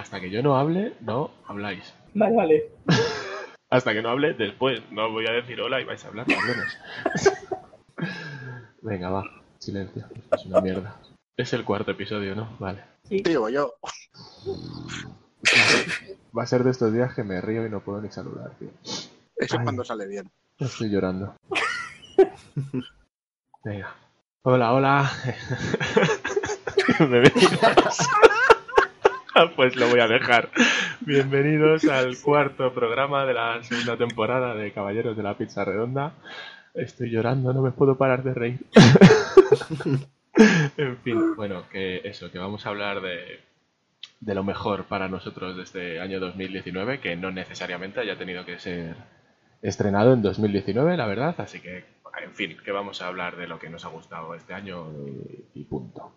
hasta que yo no hable, no habláis. Vale, vale. Hasta que no hable, después no voy a decir hola y vais a hablar, cabrones. Venga, va, silencio. Es una mierda. Es el cuarto episodio, ¿no? Vale. Digo yo. Va a ser de estos días que me río y no puedo ni saludar, tío. Eso es cuando sale bien. Estoy llorando. Venga. Hola, hola. Bienvenidos. Pues lo voy a dejar. Bienvenidos al cuarto programa de la segunda temporada de Caballeros de la Pizza Redonda. Estoy llorando, no me puedo parar de reír. en fin, bueno, que eso, que vamos a hablar de, de lo mejor para nosotros de este año 2019, que no necesariamente haya tenido que ser estrenado en 2019, la verdad. Así que, en fin, que vamos a hablar de lo que nos ha gustado este año y, y punto.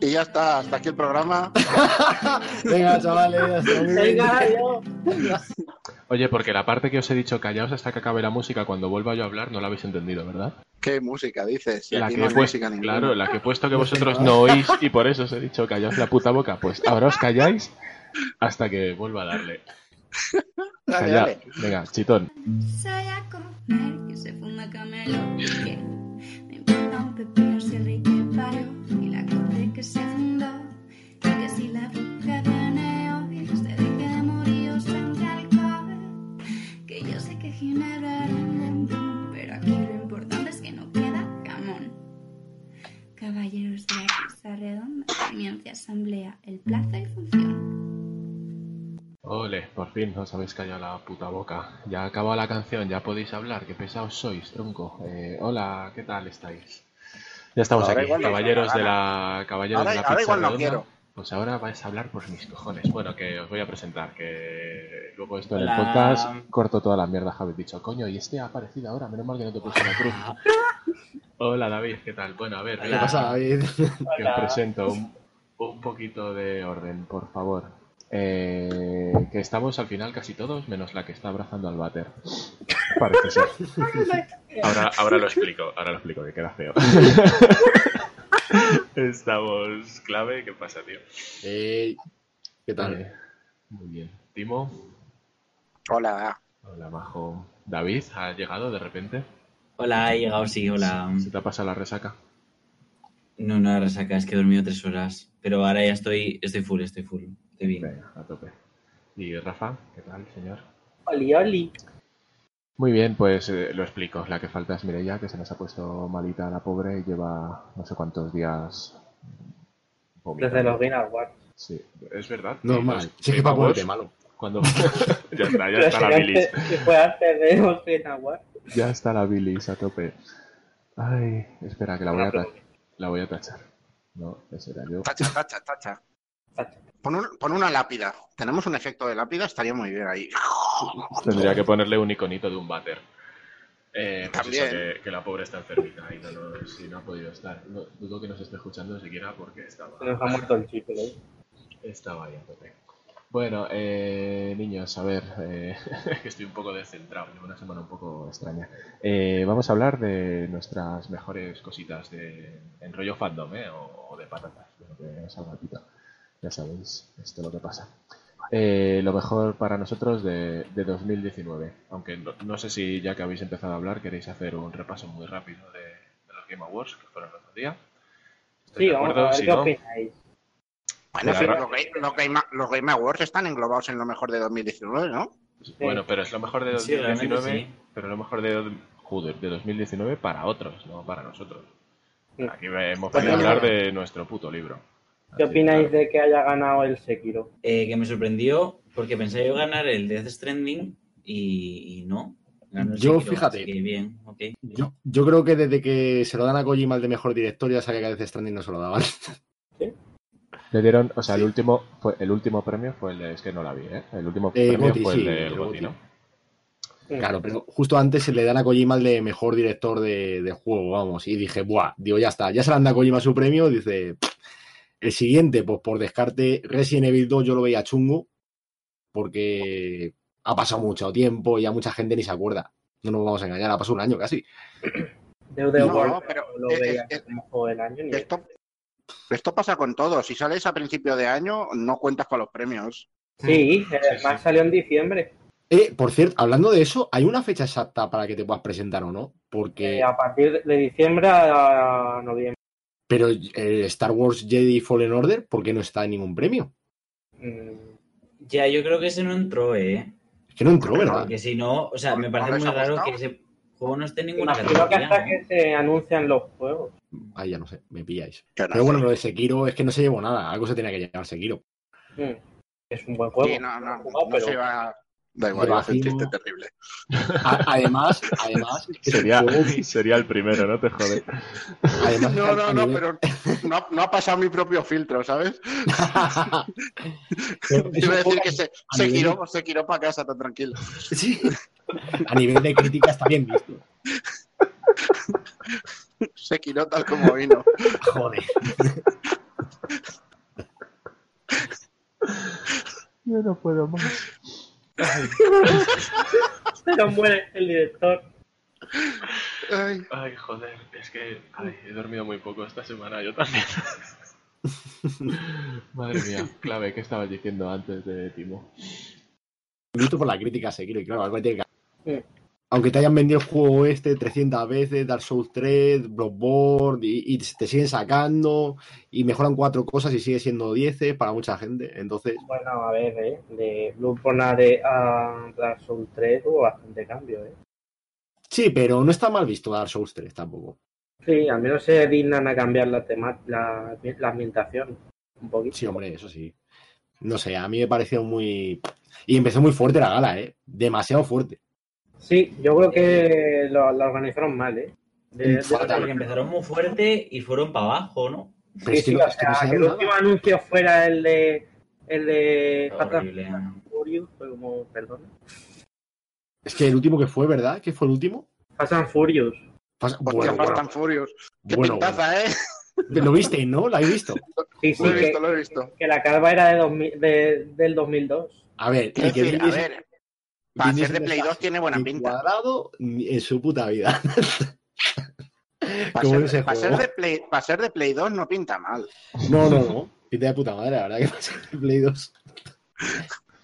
Y ya está, hasta aquí el programa. Venga, chavales. Venga, yo. Oye, porque la parte que os he dicho callaos hasta que acabe la música, cuando vuelva yo a hablar, no la habéis entendido, ¿verdad? ¿Qué música dices? Si la aquí que no he hay puesto, música ninguna. claro, la que he puesto que vosotros no oís y por eso os he dicho callaos la puta boca. Pues ahora os calláis hasta que vuelva a darle. Dale, dale. Venga, chitón. Soy a comer, que se funda camelo. Un pepino si el rey que parió y la corte que se fundó. Y que si la bruja viene hoy, se deje de morir sangre alcohol. Que yo sé que Ginebra era un pero aquí lo importante es que no queda jamón. Caballeros de la Casa Redonda, comienza asamblea, el plazo y función. Ole, por fin os habéis callado la puta boca. Ya ha acabado la canción, ya podéis hablar. Qué pesados sois, tronco. Eh, hola, ¿qué tal estáis? Ya estamos Ahora aquí, no, caballeros de la caballeros ahora- de la ahora igual no redonda. quiero. Pues ahora vais a hablar por mis cojones. Bueno, que os voy a presentar, que luego esto en el podcast corto toda la mierda que habéis dicho. Coño, y este ha aparecido ahora, menos mal que no te puse la cruz. Hola David, ¿qué tal? Bueno, a ver, ¿Qué pasa, David? que os presento un, un poquito de orden, por favor. Eh, que estamos al final casi todos, menos la que está abrazando al váter. Parece ser. Ahora, ahora lo explico, ahora lo explico, que queda feo. Estamos clave, ¿qué pasa, tío? ¿Qué tal? Muy bien. Timo, Hola. hola Majo. David, ¿ha llegado de repente? Hola, he llegado, sí, hola. ¿Se te ha pasado la resaca? No, no, resaca, es que he dormido tres horas. Pero ahora ya estoy, estoy full, estoy full. Bien. Venga, a tope. ¿Y Rafa? ¿Qué tal, señor? Oli, oli. Muy bien, pues eh, lo explico. La que falta es Mireia, que se nos ha puesto malita la pobre y lleva no sé cuántos días. vomitando. Desde los Awards. Sí, es verdad. Normal. Sí, que para malo. Cuando... ya está, ya está la bilis. Si fue antes de los. Ya está la bilis a tope. Ay, espera, que la voy a, la voy a tachar. No, ese era yo. Tacha, tacha, tacha. Tacha. Pon, un- pon una lápida. Tenemos un efecto de lápida, estaría muy bien ahí. Tendría que ponerle un iconito de un váter. Eh, pues También. eso, que, que la pobre está enfermita y no, no, ha podido estar. No, dudo que nos esté escuchando siquiera porque estaba, Se nos ha muerto el chico, ¿eh? estaba ahí a tope. Bueno, eh, niños, a ver, eh, que estoy un poco descentrado, llevo una semana un poco extraña. Eh, vamos a hablar de nuestras mejores cositas de en rollo fandom, ¿eh? O, o de patatas, de lo que salga pito. Ya sabéis, esto es lo que pasa. Eh, lo mejor para nosotros de, de 2019. Aunque no, no sé si ya que habéis empezado a hablar queréis hacer un repaso muy rápido de, de los Game Awards que fueron el otro día. ¿Estáis Sí, de vamos a acuerdo? ver Si qué no, opináis. Bueno, Pero sí, los, Game- los Game, los Game Awards están englobados en lo mejor de 2019, ¿no? Bueno, pero es lo mejor de Sí, realmente 2019, sí. pero lo mejor de, joder, de 2019 para otros, no para nosotros. Sí. Aquí hemos Pues venido a no, hablar de nuestro puto libro. ¿Qué opináis claro. de que haya ganado el Sekiro? Eh, que me sorprendió porque pensé yo ganar el Death Stranding y, y no. Ganó el Yo, Sekiro, fíjate. que bien. Yo, yo creo que desde que se lo dan a Kojima el de mejor director, ya sabía que a veces Stranding no se lo daban. Le dieron, o sea, el último fue el último premio fue el de, es que no la vi, ¿eh? El último Eh, premio Goti, fue sí, el Goti. ¿no? Claro, pero justo antes se le dan a Kojima el de mejor director de, de juego, vamos. Y dije, buah, digo, ya está, ya se le han dado a Kojima su premio. Dice, "Pff". El siguiente, pues por descarte, Resident Evil 2 yo lo veía chungo, porque ha pasado mucho tiempo y ya mucha gente ni se acuerda. No nos vamos a engañar, ha pasado un año casi. De No, War, pero lo es- veía es- como juego del año. Ni Esto, Esto pasa con todo. Si sales a principio de año, no cuentas con los premios. Sí, Sí, además sí. salió en diciembre. Eh, por cierto, hablando de eso, ¿hay una fecha exacta para que te puedas presentar o no? Porque, Eh, a partir de diciembre a noviembre. Pero el Star Wars Jedi Fallen Order, ¿por qué no está en ningún premio? Mm, Ya, yo creo que ese no entró, ¿eh? Es que no entró, ¿verdad? Porque si no, o sea, me ¿No parece muy raro gustado? que ese juego no esté en ninguna Imagino que categoría. hasta ¿no? que se anuncian los juegos. Ahí ya no sé, me pilláis. Que no Pero bueno, lo de Sekiro es que no se llevó nada, algo se tenía que llevar Sekiro. Mm, Es un buen juego. Sí, no, no, jugado, no pero- se va. Da igual, iba a hacer chiste terrible. Además, además, Sería, juego- sería el primero, no te jode. además No, no, no, nivel- pero no, ha- no ha pasado mi propio filtro, ¿sabes? Iba a decir que se, se, nivel- giró, se giró para casa tan tranquilo. Sí. A nivel de crítica está bien visto. Se giró tal como vino. Joder. Yo no puedo más. Pero muere el director. Ay, Ay, joder, es que ay, he dormido muy poco esta semana, yo también. Madre mía, clave, ¿qué estabas diciendo antes de Timo? Visto por la crítica y claro, algo tiene que. Aunque te hayan vendido el juego este 300 veces, Dark Souls 3, Bloodborne, y, y te siguen sacando, y mejoran cuatro cosas y sigue siendo 10 para mucha gente. Entonces, Bueno, a ver, ¿eh? De Bloodborne a, de, a Dark Souls 3 hubo bastante cambio, ¿eh? sí, pero no está mal visto Dark Souls 3 tampoco. Sí, al menos se dignan a cambiar la, tema, la, la ambientación un poquito. Sí, hombre, eso sí. No sé, a mí me pareció muy... Y empezó muy fuerte la gala, ¿eh? Demasiado fuerte. Sí, yo creo que lo, la organizaron mal, ¿eh? De- de- Fatal. Empezaron muy fuerte y fueron para abajo, ¿no? Sí, que sí, o que sea, se que el último anuncio fuera el de el de Fatal Horrible. Furious, fue como, perdón. Es que el último que fue, ¿verdad? ¿Qué fue el último? Fast and Furious. Pas- hostia, bueno, Fast and Furious. Qué bueno, pintaza, ¿eh? Lo visteis, ¿no? ¿Lo habéis visto? Sí, sí, Lo he que, visto, lo he visto. que la calva era de, 2000 de- del 2002. A ver, y que decir, a ver, para ser de Play está 2 tiene buena pinta. cuadrado en su puta vida. Para ser, para ser de Play, para ser de Play 2 no pinta mal. No, no, no. Pinta de puta madre, la verdad que pasa en Play 2.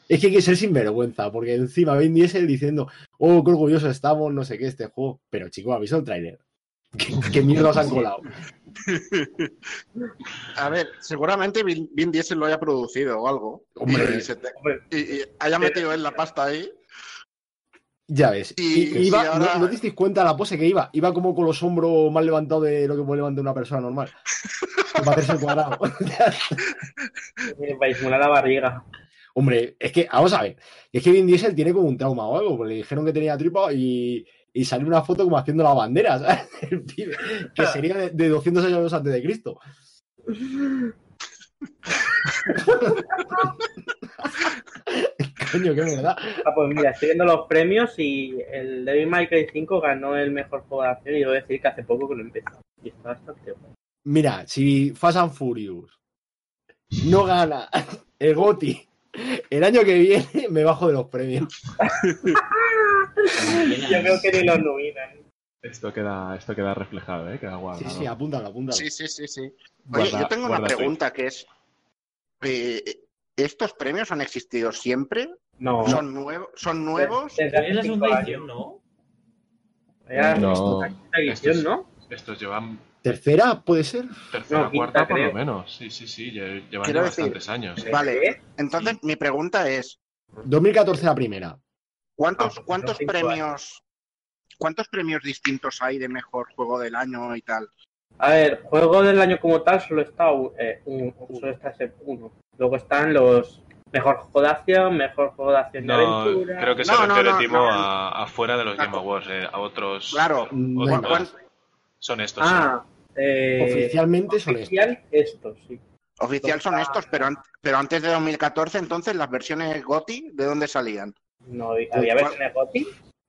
Es que hay que ser sinvergüenza, porque encima Vin Diesel diciendo, oh, qué orgulloso estamos, no sé qué, este juego. Pero chico, ¿habéis visto el tráiler? ¿Qué, qué mierda os han colado? A ver, seguramente Vin, Diesel lo haya producido o algo. Hombre. y, se te- Hombre, y- y haya metido él la pasta ahí. Ya ves. Y- Y- iba, y ahora- ¿no, ¿no te disteis cuenta la pose que iba? Iba como con los hombros más levantados de lo que puede levantar una persona normal. Para hacerse el cuadrado. para disimular la barriga. Hombre, es que, vamos a ver, es que Vin Diesel tiene como un trauma o algo, porque le dijeron que tenía tripa y, y salió una foto como haciendo la bandera, ¿sabes? El pibe, que sería de, de 200 años antes de Cristo. Coño, qué verdad. Ah, pues mira, estoy viendo los premios y el Devil May Cry 5 ganó el mejor juego de acción y debo decir que hace poco que lo empezó. Y está bastante bueno. Mira, si Fast and Furious no gana el GOTI el año que viene, me bajo de los premios. Yo creo que ni los nominan. Esto queda, esto queda reflejado, ¿eh? Queda Sí, guardado. sí, apúntalo, apúntalo. Sí, sí, sí, sí. Oye, Guarda- yo tengo una pregunta que es, eh, ¿estos premios han existido siempre? No, ¿Son, nuevos? ¿Son nuevos? Desde la segunda edición, ¿no? Era No, edición, ¿no? Estos llevan ¿Tercera puede ser? tercera No, cuarta por lo menos. Sí, sí, sí, lle- llevan Quiero ya decir- bastantes años. Vale, entonces mi pregunta es, 2014 la primera. ¿cuántos, Ah, cuántos premios cuántos premios distintos hay de mejor juego del año y tal? A ver, juego del año como tal solo está, eh, un, solo está ese uno. Luego están los mejor juego de acción, mejor juego de acción de aventura. creo que se No, no, refiere no, Timo no. a, a fuera de los Claro. Game Awards, eh, a otros. Claro. No otros hay ¿Cuán- más. Son estos. Ah, eh, Oficialmente son estos. oficial estos, sí. Oficial son estos, pero, an- pero antes de 2014, entonces las versiones GOTI, ¿de dónde salían? No había ¿Cuál? versiones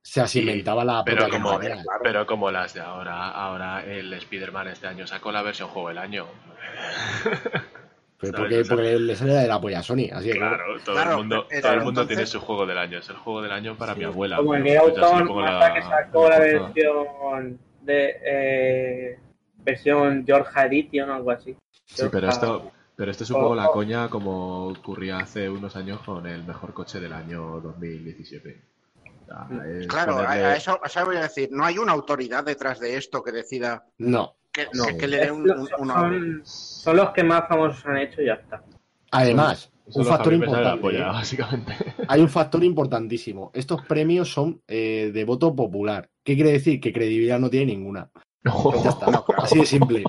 sea, se inventaba la pero como, claro. pero como las de ahora, ahora el Spider-Man este año sacó la versión juego del año. Pero porque, O sea, porque le sale de la polla a Sony, así que claro. Claro, todo Claro, el mundo, pero todo el mundo entonces- tiene su juego del año. Es el juego del año para mi abuela. Como el Pues pongo en hasta que sacó la portada. versión de eh, versión Georgia Edition o algo así. Sí, pero esto, pero esto es un poco la coña como ocurría hace unos años con el mejor coche del año 2017. O sea, es Claro, a, ponerle- a eso, a eso voy a decir, no hay una autoridad detrás de esto que decida No. Que, No. que- que le dé un, un- una- son, son los que más famosos han hecho y ya está. Además, un factor importante. polla, ¿eh? básicamente. Hay un factor importantísimo. Estos premios son eh, de voto popular. ¿Qué quiere decir? Que credibilidad no tiene ninguna. Ya está. No, claro. Así de simple.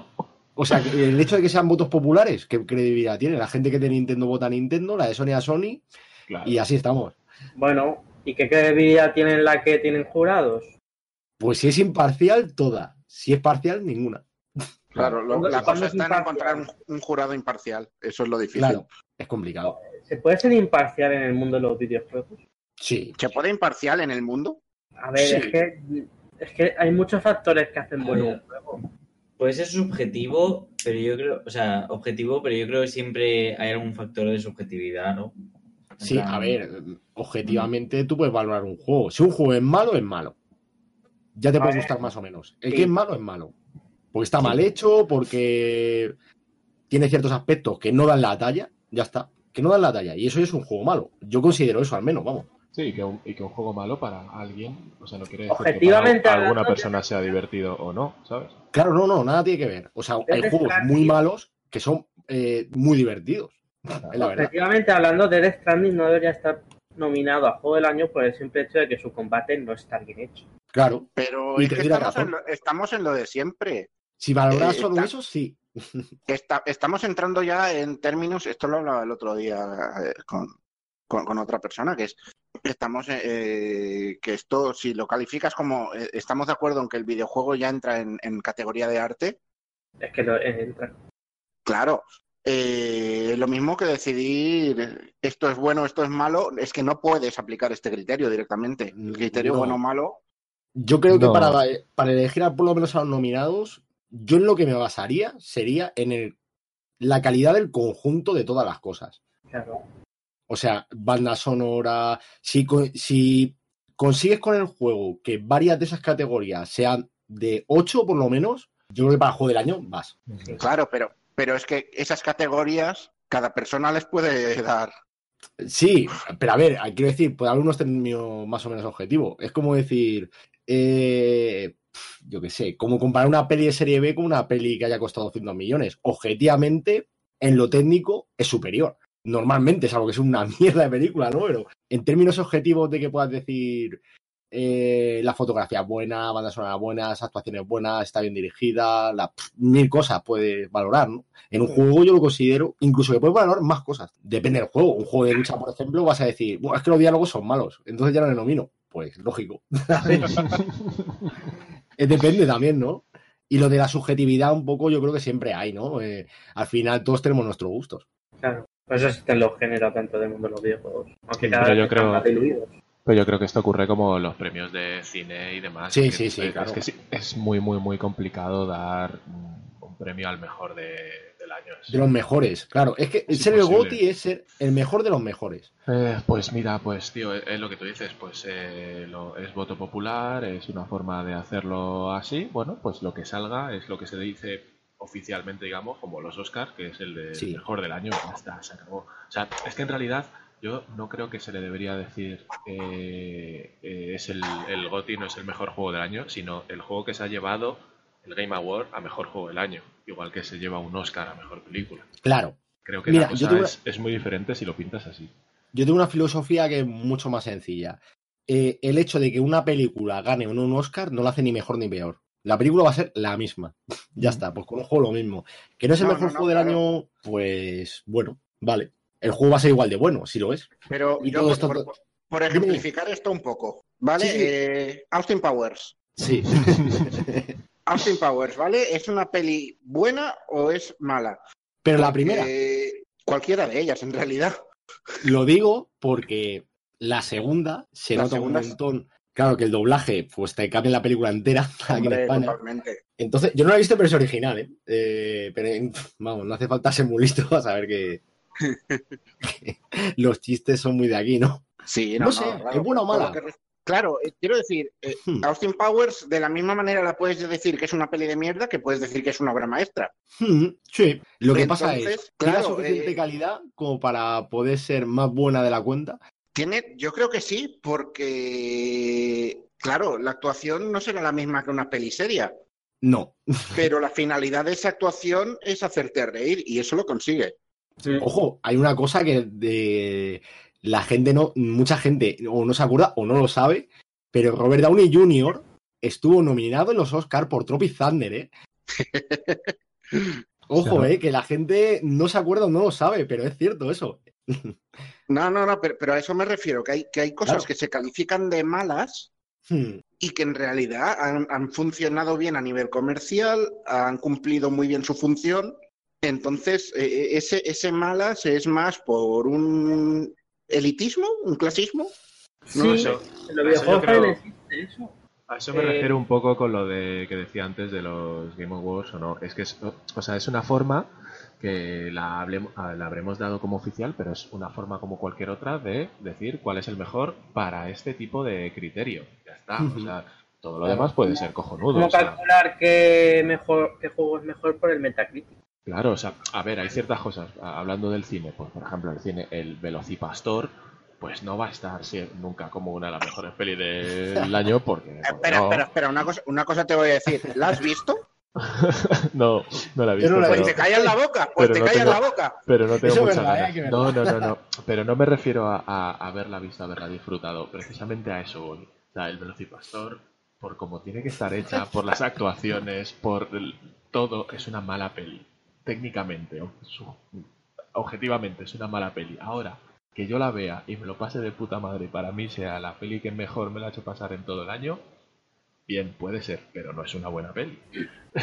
O sea, el hecho de que sean votos populares, ¿qué credibilidad tiene? La gente que de Nintendo vota a Nintendo, la de Sony a Sony, Claro. y así estamos. Bueno, ¿y qué credibilidad tienen la que tienen jurados? Pues si es imparcial, toda. Si es parcial, ninguna. Claro, lo- ¿Cuándo- la cosa es está en encontrar un, un jurado imparcial. Eso es lo difícil. Claro, es complicado. ¿Se puede ser imparcial en el mundo de los videojuegos? Sí. ¿Se puede imparcial en el mundo? A ver, Sí. es que es que hay muchos factores que hacen bueno un juego. Puede ser subjetivo, pero yo creo, o sea, objetivo, pero yo creo que siempre hay algún factor de subjetividad, ¿no? En Sí, plan, a ver, objetivamente tú puedes valorar un juego. Si un juego es malo, es malo. Ya te puede gustar más o menos. El Sí. que es malo, es malo. Porque está mal hecho, porque tiene ciertos aspectos que no dan la talla, ya está. Que no dan la talla. Y eso es un juego malo. Yo considero eso, al menos, vamos. Sí, y que, un, y que un juego malo para alguien, o sea, no quiere decir Objetivamente que para alguna persona sea divertido o no, ¿sabes? Claro, no, no, nada tiene que ver. O sea, hay juegos Stranding. muy malos que son eh, muy divertidos. Efectivamente, hablando de Death Stranding, no debería estar nominado a Juego del Año por el simple hecho de que su combate no está bien hecho. Claro. Pero Y es te que doy la estamos razón. en, lo, estamos en lo de siempre. Si valoras Eh, solo está- eso, sí. Está- estamos entrando ya en términos, esto lo hablaba el otro día eh, con, con- con otra persona, que es estamos eh, que esto, si lo calificas como eh, estamos de acuerdo en que el videojuego ya entra en, en categoría de arte, Es que no entra. claro. eh, lo mismo que decidir esto es bueno, esto es malo, es que no puedes aplicar este criterio directamente. El criterio No. bueno o malo, Yo creo que para, para elegir a por lo menos a los nominados, yo en lo que me basaría sería en el, la calidad del conjunto de todas las cosas. Claro. O sea, banda sonora. Si, si consigues con el juego que varias de esas categorías sean de 8 por lo menos, yo creo que para el juego del año vas. claro, pero, pero es que esas categorías cada persona les puede dar. Sí, pero a ver, quiero decir, puede haber unos términos más o menos objetivos. Es como decir, eh, yo qué sé, como comparar una peli de serie B con una peli que haya costado 200 millones. Objetivamente, en lo técnico, es superior. Normalmente, es algo que es una mierda de película, ¿no? Pero en términos objetivos de que puedas decir eh, la fotografía buena, banda sonora buenas, actuaciones buenas, está bien dirigida, la, mil cosas puedes valorar, ¿no? En un juego yo lo considero, incluso que puedes valorar más cosas. Depende del juego. Un juego de lucha, por ejemplo, vas a decir, "Buah, es que los diálogos son malos, entonces ya no le nomino. Pues lógico. Eh, Depende también, ¿no? Y lo de la subjetividad un poco yo creo que siempre hay, ¿no? Eh, al final todos tenemos nuestros gustos. Claro. Por eso existen los géneros dentro del mundo de los videojuegos. Aunque cada pero vez yo están creo- más diluidos. Pero yo creo que esto ocurre como los premios de cine y demás. Sí, sí, sí, es, claro. que sí, es muy, muy, muy complicado dar un premio al mejor de- del año. Es- De los mejores, claro. Es que Es ser el. GOTI es ser el mejor de los mejores. Eh, pues mira, pues tío, es, es lo que tú dices, pues eh, lo- es voto popular, es una forma de hacerlo así. Bueno, pues lo que salga es lo que se dice oficialmente, digamos, como los Oscars, que es el de Sí. mejor del año, ya está, se acabó. O sea, es que en realidad yo no creo que se le debería decir eh, eh, es el, el GOTY, no es el mejor juego del año, sino el juego que se ha llevado el Game Award a mejor juego del año, igual que se lleva un Oscar a mejor película. Claro. Creo que Mira, la yo cosa una- es, es muy diferente si lo pintas así. Yo tengo una filosofía que es mucho más sencilla. Eh, el hecho de que una película gane o no un Oscar no la hace ni mejor ni peor. La película va a ser la misma. Ya está, pues con un juego lo mismo. Que no es el No, mejor no, no, juego del claro. año, pues bueno, vale. El juego va a ser igual de bueno, si lo es. Pero Y yo, todo por, esto- por- por ejemplificar esto un poco, ¿vale? Sí, sí. Eh, Austin Powers. Sí. Austin Powers, ¿vale? ¿Es una peli buena o es mala? Pero la primera, Eh, cualquiera de ellas, en realidad. lo digo porque la segunda se La nota segunda un es- montón. Claro que el doblaje, pues te cambia la película entera aquí en España. totalmente. Entonces, yo no la he visto en versión original, ¿eh? Eh, pero en- vamos, no hace falta ser muy listo para saber que, que los chistes son muy de aquí, ¿no? Sí, No no, sé, no, claro. ¿es buena o mala? que Claro, eh, quiero decir, eh, Hmm. Austin Powers de la misma manera la puedes decir que es una peli de mierda que puedes decir que es una obra maestra. Hmm, Sí, lo que pasa es, Entonces, ¿tiene claro, suficiente eh, calidad como para poder ser más buena de la cuenta? Tiene, yo creo que sí, porque, claro, la actuación no será la misma que una peli seria, No. pero la finalidad de esa actuación es hacerte reír y eso lo consigue. Ojo, hay una cosa que de la gente no, mucha gente o no se acuerda o no lo sabe, pero Robert Downey Jr. estuvo nominado en los Oscars por Tropic Thunder, ¿eh? Ojo, Claro. eh, que la gente no se acuerda o no lo sabe, pero es cierto eso. No, no, no, pero, pero a eso me refiero, que hay, que hay cosas Claro. que se califican de malas Hmm, y que en realidad han, han funcionado bien a nivel comercial, han cumplido muy bien su función. Entonces, eh, ese, ese malas es más por un elitismo, un clasismo. No lo Sí, sé. en los Eso creo- existe eso. A eso me Eh, refiero un poco con lo de que decía antes de los Game Awards o no. Es que es, o sea, es una forma que la, hablem- ah, la habremos dado como oficial, pero es una forma como cualquier otra de decir cuál es el mejor para este tipo de criterio. Ya está. O sea, todo lo demás puede ser cojonudo. ¿Cómo o sea, calcular qué, mejor, qué juego es mejor por el Metacritic? Claro, o sea, a ver, hay ciertas cosas. Hablando del cine, pues por ejemplo, el cine, el Velocipastor, pues no va a estar nunca como una de las mejores pelis del año porque. porque Espera, no, espera, espera, una cosa, una cosa te voy a decir. ¿La has visto? no, no la he visto. no la he Pues pero- te callas la boca, pues pero te no callas tengo- la boca. pero no tengo Eso es muchas verdad, ganas. ¿eh? No, no, no, no. Pero no me refiero a, a- haberla visto, a haberla disfrutado. Precisamente a eso voy. O sea, el Velocipastor, por como tiene que estar hecha, por las actuaciones, por el- todo, es una mala peli. Técnicamente, objetivamente, es una mala peli. Ahora, que yo la vea y me lo pase de puta madre y para mí sea la peli que mejor me la ha hecho pasar en todo el año, bien, puede ser, pero no es una buena peli.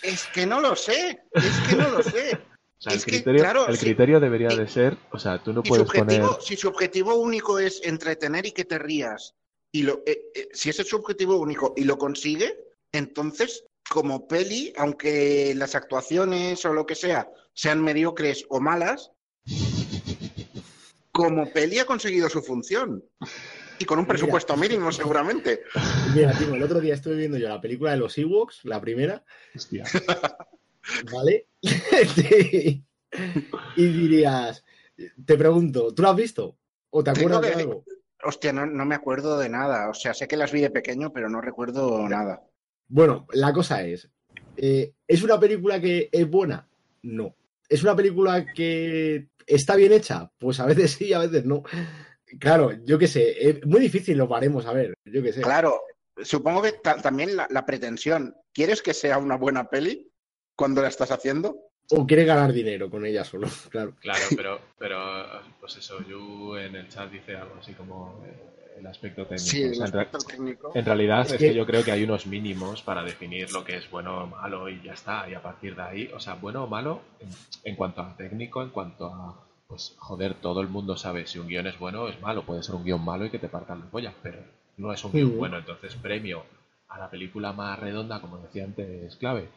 Es que no lo sé, es que no lo sé. O sea, el que, criterio, claro, el debería de ser, o sea, tú no Si puedes poner... si su objetivo único es entretener y que te rías, y lo, eh, eh, si ese es su objetivo único y lo consigue, entonces, como peli, aunque las actuaciones o lo que sea sean mediocres o malas, como peli ha conseguido su función. Y con un presupuesto mínimo, seguramente. Mira, tío, el otro día estuve viendo yo la película de los Ewoks, la primera, Hostia. ¿vale? Sí. y dirías, te pregunto, ¿tú la has visto? ¿O te acuerdas de algo? Hostia, no, no me acuerdo de nada. O sea, sé que las vi de pequeño, pero no recuerdo nada. Bueno, la cosa es, eh, ¿es una película que es buena? No. ¿Es una película que está bien hecha? Pues a veces sí, a veces no. Claro, yo qué sé, es muy difícil lo paremos a ver, yo qué sé. Claro, supongo que ta- también la, la pretensión. ¿Quieres que sea una buena peli cuando la estás haciendo? O quiere ganar dinero con ella solo, claro. Claro, pero, pero pues eso, Yu en el chat dice algo así como eh, el aspecto técnico. Sí, O en, técnico. realidad Es es, que- que... yo creo que hay unos mínimos para definir lo que es bueno o malo y ya está. Y a partir de ahí, o sea, bueno o malo en, en cuanto a técnico, en cuanto a, pues joder, todo el mundo sabe si un guion es bueno o es malo. Puede ser un guion malo y que te partan las pollas, pero no es un guion bueno. Entonces, premio a la película más redonda, como decía antes, clave.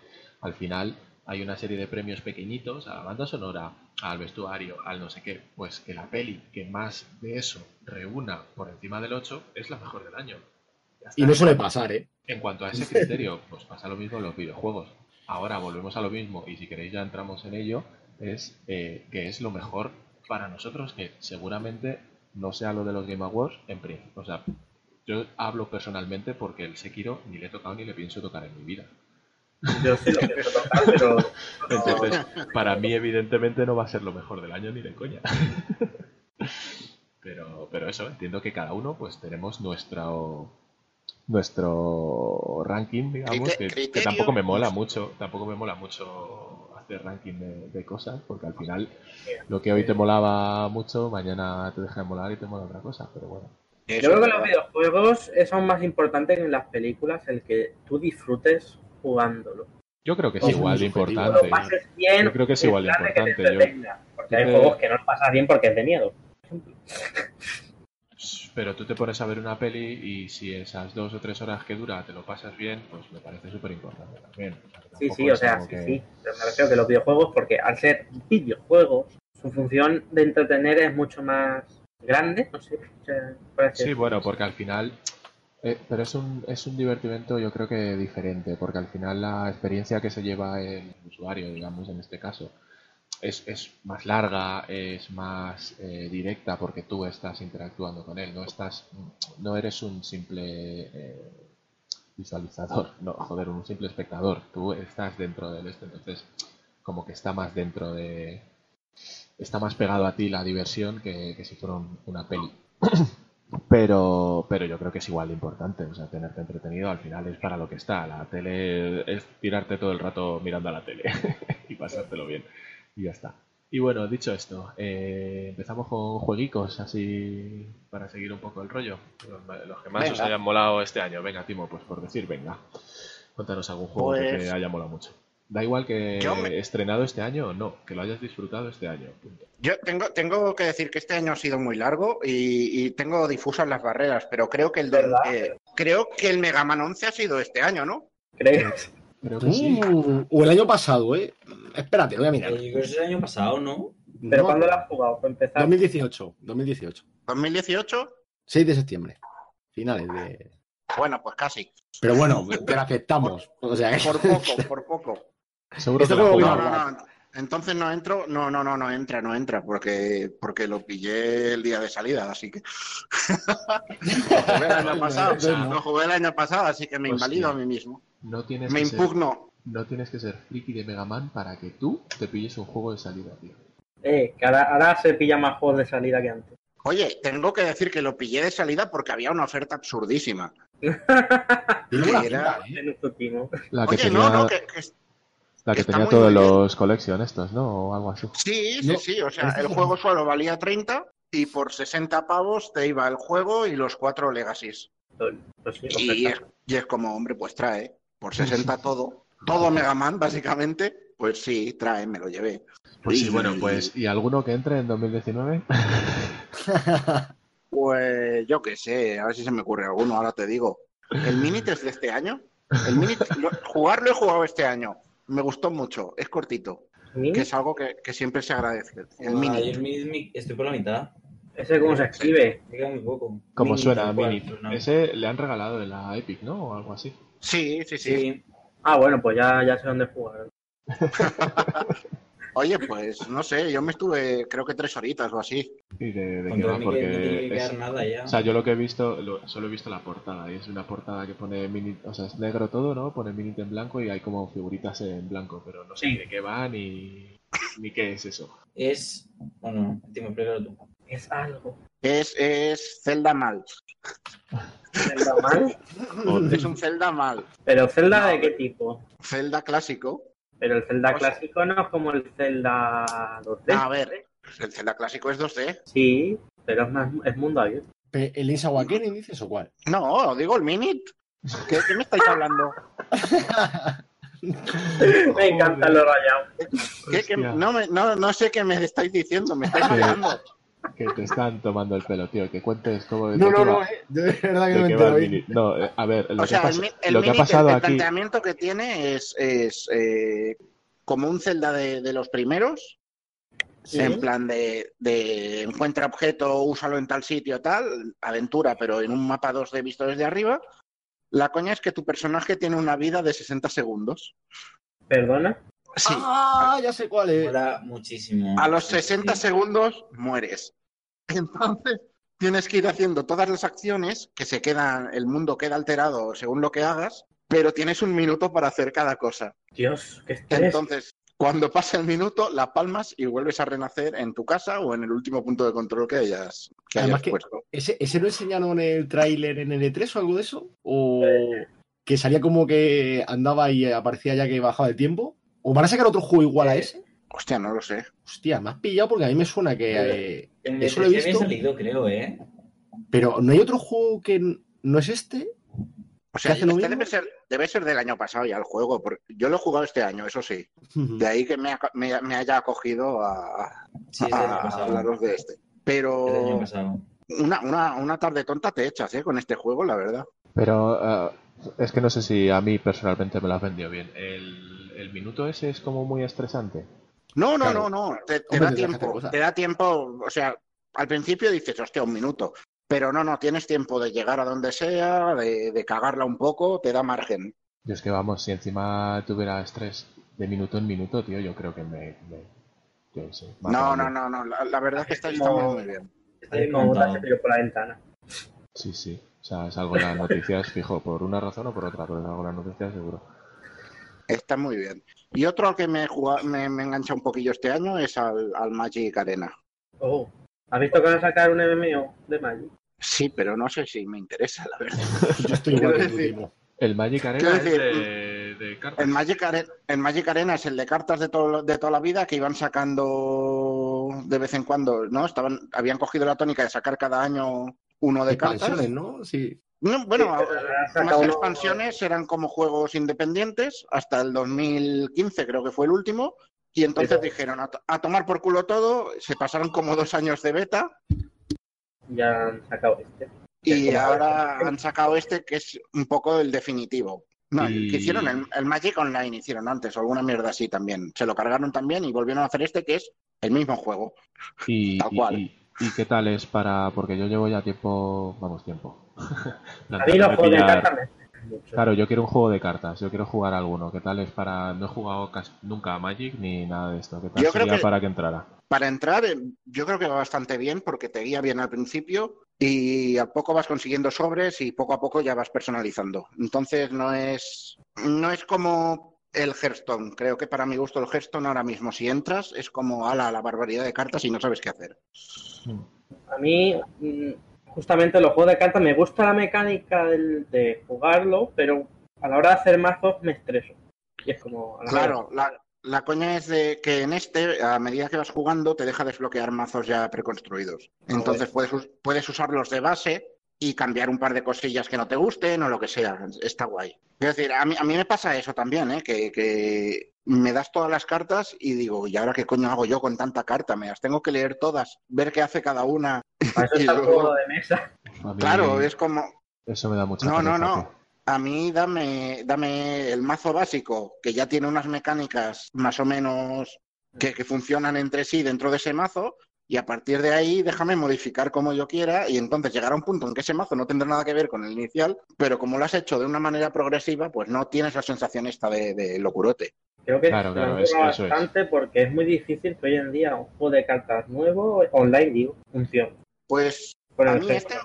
Al final hay una serie de premios pequeñitos a la banda sonora, al vestuario, al no sé qué. Pues que la peli que más de eso reúna por encima del 8 es la mejor del año. Y no suele pasar, ¿eh? En cuanto a ese criterio, pues pasa lo mismo en los videojuegos. Ahora volvemos a lo mismo y si queréis ya entramos en ello, es eh, que es lo mejor para nosotros, que seguramente no sea lo de los Game Awards en prim. O sea, yo hablo personalmente porque el Sekiro ni le he tocado ni le pienso tocar en mi vida. Yo sí lo pienso tocar, pero Entonces, para mí evidentemente no va a ser lo mejor del año ni de coña. Pero, pero eso, entiendo que cada uno pues tenemos nuestro nuestro ranking, digamos, que, tampoco me mola mucho, tampoco me mola mucho hacer ranking de, de cosas, porque al final lo que hoy te molaba mucho, mañana te deja de molar y te mola otra cosa, pero bueno. Yo creo que los videojuegos es aún más importante que en las películas el que tú disfrutes jugándolo. Yo creo que es Ojo, igual de importante. pases bien. Yo creo que es igual de plan que te importante, yo- Porque hay juegos que no los pasas bien porque es de miedo. Pero tú te pones a ver una peli y si esas dos o tres horas que dura te lo pasas bien, pues me parece súper importante también. O sea, que Sí, sí, o es sea, sí, que- sí. Pero me refiero que los videojuegos, porque al ser videojuegos, su función de entretener es mucho más grande, no sé. o sea, parece- Sí, bueno, porque al final. Eh, pero es un, es un divertimento, yo creo que diferente, porque al final la experiencia que se lleva el usuario, digamos, en este caso, es, es más larga, es más eh, directa, porque tú estás interactuando con él, no estás, no eres un simple eh, visualizador, no, joder, un simple espectador, tú estás dentro del este, entonces como que está más dentro de, está más pegado a ti la diversión que, que si fuera un- una peli. Pero, pero yo creo que es igual de importante, o sea, tenerte entretenido al final es para lo que está. La tele es tirarte todo el rato mirando a la tele y pasártelo bien. Y ya está. Y bueno, dicho esto, eh, empezamos con jueguicos, así para seguir un poco el rollo. Los, los que más os hayan molado este año. Venga, Timo, pues por decir, venga. Cuéntanos algún juego que Pues- te haya molado mucho. Da igual que me- estrenado este año o no, que lo hayas disfrutado este año. punto. Yo tengo, tengo que decir que este año ha sido muy largo y, y tengo difusas las barreras, pero creo que el ¿Verdad? eh, creo que el Mega Man 11 ha sido este año, ¿no? ¿Crees? Creo que sí. Uh, o el año pasado, ¿eh? Espérate, lo voy a Eh, mirar. Yo creo que es el año pasado, ¿no? ¿Pero No, cuándo lo has jugado? Para empezar. 2018, 2018. 2018. 6 de septiembre. Finales de... Bueno, pues casi. Pero bueno, te la aceptamos. O sea, Por poco, por poco. Seguro Este que juego No, no, no. Entonces no entro, no, no, no, no entra, no entra, porque, porque lo pillé el día de salida, así que. lo jugué el año pasado, lo jugué el año pasado, así que me Hostia. invalido a mí mismo. No tienes, Me que ser, impugno. no tienes que ser friki de Mega Man para que tú te pilles un juego de salida, tío. Eh, que ahora, ahora se pilla más juegos de salida que antes. Oye, tengo que decir que lo pillé de salida porque había una oferta absurdísima. Buena Era- ¿eh? En nuestro timo. La que Oye, tenía, no, no, que, que- la que está tenía todos bien. los collection estos, ¿no? O algo así. sí, sí, No, sí, o sea, el juego solo valía 30 y por 60 pavos te iba el juego y los cuatro Legacies. Pues sí, Y es, y es como, hombre, pues trae, por 60 todo, todo Mega Man, básicamente, pues sí, trae, me lo llevé. Pues sí, Y- bueno, pues ¿y alguno que entre en 2019? Pues yo qué sé, a ver si se me ocurre alguno, ahora te digo. ¿El Minit es de este año? El Minit, lo- jugarlo he jugado este año, me gustó mucho, es cortito, que es algo que, que siempre se agradece. El Ah, Mini- mi- estoy por la mitad. ¿Ese cómo se escribe? Me queda muy poco. Como suena, Mini. Ese le han regalado en la Epic, ¿no? O algo así. Sí, sí, sí. Sí. Ah, bueno, pues ya, ya sé dónde jugar. Oye, pues no sé, yo me estuve creo que tres horitas o así. ¿Y de, de Con qué va? Tony que no tiene que Porque es- nada ya. O sea, yo lo que he visto, lo- solo he visto la portada, y es una portada que pone mini, o sea, es negro todo, ¿no? Pone Minit en blanco y hay como figuritas en blanco, pero no sé Sí. de qué va ni, ni qué es eso. Es. Bueno, Timo, explícalo tú. Es algo. Es, es Zelda mal. ¿Zelda mal? Es un Zelda mal. ¿Pero Zelda No. de qué tipo? Zelda clásico. Pero el Zelda O sea- clásico no es como el Zelda 2D. A ver, el Zelda clásico es 2D. Sí, pero es, más, es mundo abierto. ¿El Link's Awakening dices o cuál? No, digo el Minit. ¿Qué, qué me estáis hablando? Me encanta lo rayado. ¿Qué- qué- no, me- no, no sé qué me estáis diciendo, me estáis Sí. Que te están tomando el pelo, tío, que cuentes cómo de No, no, no, eh, de verdad que no entero. el ¿eh? No, eh, a ver, lo O que ha sea, el, el lo que ha el- pasado el, aquí... planteamiento que tiene es, es eh, como un Zelda de, de los primeros, en plan de, de encuentra objeto, úsalo en tal sitio, tal, aventura, pero en un mapa 2D visto desde arriba. La coña es que tu personaje tiene una vida de 60 segundos. ¿Perdona? Sí, Ah, ya sé cuál es. Mola muchísimo. a los Sí, 60 sí. segundos mueres. Entonces, tienes que ir haciendo todas las acciones que se quedan, el mundo queda alterado según lo que hagas, pero tienes un minuto para hacer cada cosa. Dios, qué estrés. Entonces, cuando pasa el minuto, la palmas y vuelves a renacer en tu casa o en el último punto de control que hayas, que Además hayas que- puesto. ¿Ese, ¿Ese lo enseñaron en el tráiler en L3 o algo de eso? ¿O que salía como que andaba y aparecía ya que bajaba el tiempo? ¿O van a sacar otro juego igual a ese? Hostia, no lo sé. Hostia, me has pillado porque a mí me suena que... eh, Eso lo he el había visto. salido, creo, ¿eh? Pero ¿no hay otro juego que no es este? O sea, este debe ser, debe ser del año pasado ya el juego. porque yo lo he jugado este año, eso sí. De ahí que me, ha- me- me haya acogido a, Sí, a pasado. hablaros de este. Pero una, una, una tarde tonta te echas ¿eh? con este juego, la verdad. Pero eh, es que no sé si a mí personalmente me lo has vendido bien. El, el minuto ese es como muy estresante. No, no, Claro. no, no. Te, te Hombre, da tiempo. Te da tiempo. O sea, al principio dices, hostia, un minuto. Pero no, no, tienes tiempo de llegar a donde sea, de, de cagarla un poco, te da margen. Yo es que vamos, si encima tuviera estrés de minuto en minuto, tío, yo creo que me. me- yo qué sé, No, no, no, no. La, la verdad es que está, muy bien. Está ahí como botas por la ventana. Sí, sí. O sea, salgo en las noticias, fijo, por una razón o por otra, pero salgo en las noticias seguro. Está muy bien. Y otro al que me, engancha un poquillo este año es al, al Magic Arena. Oh. ¿Has visto que van a sacar un MMO de Magic? Sí, pero no sé si me interesa, la verdad. Yo estoy igual que Quiero tú, decir- Timo. El Magic Arena es decir, de, de cartas. El Magic, Are- el Magic Arena es el de cartas de, todo, de toda la vida que iban sacando de vez en cuando, ¿no? Estaban, habían cogido la tónica de sacar cada año uno de cartas. Expansiones, ¿no? Sí. No, bueno, Sí, uno- expansiones eran como juegos independientes hasta el 2015, creo que fue el último. Y entonces dijeron a, to- a tomar por culo todo, se pasaron como dos años de beta Ya han sacado este. y ahora han sacado este que es un poco el definitivo. No, Y- que hicieron el, el Magic Online hicieron antes, o alguna mierda así también. Se lo cargaron también y volvieron a hacer este que es el mismo juego. Y, Tal y- cual. y- y qué tal es para.? Porque yo llevo ya tiempo. Vamos, tiempo. A mí los Planteándome juegos de pillar- cartas me gustan mucho. Claro, yo quiero un juego de cartas, yo quiero jugar alguno. ¿Qué tal es para.? No he jugado casi nunca a Magic ni nada de esto. ¿Qué tal Yo creo sería que- para que entrara? Para entrar, eh, yo creo que va bastante bien porque te guía bien al principio y a poco vas consiguiendo sobres y poco a poco ya vas personalizando. Entonces no es, no es como el Hearthstone. Creo que para mi gusto el Hearthstone ahora mismo, si entras, es como ala la barbaridad de cartas y no sabes qué hacer. Hmm. A mí, mm, justamente los juegos de cartas, me gusta la mecánica del- de jugarlo, pero a la hora de hacer mazos me estreso. Y es como... a la Claro, la, la coña es de que en este, a medida que vas jugando, te deja desbloquear mazos ya preconstruidos. Entonces puedes, puedes usarlos de base y cambiar un par de cosillas que no te gusten o lo que sea. Está guay. Es decir, a mí, a mí me pasa eso también, ¿eh? que, que me das todas las cartas y digo, ¿y ahora qué coño hago yo con tanta carta? Me las tengo que leer todas, ver qué hace cada una. Para eso está el luego- juego de mesa. Mí Claro, es como, Eso me da mucha No, no, no. A mí dame, dame el mazo básico, que ya tiene unas mecánicas más o menos que, que funcionan entre sí dentro de ese mazo, y a partir de ahí déjame modificar como yo quiera, y entonces llegará un punto en que ese mazo no tendrá nada que ver con el inicial, pero como lo has hecho de una manera progresiva, pues no tienes la sensación esta de, de locurote. Creo que Claro, claro, me es- gusta eso es. bastante porque es muy difícil que hoy en día un juego de cartas nuevo, online, digo, funcione. Pues Con A mí este-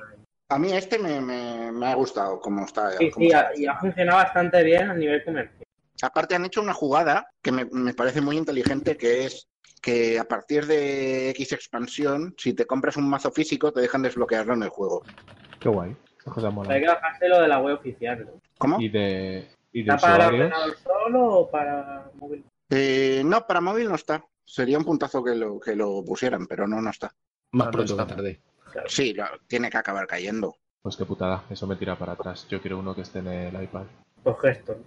a mí este me, me- me ha gustado como está. Sí, como sí, está. ha- y ha funcionado bastante bien a nivel comercial. Aparte han hecho una jugada que me, me parece muy inteligente, que es que a partir de X expansión, si te compras un mazo físico, te dejan desbloquearlo en el juego. Qué guay. Esa cosa mola. Hay que bajarse lo de la web oficial. ¿no? ¿Cómo? ¿Y de, y de ¿Está para ordenador solo o para móvil? Eh, no, para móvil no está. Sería un puntazo que lo, que lo pusieran, pero no, no está. Más pronto que está. tarde. Sí, lo- tiene que acabar cayendo. Pues qué putada, eso me tira para atrás. Yo quiero uno que esté en el iPad. Pues gesto.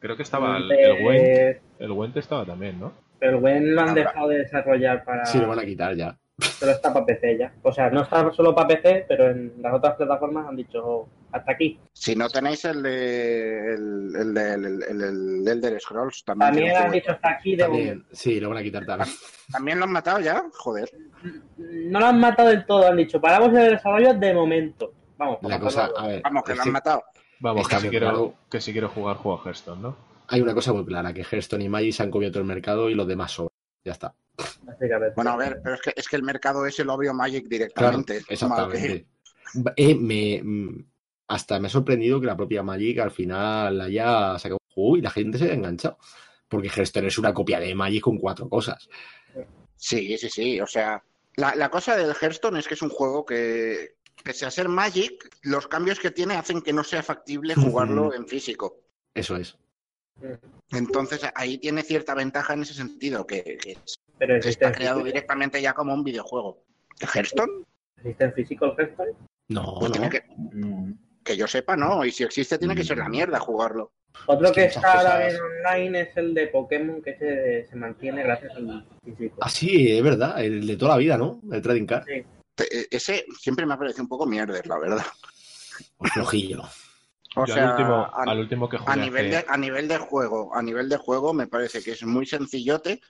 Creo que estaba el, Eh, el Went. El Went estaba también, ¿no? Pero el Wen lo han Habrá. dejado de desarrollar para. Sí, lo van a quitar ya. Solo está para PC ya. O sea, no está solo para PC, pero en las otras plataformas han dicho "Oh, hasta aquí. Si no tenéis el de el, el de el, el- el Elder Scrolls, también, También han dicho hasta aquí de momento. También, sí, lo van a quitar también. ¿También lo han matado ya? Joder. No lo han matado del todo, han dicho paramos el desarrollo de momento. Vamos, La cosa, a ver, Vamos, que lo han matado. Vamos, que si, quiero, que si quiero jugar juego a Hearthstone, ¿no? Hay una cosa muy clara, que Hearthstone y Magic se han comido todo el mercado y los demás sobran. Ya está. Bueno, a ver, pero es que, es que el mercado ese lo abrió Magic Claro, directamente. Que- exactamente. Eh, me, hasta me ha sorprendido que la propia Magic al final haya sacado un juego y la gente se haya enganchado. Porque Hearthstone es una copia de Magic con cuatro cosas. Sí, sí, sí. O sea, la, la cosa del Hearthstone es que es un juego que, pese a ser Magic, los cambios que tiene hacen que no sea factible jugarlo en físico. Eso es. Entonces ahí tiene cierta ventaja en ese sentido, que, que Pero está en creado físico, directamente ya como un videojuego. ¿El Hearthstone? existe en físico el Hearthstone. No, Pues no. tiene que, No. que yo sepa, no. Y si existe, tiene que ser la mierda jugarlo. Otro Es que está ahora bien online es el de Pokémon que se, se mantiene gracias al físico. Ah, sí, es verdad. El de toda la vida, ¿no? El Trading Card. E, Ese siempre me ha parecido un poco mierder, la verdad. Pues flojillo. O Yo sea, al, último, a- al último que jugué A nivel, hace- de, a nivel de juego, a nivel de juego me parece que es muy sencillote.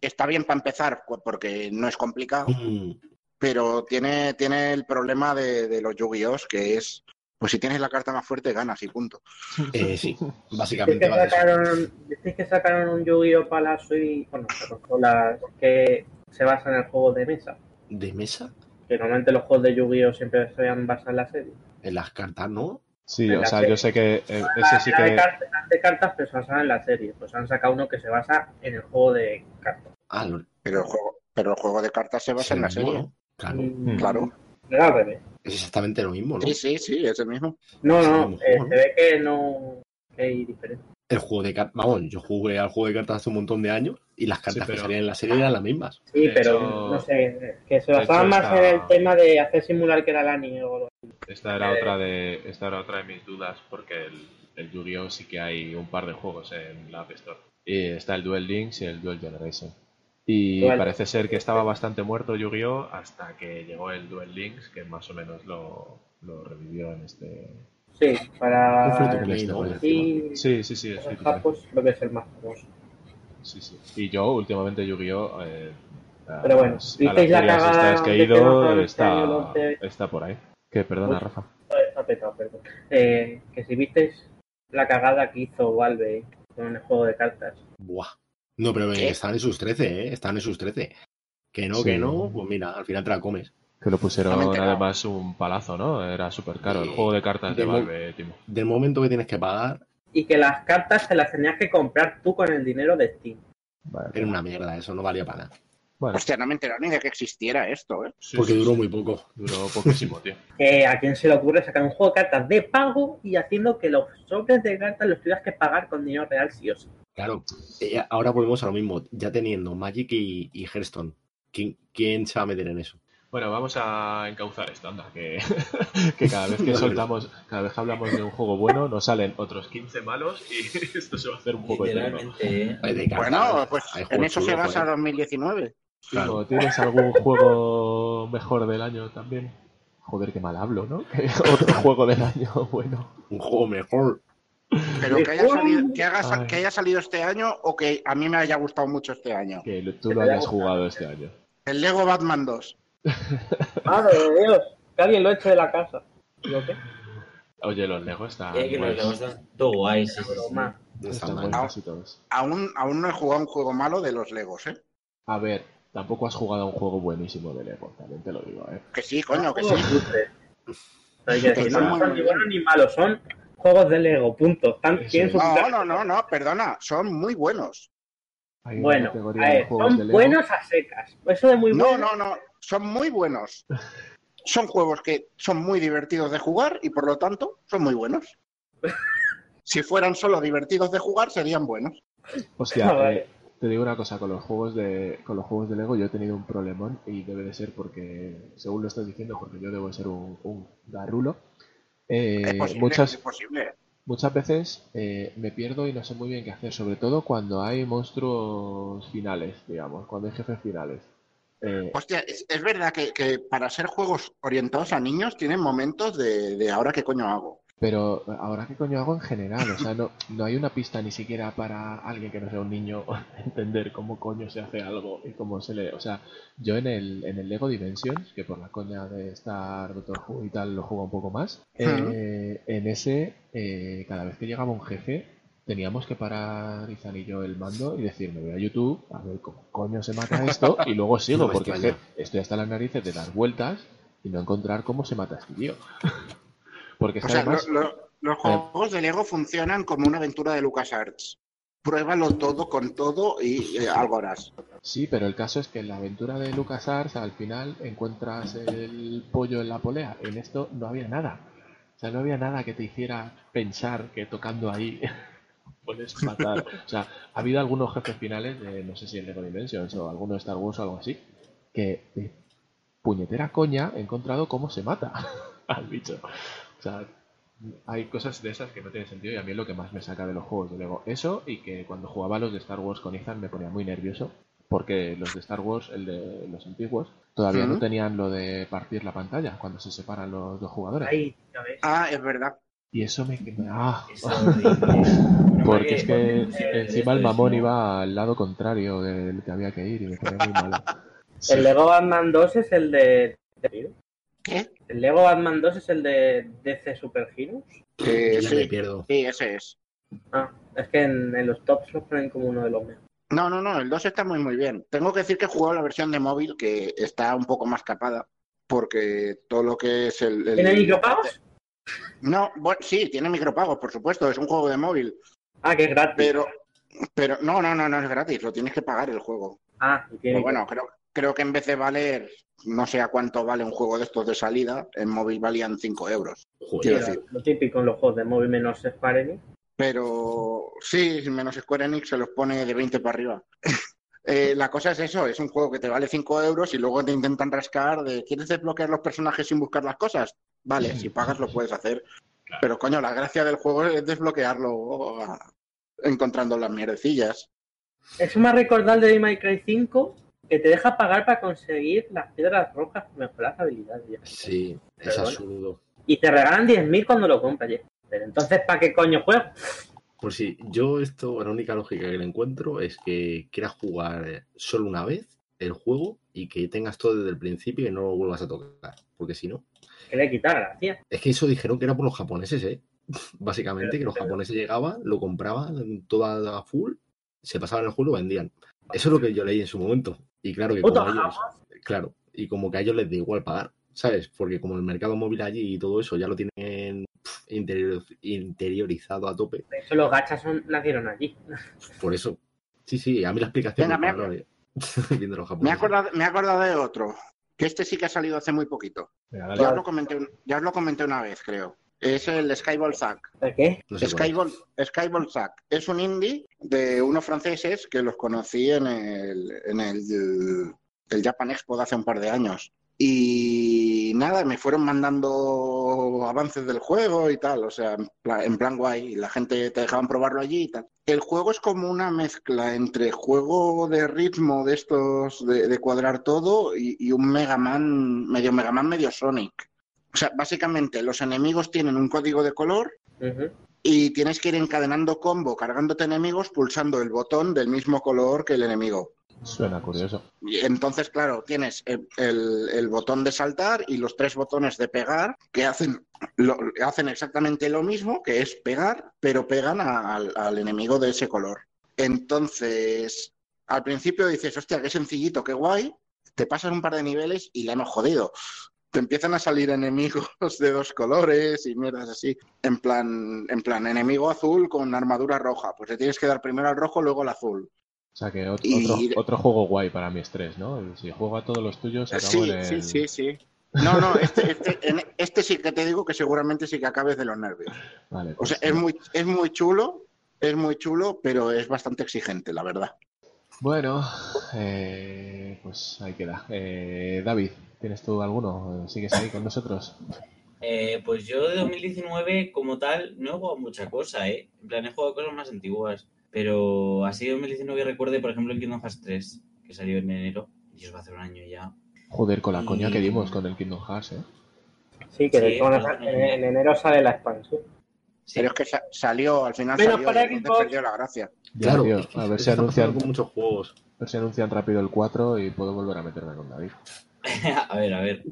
Está bien para empezar porque no es complicado, Mm, pero tiene, tiene el problema de, de los Yu-Gi-Oh! que es, pues si tienes la carta más fuerte ganas y punto. Eh, sí, ¿Visteis básicamente que va de eso. sacaron, ¿visteis que sacaron un Yu-Gi-Oh! para Switch? Bueno, para consolas que se basa en el juego de mesa. ¿De mesa? Que normalmente los juegos de Yu-Gi-Oh! siempre se han basado en la serie. En las cartas, ¿no? Sí, o sea, serie. yo sé que eh, La- ese sí que... cartas, de cartas, pero se basan en la serie. Pues han sacado uno que se basa en el juego de cartas. Ah, Pero el juego, pero el juego de cartas se basa en la serie. ¿no? Claro, Mm, Claro. Era al revés. es exactamente lo mismo, ¿no? Sí, sí, sí, es el mismo. No, no, eh, juego, se ve que no hay diferencia. El juego de cartas, vamos, yo jugué al juego de cartas hace un montón de años y las cartas Sí, pero- que salían en la serie eran las mismas. Sí, De pero hecho- no sé, que se basaban más en el tema de hacer simular que era el anime o algo. Esta era otra de, esta era otra de mis dudas porque el, el Yu-Gi-Oh sí que hay un par de juegos en la App Store. Y está el Duel Links y el Duel Generation. Y Duel- parece ser que estaba bastante muerto Yu-Gi-Oh hasta que llegó el Duel Links que más o menos lo, lo revivió en este... Sí, para ¿no? y Sí, sí, sí, es free japos es el más famoso. Sí, sí. Y yo últimamente Yu-Gi-Oh! eh, Pero bueno, ¿visteis la cagada que he ido este está, está por ahí. Que perdona, Uy. Rafa. Está petado, perdón. Eh, que si visteis la cagada que hizo Valve con el juego de cartas. Buah. No, pero ¿Qué? están en sus 13, ¿eh? Están en sus 13. Que no, Sí. que no, pues mira, al final te la comes. Que lo pusieron No además un palazo, ¿no? Era súper caro. El juego de cartas de Valve, Timo. Del momento que tienes que pagar, Y que las cartas te las tenías que comprar tú con el dinero de Steam. Vale. era una mierda, eso no valía para nada. Bueno, Hostia, no me he enterado ni de que existiera esto, ¿eh? sí, Porque sí, duró sí. muy poco. Duró poquísimo, tío. Que a quién se le ocurre sacar un juego de cartas de pago y haciendo que los sobres de cartas los tuvieras que pagar con dinero real sí o sí. Claro, eh, ahora volvemos a lo mismo. Ya teniendo Magic y, y Hearthstone, ¿quién, ¿quién se va a meter en eso? Bueno, vamos a encauzar esto, anda. Que, que cada vez que soltamos, cada vez que hablamos de un juego bueno, nos salen otros 15 malos y esto se va a hacer un poco eterno. ¿eh? Bueno, pues en eso se basa joder. 2019. Claro. ¿Tienes algún juego mejor del año también? Joder, qué mal hablo, ¿no? Otro juego del año bueno. Un juego mejor. Pero que haya, salido, que, haga que haya salido este año o que a mí me haya gustado mucho este año. Que tú lo hayas jugado este año. El Lego Batman 2. Madre de Dios, que alguien lo eche de la casa. ¿Lo qué? Oye, los Lego están, Eh, que los Legos están todo guay, sí, sí, sí. Broma. No está están mal. buenos y todos. Aún, aún no he jugado un juego malo de los Legos, ¿eh? A ver, tampoco has jugado a un juego buenísimo de Lego, también te lo digo, ¿eh? Que sí, coño, que sí. Hay que decir, no son ni buenos ni malos, son juegos de Lego, punto. No, no, no, no, perdona, son muy buenos. Hay una Bueno, categoría a de ver, juegos de son Lego. buenos a secas. Eso de muy No, bueno. no, no, son muy buenos. Son juegos que son muy divertidos de jugar y por lo tanto son muy buenos. Si fueran solo divertidos de jugar, serían buenos. Hostia, Ah, vale. eh, te digo una cosa, con los juegos de con los juegos de Lego yo he tenido un problemón y debe de ser porque, según lo estás diciendo, porque yo debo ser un, un garrulo. Eh, es posible, muchas, es posible. muchas veces eh, me pierdo y no sé muy bien qué hacer, sobre todo cuando hay monstruos finales, digamos, cuando hay jefes finales. Eh, Hostia, es, es verdad que, que para ser juegos orientados a niños tienen momentos de, de ahora qué coño hago. Pero ahora qué coño hago en general, o sea, no, no hay una pista ni siquiera para alguien que no sea un niño entender cómo coño se hace algo y cómo se le... O sea, yo en el, en el Lego Dimensions, que por la coña de estar Doctor Who y tal lo juego un poco más, eh, en ese, eh, cada vez que llegaba un jefe, teníamos que parar Izan y yo el mando y decir, me voy a YouTube a ver cómo coño se mata esto y luego sigo, No porque es extraña. que estoy hasta las narices de dar vueltas y no encontrar cómo se mata este tío. Porque es O sea, además... lo- lo- los juegos de Lego funcionan como una aventura de LucasArts. Pruébalo todo con todo y eh, algo harás. Sí, pero el caso es que en la aventura de LucasArts al final encuentras el pollo en la polea. En esto no había nada. O sea, no había nada que te hiciera pensar que tocando ahí puedes matar. O sea, ha habido algunos jefes finales de, no sé si en Lego Dimensions o alguno de Star Wars o algo así, que de puñetera coña he encontrado cómo se mata al bicho. O sea, hay cosas de esas que no tienen sentido y a mí es lo que más me saca de los juegos de Lego. Eso y que cuando jugaba los de Star Wars con Ethan me ponía muy nervioso porque los de Star Wars, el de los antiguos, todavía no tenían lo de partir la pantalla cuando se separan los dos jugadores. Ahí. Ah, es verdad. Y eso me... ah, Es porque es que encima el mamón iba al lado contrario del que había que ir y me ponía muy malo. El Lego Batman 2 es el de... ¿Qué? El Lego Batman 2 es el de DC Super Heroes. Eh, Ya me sí, pierdo. sí, ese es. Ah, es que en, en los tops los ponen como uno de los mejores. No, no, no, el 2 está muy, muy bien. Tengo que decir que he jugado la versión de móvil que está un poco más capada, porque todo lo que es el... el- ¿Tiene micropagos? No, bueno, sí, tiene micropagos, por supuesto, es un juego de móvil, Ah, que es gratis. pero... Pero no, no, no, no es gratis, lo tienes que pagar el juego. Ah, y tiene Pero bueno, creo, creo que en vez de valer, no sé a cuánto vale un juego de estos de salida, en móvil valían 5 euros. Joder. quiero lo- decir. lo típico en los juegos de móvil menos Square Enix. Pero sí, menos Square Enix se los pone de 20 para arriba. Eh, la cosa es eso, es un juego que te vale 5 euros y luego te intentan rascar de ¿quieres desbloquear los personajes sin buscar las cosas? Vale, si pagas lo puedes hacer. Claro. Pero coño, la gracia del juego es desbloquearlo ah, encontrando las mierdecillas. Eso me ha recordado el de May Cry 5, que te deja pagar para conseguir las piedras rojas para mejorar las habilidades. ya. Sí, es bueno. absurdo. Y te regalan 10.000 cuando lo compras. ya. Pero entonces, ¿para qué coño juego? Pues sí, yo esto, la única lógica que le encuentro es que quieras jugar solo una vez el juego y que tengas todo desde el principio y no lo vuelvas a tocar. Porque si no, Que le quita gracia. es que eso dijeron que era por los japoneses, ¿eh? Básicamente, que los Pero- japoneses llegaban, lo compraban toda a full, se pasaban el juego y lo vendían. Eso es lo que yo leí en su momento. Y claro que como ellos, claro, y como que a ellos les da igual pagar, ¿sabes? Porque como el mercado móvil allí y todo eso ya lo tienen interior- interiorizado a tope, De hecho, los gachas son, nacieron allí. por eso. Sí, sí, a mí la explicación Venga, me paró, eh. viendo los Me he japoneses. acordado, me he acordado de otro, que este sí que ha salido hace muy poquito. Ya os lo comenté, ya os lo comenté una vez, creo. Es el Skyball Zack. ¿De qué? No sé. Skyball, Skyball Zack es un indie de unos franceses que los conocí en el, en el, el Japan Expo de hace un par de años. Y nada, me fueron mandando avances del juego y tal, o sea, en pla- en plan guay, y la gente te dejaban probarlo allí y tal. El juego es como una mezcla entre juego de ritmo de estos, de, de cuadrar todo, y, y un Mega Man, medio Mega Man, medio Sonic. O sea, básicamente los enemigos tienen un código de color y tienes que ir encadenando combo, cargándote enemigos, pulsando el botón del mismo color que el enemigo. Suena curioso. Entonces, claro, tienes el, el- botón de saltar y los tres botones de pegar que hacen, exactamente lo mismo, que es pegar, pero pegan al enemigo de ese color. Entonces, al principio dices, hostia, qué sencillito, qué guay. Te pasas un par de niveles y la hemos jodido. Te empiezan a salir enemigos de dos colores y mierdas así. En plan, en plan, enemigo azul con armadura roja. Pues le tienes que dar primero al rojo, luego al azul. O sea que Y- otro, otro juego guay para mi estrés, ¿no? Si juego a todos los tuyos, acabo Sí, en el... sí, sí, sí. No, no, este, este, en- este sí que te digo que seguramente sí que acabes de los nervios. Vale, O pues, sea, es muy, es muy chulo, es muy chulo, pero es bastante exigente, la verdad. Bueno, eh, pues ahí queda. Eh, David, ¿tienes tú alguno? ¿Sigues ahí con nosotros? Eh, pues yo de 2019 como tal no he jugado mucha cosa, ¿eh? En plan, he jugado cosas más antiguas. Pero así de 2019 recuerde, por ejemplo, el Kingdom Hearts 3, que salió en enero. Y eso va a hacer un año ya. Joder, con la Y- coña que dimos con el Kingdom Hearts, ¿eh? Sí, que Sí, en, en enero sale la expansión. Sí. Pero es que sa- salió, al final Menos salió, para Xbox. perdió la gracia. Ya, Claro, tío, es que a ver si anuncian, con muchos juegos. a ver si anuncian rápido el 4 y puedo volver a meterme con David. a ver, a ver.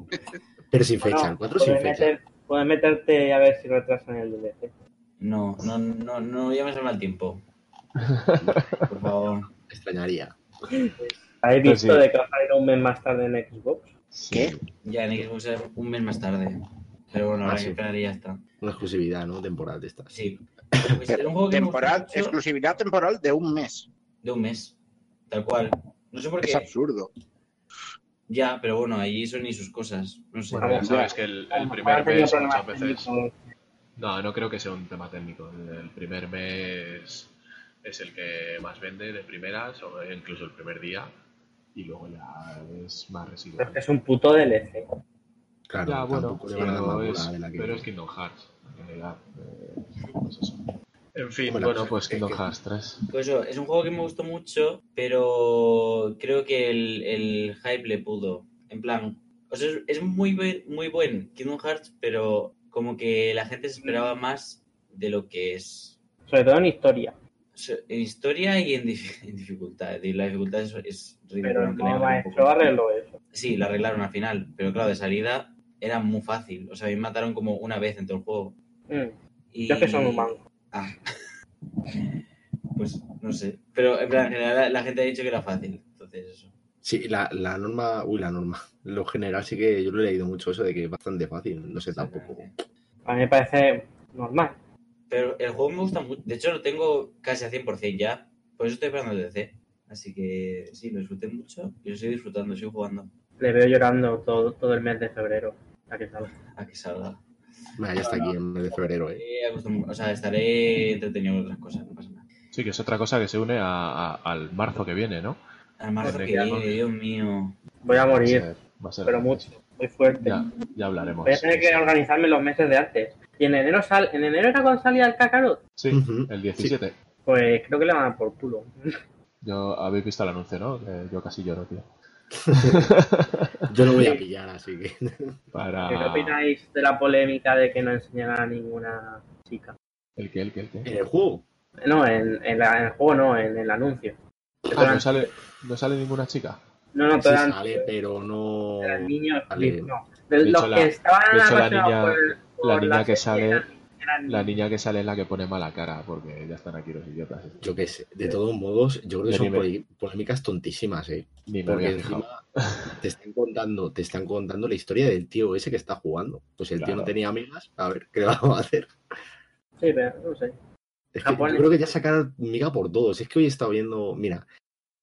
Pero sin fecha, Bueno, el 4 sin puedes, fecha. meter- puedes meterte a ver si retrasan el DLC. No, no, no, no llames al mal tiempo. Por favor. Extrañaría. ¿Habéis Pues visto sí. de que va a salir un mes más tarde en Xbox? ¿Qué? Ya en Xbox es un mes más tarde. Pero bueno, Ah, habrá sí. que esperar y ya está. Una exclusividad, ¿no? Temporal de estas. Sí. Pues un juego Temporal, mucho exclusividad temporal de un mes. de un mes. Tal cual. No sé por Es qué. absurdo. Ya, pero bueno, allí son y sus cosas. No sé. Bueno, ya sabes que el, primer mes muchas veces... No, no creo que sea un tema técnico. El primer mes es el que más vende de primeras, o incluso el primer día, y luego ya es más Es residual. es un puto DLC. Claro, Ya, bueno, es, de la que- pero es Kingdom Hearts, en realidad. eh, pues eso. En fin, Bueno, bueno, pues, pues es Kingdom que- Hearts 3. Pues eso, es un juego que me gustó mucho, pero creo que el, el hype le pudo. En plan, o sea, es- es muy buen, muy buen Kingdom Hearts, pero como que la gente se esperaba más de lo que es. Sobre todo en historia. En historia y en, dif- en dificultad. La dificultad es, es ridícula, Pero no maestro arregló eso. Sí, la arreglaron al final. Pero claro, de salida era muy fácil. O sea, a mí me mataron como una vez en todo el juego. Mm. Y... Yo es que soy un manco. Ah. Pues no sé. Pero en plan, en general la, la gente ha dicho que era fácil. Entonces, eso. Sí, la, la norma, uy, la norma. Lo general sí que yo lo he leído mucho eso de que es bastante fácil. No sé tampoco. A mí me parece normal. Pero el juego me gusta mucho. De hecho, lo tengo casi al 100% ya. Por eso estoy esperando el DC. Así que sí, lo disfruté mucho y lo estoy disfrutando, sigo jugando Le veo llorando todo, todo el mes de febrero. A que salga. a que salga. Ya está aquí el mes de febrero, eh. O sea, estaré entretenido con otras cosas, no pasa nada. Sí, que es otra cosa que se une a- a- al marzo que viene, ¿no? Al marzo Joder, que viene. Dios mío. Voy a Va a morir, ser- va a ser- pero mucho. Muy fuerte. Ya, ya hablaremos. Voy a tener que organizarme los meses de antes. Y en enero sal, en enero era cuando salía el Kakarot. Sí, el 17. Pues creo que le van a dar por culo. Yo habéis visto el anuncio, ¿no? Yo casi lloro, tío. Yo lo voy a pillar, así que. Para ¿Qué opináis de la polémica de que no enseñan a ninguna chica? el que, el que, el que. En el juego. No, en, en la- en el juego no, en el anuncio. Ah, no sale, no sale ninguna chica. No, no, Sí todos eran, sale, pero no. eran niños. Sale. No. De, De los hecho, la- que estaban hecho, la niña- por el- por la niña que sale- eran- eran La niña que sale es la que pone mala cara, porque ya están aquí los idiotas. Yo qué sé. De todos modos, yo creo que son me- polémicas tontísimas, eh. Ni Porque encima te están contando, te están contando la historia del tío ese que está jugando. Pues el tío no tenía amigas, a ver, ¿qué le vamos a hacer? Sí, pero no sé. Es que yo creo que ya sacaron miga por todos. Es que hoy he estado viendo, mira,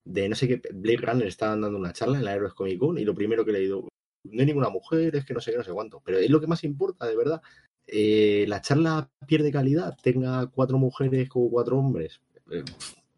de no sé qué, Blade Runner estaban dando una charla en la Heroes Comic Con y lo primero que he leído, no hay ninguna mujer, es que no sé qué, no sé cuánto. Pero es lo que más importa, de verdad. Eh, la charla pierde calidad, tenga cuatro mujeres como cuatro hombres. Eh,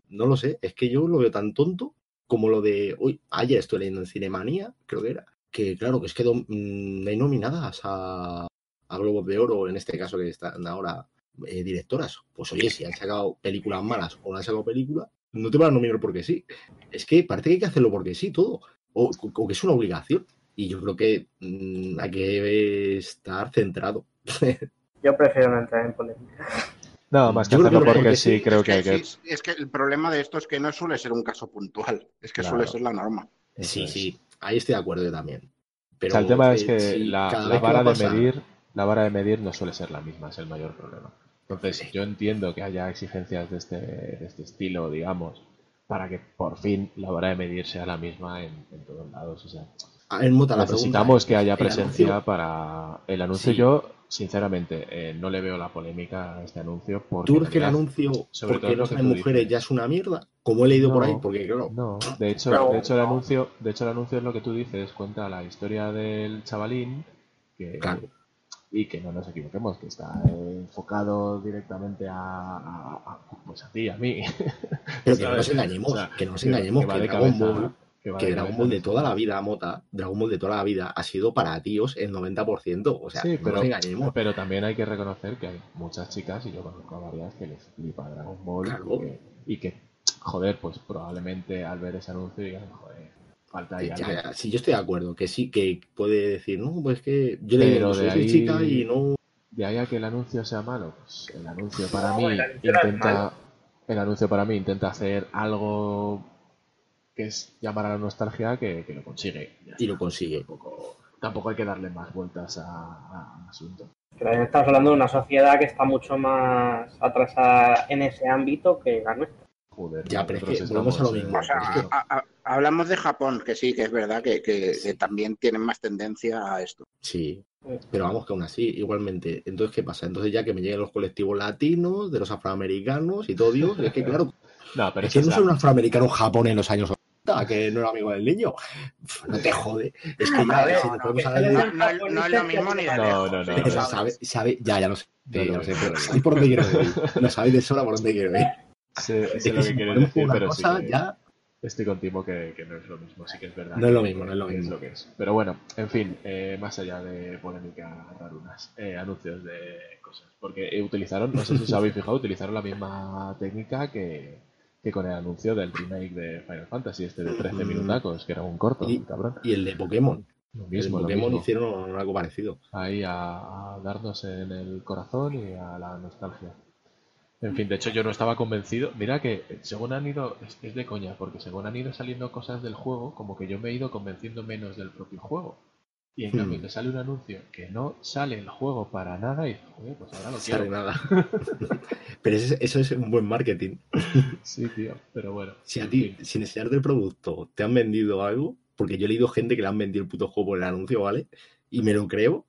no lo sé, es que yo lo veo tan tonto como lo de, uy, ayer estoy leyendo en Cinemanía, creo que era, que claro, que es que dom- mm, hay nominadas a, a Globos de Oro, en este caso que están ahora eh, directoras. Pues oye, si han sacado películas malas o no han sacado películas, no te van a nominar porque sí. Es que parece que hay que hacerlo porque sí, todo. O, o que es una obligación. Y yo creo que mm, hay que estar centrado. Yo prefiero no entrar en polémica. No, más que hacerlo porque porque sí, sí, creo es, que hay que, que. sí, es que el problema de esto es que no suele ser un caso puntual, es que Claro. suele ser la norma. Sí, es. sí, ahí estoy de acuerdo yo también. Pero o sea, el tema es eh, que la, la que de pasar- medir, la vara de medir no suele ser la misma, es el mayor problema. Entonces, yo entiendo que haya exigencias de este, de este estilo, digamos, para que por fin la vara de medir sea la misma en, en todos lados. O sea, A ver, Mota, la necesitamos pregunta que es, haya ¿el presencia para el anuncio. Sí. Yo, sinceramente, eh, no le veo la polémica a este anuncio. Porque ¿Tú que el anuncio, sobre porque no tú mujeres, dices. ya es una mierda? Como he leído por ahí, porque claro, No, de hecho, No, de hecho el no. anuncio, de hecho el anuncio es lo que tú dices, cuenta la historia del chavalín que Claro. Y que no nos equivoquemos, que está enfocado directamente a, a- a- pues a ti, a mí. pero que no nos engañemos, que no nos que- engañemos, que que, de Dragon cabeza, Ball, que que de Dragon Ball toda la vida, Mota, Dragon Ball de toda la vida ha sido para tíos el 90%, o sea, Sí, no pero, nos engañemos. pero también hay que reconocer que hay muchas chicas, y yo conozco a varias, que les flipa Dragon Ball Claro. y, que, y que, joder, pues probablemente al ver ese anuncio digan, joder, falta ahí Que ya, algo". ya, sí, yo estoy de acuerdo, que sí, que puede decir, no, pues que yo le digo, soy de ahí- chica y no... De ahí a que el anuncio sea malo, pues el anuncio para No, mí el anuncio intenta el anuncio para mí intenta hacer algo que es llamar a la nostalgia que, que lo consigue. Y lo consigue. Tampoco, tampoco hay que darle más vueltas a- a- al asunto. Pero también estamos hablando de una sociedad que está mucho más atrasada en ese ámbito que la nuestra. Joder, Ya, pero es que volvemos a lo mismo. O sea, a- a- hablamos de Japón, que sí, que es verdad que, que- que también tienen más tendencia a esto. Sí, pero vamos que aún así, igualmente. Entonces, ¿qué pasa? Entonces ya que me lleguen los colectivos latinos, de los afroamericanos y todo, Dios, es que claro, No, pero es que no la- un afroamericano Japón en los años 80, que no era amigo del niño. No te jode. Es que ya, ver, si nos no, podemos hablar de- No, no es- no es lo mismo ni de No, no, no, no, Pero no. sabe, sabe, ya, ya lo sé, No, ya no, lo sé, no, pero no. sabéis por dónde quiero ir. Lo sabéis de sobra por dónde quiero ir. Sé, sé Es lo que que si quieres decir, pero sí cosa, que- ya Estoy contigo que, que no es lo mismo, sí que es verdad. No es lo que- mismo, no es lo que mismo. lo que es. Pero bueno, en fin, eh, más allá de polémica rarunas, eh, anuncios de cosas. Porque eh, utilizaron, no sé si os habéis fijado, utilizaron la misma técnica que, que con el anuncio del remake de Final Fantasy, este de 13 Mm. minutacos, que era un corto, Y- cabrón. Y el de Pokémon. Lo El mismo, de lo Pokémon mismo. hicieron algo parecido. Ahí a, a darnos en el corazón y a la nostalgia. En fin, de hecho yo no estaba convencido. Mira que eh, según han ido, es, es de coña, porque según han ido saliendo cosas del juego, como que yo me he ido convenciendo menos del propio juego. Y en Hmm. cambio te sale un anuncio que no sale el juego para nada y joder, pues ahora lo Sale quiero. nada. Pero eso es un buen marketing. Sí, tío, pero bueno. Si a ti, fin. sin enseñarte el producto, te han vendido algo, porque yo he leído gente que le han vendido el puto juego por el anuncio, ¿vale? Y me lo creo.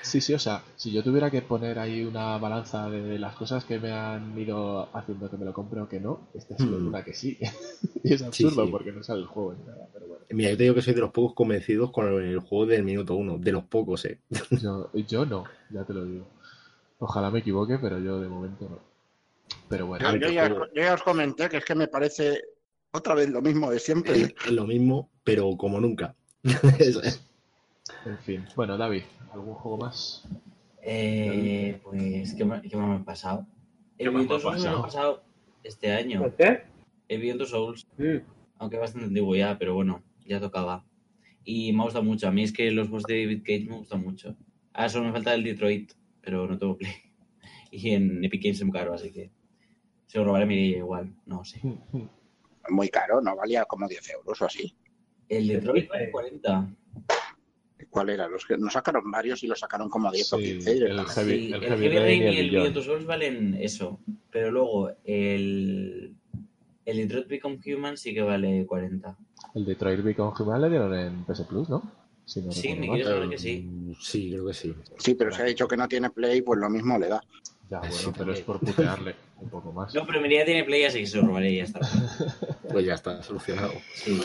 Sí, sí, o sea, si yo tuviera que poner ahí una balanza de las cosas que me han ido haciendo que me lo compre o que no, esta sido Hmm. una que sí. y es absurdo sí. porque no sale el juego ni nada, pero bueno. Mira, yo te digo que soy de los pocos convencidos con el juego del minuto uno. De los pocos, ¿eh? Yo, yo no, ya te lo digo. Ojalá me equivoque, pero yo de momento no. Pero bueno, Yo, yo ya, juego. yo ya os comenté que es que me parece otra vez lo mismo de siempre. Es, es lo mismo, pero como nunca. Eso es. En fin. Bueno, David, ¿algún juego más? Eh, pues, ¿qué, más me ha pasado? ¿Qué El Beyond ha Souls me lo he pasado? este año. ¿Por qué? El Beyond Souls, Mm. aunque bastante antiguo ya, pero bueno, ya tocaba. Y me gusta mucho. A mí es que los juegos de David Cage me gustan mucho. Ah, solo me falta el Detroit, pero no tengo Play. Y en Epic Games es muy caro, así que se lo robaré a Mireia igual, no sé. Muy caro, no valía como 10 euros o así. El Detroit vale 40. ¿Cuál era? Los que nos sacaron varios y lo sacaron como 10 o Sí, 15. el. Heavy, Sí, el el Heavy Heavy Rain Rain y el Beyond. Souls valen eso. Pero luego el, el Detroit Become Human sí que vale 40. El Detroit Become Human le dieron en PS Plus, ¿no? Si no Sí, me quiero saber que sí. Mm, Sí, creo que sí. Sí, pero se ha dicho que no tiene play, pues lo mismo le da. Ya, bueno, Sí, pero es por putearle un poco más. No, pero Mireia tiene Play, así que se lo robaré y ya está. Pues ya está solucionado. Sí,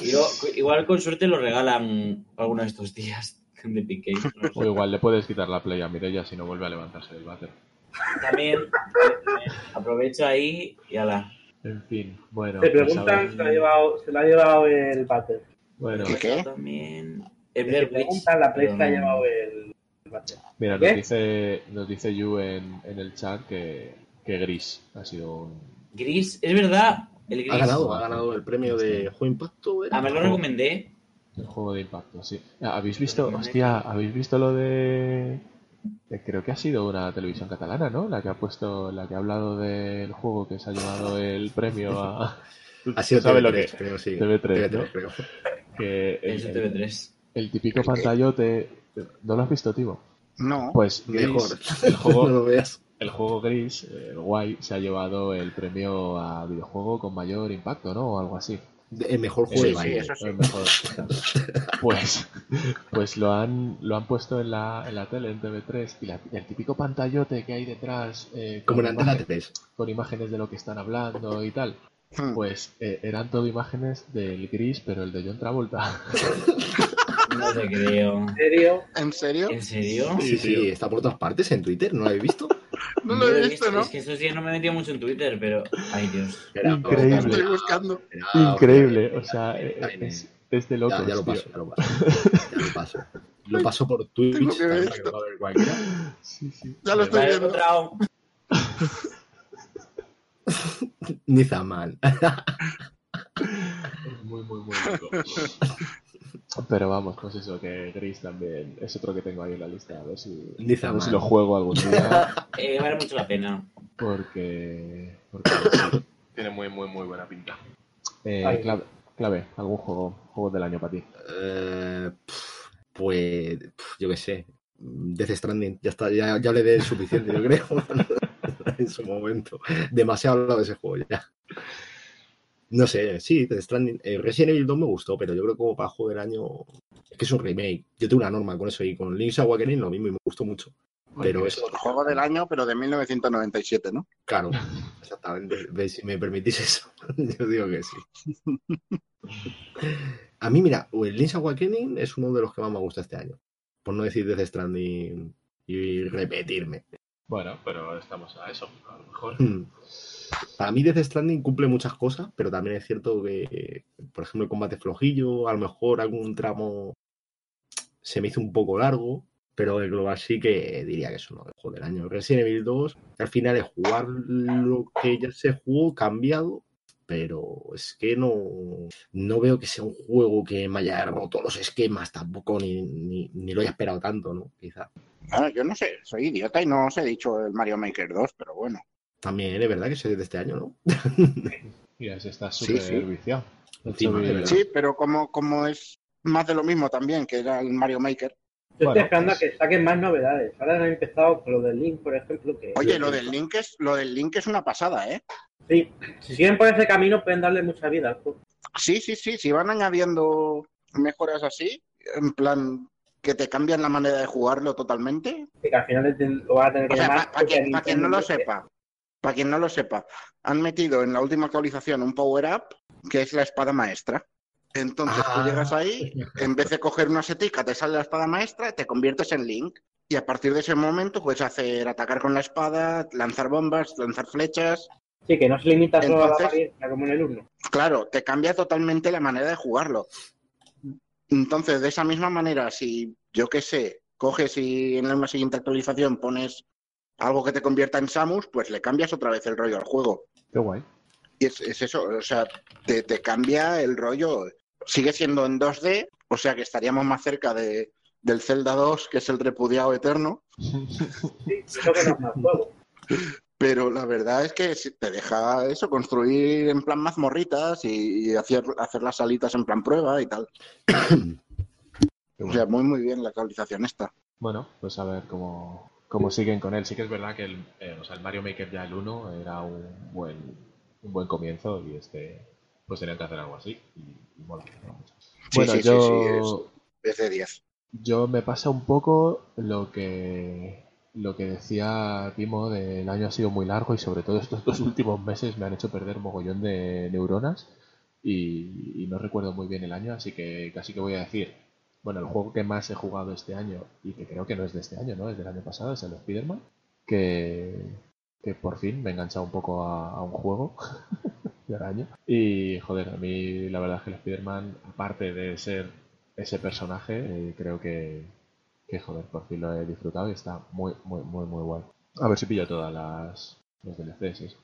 igual con suerte lo regalan alguno de estos días de Games, no. O igual le puedes quitar la play a Mireia si no vuelve a levantarse del váter. También, también, aprovecho ahí y ala. En fin, bueno. Se pues preguntan, se ha llevado, se lo ha llevado el Battle. Bueno, ¿Qué, qué? También el preguntan, la Play se ha llevado el, el Battle. mira, ¿Qué? nos dice, nos dice Yu en, en el chat que, que Gris ha sido un. Gris, es verdad, el Gris. Ha ganado, ha ganado el premio de Juego Impacto. ¿era? Ah, me lo recomendé. El juego de impacto, sí. Ah, ¿Habéis visto, hostia, habéis visto lo de... de- Creo que ha sido una televisión catalana, ¿no? La que ha puesto, la que ha hablado del juego que se ha llevado el premio a... Ha sido ¿Sabes TV3, lo que? creo, sí. TV3, ¿no? creo. Que el, Es el- TV3. el típico pantallote... ¿No lo has visto, tío? No. Pues Gris, Mejor. el no juego, lo veas. el juego Gris, eh, el guay, se ha llevado el premio a videojuego con mayor impacto, ¿no? O algo así. El mejor juego Sí, de sí, baile. eso sí. El mejor. Pues, pues lo han lo han puesto en la, en la tele, en TV3, y la- el típico pantallote que hay detrás eh, Como con, en Antena imagen- 3. con imágenes de lo que están hablando y tal, Hmm. pues eh, eran todo imágenes del gris, pero el de John Travolta. No te creo. ¿En serio? ¿En serio? ¿En serio? Sí, sí, está por todas partes en Twitter, ¿no lo habéis visto? No lo he visto, ¿no? Es que estos días no me he metido mucho en Twitter, pero. Ay, Dios. Increíble. Estoy buscando. espera, Increíble, o sea, eh, es, es de locos. ya, ya lo paso, ya lo paso. Ya lo paso. Lo paso por Twitch, Tengo que ver esto. Sí, sí. Ya lo estoy viendo. encontrado. Nizaman. Es muy, muy, muy loco. Pero vamos, pues eso, que Gris también es otro que tengo ahí en la lista. A ver si, a ver si lo juego algún día. Eh, vale mucho la pena. Porque, porque sí, tiene muy, muy, muy buena pinta. Eh, clave, clave, algún juego, juego del año para ti. Eh, pues, yo qué sé. Death Stranding, ya está, ya, ya le dé suficiente, yo creo. en su momento. Demasiado hablado de ese juego ya. No sé, sí, Death Stranding. Eh, Resident Evil 2 me gustó, pero yo creo que como para juego del año. Es que es un remake. Yo tengo una norma con eso y con Link's Awakening lo mismo y me gustó mucho. Pero eso, Juego del año, pero de 1997, ¿no? claro, exactamente. Ve, Si me permitís eso, yo digo que sí. A mí, mira, el Link's Awakening es uno de los que más me gusta este año. Por no decir Death Stranding y repetirme. Bueno, pero estamos a eso, a lo mejor. Hmm. Para mí Death Stranding cumple muchas cosas, pero también es cierto que, por ejemplo, el combate flojillo, a lo mejor algún tramo se me hizo un poco largo, pero en global sí que diría que es uno de los juegos del año. Resident Evil 2, al final es jugar lo que ya se jugó cambiado, pero es que no, no veo que sea un juego que me haya roto los esquemas tampoco, ni, ni, ni lo haya esperado tanto, ¿no? Quizá. Ah, yo no sé, soy idiota y no os he dicho el Mario Maker 2, pero bueno. También es verdad que es de este año, ¿no? Y ese está Sí, súper sí. viciado. De verdad. Sí, pero como, como es más de lo mismo también, que era el Mario Maker. Yo Bueno, estoy esperando pues- a que saquen más novedades. Ahora han empezado con lo del Link, por ejemplo. Que Oye, lo del Link es, lo del Link es una pasada, ¿eh? Sí, si siguen por ese camino pueden darle mucha vida. Sí, sí, sí, si van añadiendo mejoras así, en plan que te cambian la manera de jugarlo totalmente. Que al final lo van a tener que O sea, llamar. para quien, no lo sepa, para quien no lo sepa, han metido en la última actualización un power up que es la espada maestra. Entonces tú Ah. llegas ahí, en vez de coger una setica, te sale la espada maestra, te conviertes en Link. Y a partir de ese momento puedes hacer atacar con la espada, lanzar bombas, lanzar flechas. Sí, que no se limita solo a la apariencia como en el 1. Claro, te cambia totalmente la manera de jugarlo. Entonces, de esa misma manera, si yo qué sé, coges y en la siguiente actualización pones algo que te convierta en Samus, pues le cambias otra vez el rollo al juego. Qué guay. Y es, es eso, o sea, te, te cambia el rollo. Sigue siendo en 2D, o sea que estaríamos más cerca de, del Zelda 2, que es el repudiado eterno, Eso que no es más juego. pero la verdad es que te deja eso, construir en plan mazmorritas y, y hacer, hacer las salitas en plan prueba y tal. O sea, muy muy bien la actualización esta. Bueno, pues a ver cómo, cómo siguen con él. Sí que es verdad que el, eh, o sea, el Mario Maker ya el 1 era un buen, un buen comienzo y este pues tenían que hacer algo así y, y mola. Sí, bueno, sí, sí, yo, Es de 10. yo me pasa un poco lo que lo que decía Timo del año ha sido muy largo y sobre todo estos dos últimos meses me han hecho perder mogollón de neuronas y, y no recuerdo muy bien el año, así que casi que voy a decir, bueno, el juego que más he jugado este año y que creo que no es de este año, ¿no? Es del año pasado, es el Spider-Man, que, que por fin me he enganchado un poco a, un juego de araña. Y joder, a mí la verdad es que el Spider-Man, aparte de ser ese personaje, eh, creo que, que joder, por fin lo he disfrutado y está muy, muy, muy, muy guay. A ver si pillo todas las los DLCs.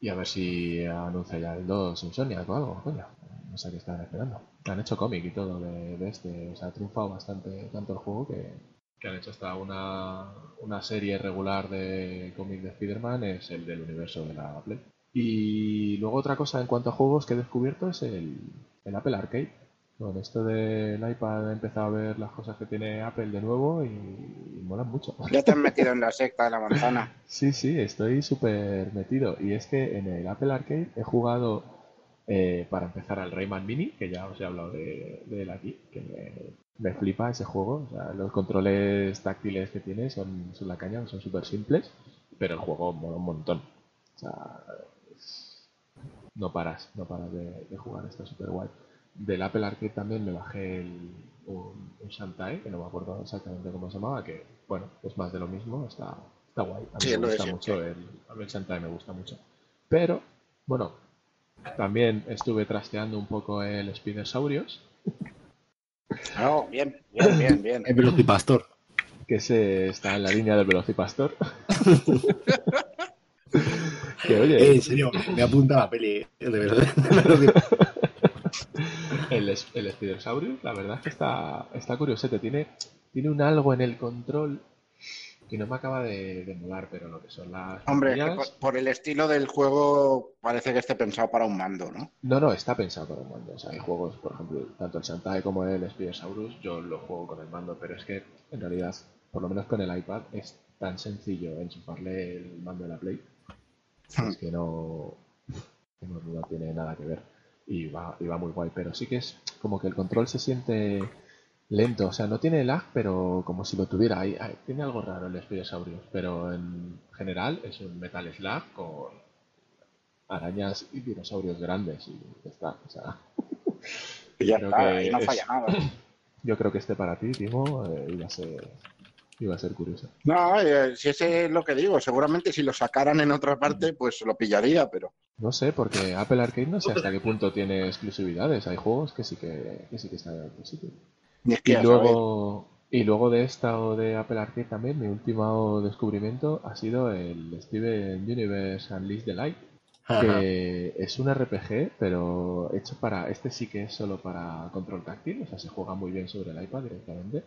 Y a ver si anuncia ya el 2 Insomniac o algo, coño. No sé qué están esperando. Han hecho cómic y todo de, de este. O sea, ha triunfado bastante tanto el juego que, que han hecho hasta una, una serie regular de cómic de Spider-Man, es el del universo de la Play. Y luego otra cosa en cuanto a juegos que he descubierto es el, el Apple Arcade. Con esto del iPad he empezado a ver las cosas que tiene Apple de nuevo y, y molan mucho. Ya te has metido en la secta de la manzana. Sí, sí, estoy súper metido. Y es que en el Apple Arcade he jugado eh, para empezar al Rayman Mini, que ya os he hablado de, de él aquí, que me, me flipa ese juego. O sea, los controles táctiles que tiene son, son la caña, son súper simples, pero el juego mola un montón. O sea, es- no paras, no paras de, de jugar, está súper guay. Del Apple Arcade también me bajé el, un, un Shantae, que no me acuerdo exactamente cómo se llamaba, que bueno, es más de lo mismo, está, está guay. A mí Sí, me de gusta mucho el, a mí el Shantae me gusta mucho. Pero, bueno, también estuve trasteando un poco el Spidersaurios, No, bien, bien, bien, bien. El Velocipastor. que se está en la línea del Velocipastor. que oye, Eh, en serio, me apunta la peli, de verdad. El, el Spidersaurus, la verdad es que está, está curiosete. Tiene, tiene un algo en el control que no me acaba de, de molar, pero lo que son las. Hombre, por, por el estilo del juego parece que esté pensado para un mando, ¿no? No, no, está pensado para un mando. O sea, hay juegos, por ejemplo, tanto el Shantae como el Spidersaurus, yo lo juego con el mando, pero es que en realidad, por lo menos con el iPad, es tan sencillo enchufarle el mando de la Play. Es que no, que no, no tiene nada que ver. Y va, y va muy guay, pero sí que es como que el control se siente lento. O sea, no tiene lag, pero como si lo tuviera. Hay- hay- tiene algo raro el Spidersaurus, pero en general es un Metal Slug con arañas y dinosaurios grandes y ya está. O sea, Y ya Creo está, que no es- falla nada. yo creo que este para ti, Timo, eh, iba a ser iba a ser curioso. No, eh, si ese es lo que digo, seguramente si lo sacaran en otra parte, pues lo pillaría, pero No sé, porque Apple Arcade no sé hasta qué punto tiene exclusividades. Hay juegos que sí que, que sí que están en otro sitio. Ni es que Y luego, y luego de esta o de Apple Arcade también, mi último descubrimiento ha sido el Steven Universe Unleashed the Light, que es un RPG, pero hecho para. Este sí que es solo para control táctil, o sea, se juega muy bien sobre el iPad directamente.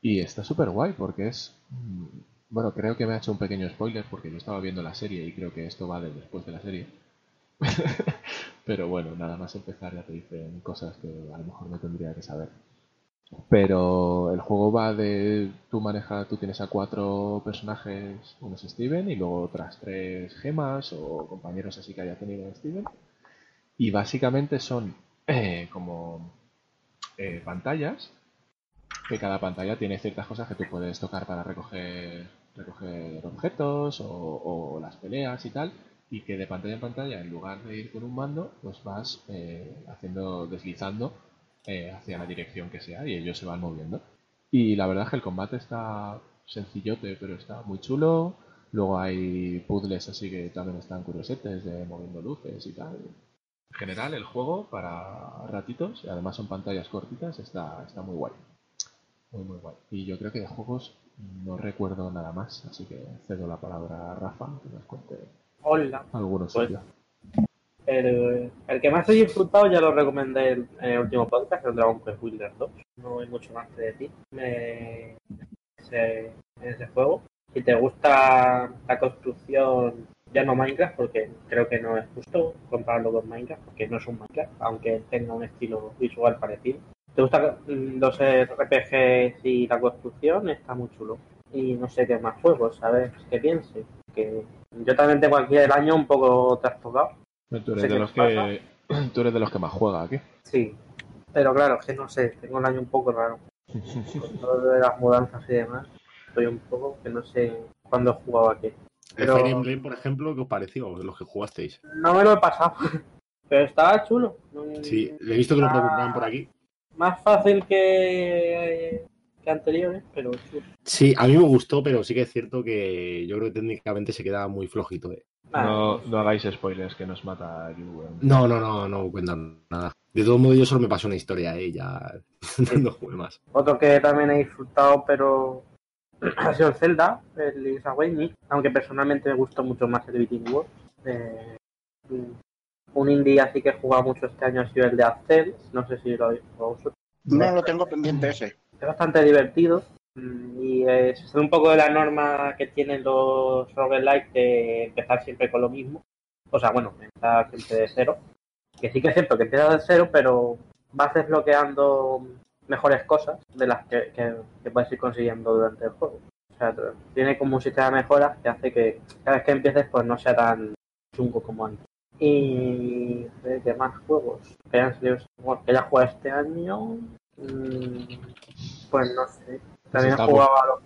Y está súper guay porque es mm, Bueno, creo que me ha hecho un pequeño spoiler porque yo estaba viendo la serie y creo que esto va de después de la serie. Pero bueno, nada más empezar ya te dicen cosas que a lo mejor no tendría que saber. Pero el juego va de tú manejas, tú tienes a cuatro personajes, uno es Steven y luego otras tres gemas o compañeros así que haya tenido Steven. Y básicamente son eh, como eh, pantallas, que cada pantalla tiene ciertas cosas que tú puedes tocar para recoger, recoger objetos o, o las peleas y tal. Y que de pantalla en pantalla, en lugar de ir con un mando, pues vas eh, haciendo, deslizando eh, hacia la dirección que sea y ellos se van moviendo. Y la verdad es que el combate está sencillote, pero está muy chulo. Luego hay puzzles así que también están curiosetes de moviendo luces y tal. En general, el juego para ratitos, y además son pantallas cortitas, está, está muy guay. Muy, muy guay. Y yo creo que de juegos no recuerdo nada más, así que cedo la palabra a Rafa que nos cuente Hola. algunos Pues-. El, el que más he disfrutado ya lo recomendé en en el último podcast, el Dragon Quest Builder 2. No hay mucho más que decir. Me, ese, en ese juego. Si te gusta la construcción, ya no Minecraft, porque creo que no es justo compararlo con Minecraft, porque no es un Minecraft, aunque tenga un estilo visual parecido. ¿Te gustan los RPGs y la construcción? Está muy chulo. Y no sé qué más juegos, ¿sabes? ¿Qué piense? Que yo también tengo aquí el año un poco trastocado. Tú eres, sé de los que, tú eres de los que más juega aquí. Sí, pero claro, es que no sé, tengo un año un poco raro. Con todo lo de las mudanzas y demás, estoy un poco que no sé cuándo he jugado aquí. El Pero Fire Emblem, por ejemplo, ¿qué os pareció de los que jugasteis? no me lo he pasado, pero estaba chulo. Sí, he visto que lo preguntaban por aquí. Más fácil que, que anteriores, pero chulo. Sí, a mí me gustó, pero sí que es cierto que yo creo que técnicamente se queda muy flojito. eh. No, no hagáis spoilers que nos mata Yu. No, no, no, no cuentan nada. De todo modo, yo solo me pasó una historia, ¿eh? Ya no jugué más. Otro que también he disfrutado, pero ha sido el Zelda, el Link's Awakening, aunque personalmente me gustó mucho más el Beating World. Eh, un indie así que he jugado mucho este año ha sido el de Accel, no sé si lo habéis jugado vosotros. No lo tengo pendiente ese. Es bastante divertido y eh, un poco de la norma que tienen los roguelike de empezar siempre con lo mismo. O sea, bueno, empezar siempre de cero. Que sí que es cierto que empiezas de cero, pero vas desbloqueando mejores cosas de las que, que- que puedes ir consiguiendo durante el juego. O sea, tiene como un sistema de mejoras que hace que cada vez que empieces pues no sea tan chungo como antes. Y de qué más juegos que hayan salido, que haya jugado este año, mm, pues no sé. También está he jugado a los,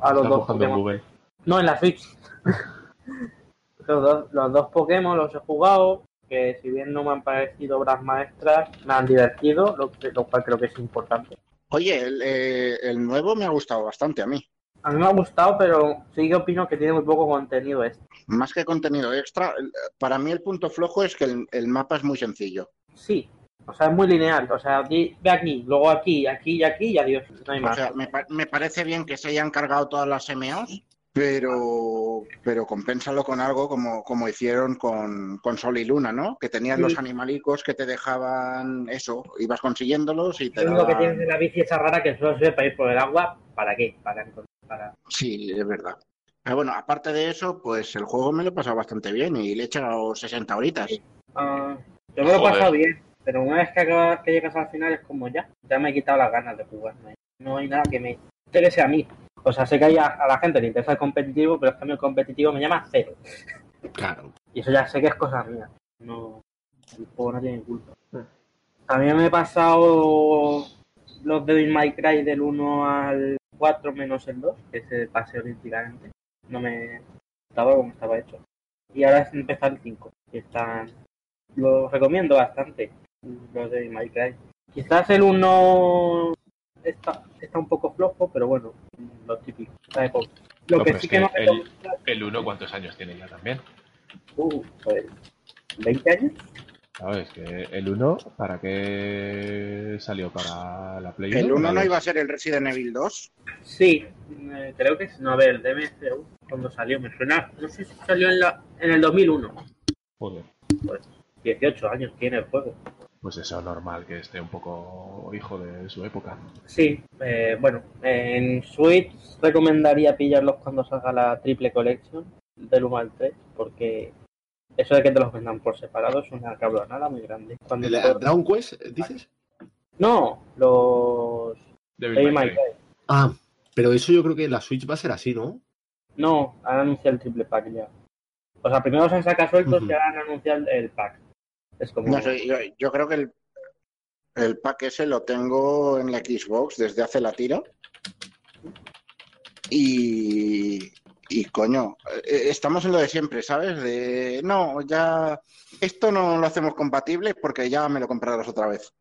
a los Está dos en Pokémon. Google. No, en la Switch. los, dos, los dos Pokémon los he jugado, que si bien no me han parecido obras maestras, me han divertido, lo, cual creo que es importante. Oye, el, eh, el nuevo me ha gustado bastante a mí. A mí me ha gustado, pero sí que opino que tiene muy poco contenido este. Más que contenido extra, para mí el punto flojo es que el, el mapa es muy sencillo. Sí, o sea, es muy lineal. O sea, di- ve aquí, luego aquí, aquí y aquí y adiós. No hay O sea, me, pa- me parece bien que se hayan cargado todas las MOs, pero, pero compénsalo con algo como, como hicieron con, con Sol y Luna, ¿no? Que tenías Sí. los animalicos que te dejaban eso, ibas consiguiéndolo y te Lo único que tienes de la bici esa rara que solo sirve para ir por el agua. ¿Para qué? Para, para... Sí, es verdad. Pero bueno, aparte de eso, pues el juego me lo he pasado bastante bien y le he echado 60 horitas. Ah, yo me lo he pasado bien, pero una vez que, acabas, que llegas al final es como ya, ya me he quitado las ganas de jugar. No hay, no hay nada que me interese a mí. O sea, sé que hay a, a la gente le interesa el competitivo, pero es que a mí el competitivo me llama cero. Claro. Y eso ya sé que es cosa mía. No, el juego no tiene culpa. También me he pasado los de Devil May Cry del 1 al 4 menos el 2, que se pasé olímpicamente. No me gustaba como estaba hecho. Y ahora es empezar el 5, que están... Lo recomiendo bastante, los de Cry. Quizás el 1 está, está un poco flojo, pero bueno, lo típico. Lo No, que sí es que que no me el- gusta... El 1, ¿cuántos años tiene ya también? Uh, pues, ¿20 años? ¿Sabes? Que el 1, ¿para qué salió? ¿Para la Play ¿El 1 no ¿Para iba a ser el Resident Evil 2? Sí, eh, creo que es. No, a ver, el DMCU, cuando salió, me suena. No sé si salió en, la, en el 2001. Joder. 18 años tiene el juego. Pues eso, normal que esté un poco hijo de su época. Sí, eh, bueno, en Switch recomendaría pillarlos cuando salga la triple collection del 1 al 3, porque eso de que te los vendan por separado es una cabronada muy grande. Cuando ¿El- el Dragon Quest, dices? No, los Devil May Cry. Ah, pero eso yo creo que la Switch va a ser así, ¿no? No, han anunciado el triple pack ya. O sea, primero se han sacado sueltos y ahora han anunciado el pack. Es como... No sé, yo, yo creo que el, el pack ese lo tengo en la Xbox desde hace la tira. Y, y coño, eh, estamos en lo de siempre, ¿sabes? De no, ya esto no lo hacemos compatible porque ya me lo comprarás otra vez.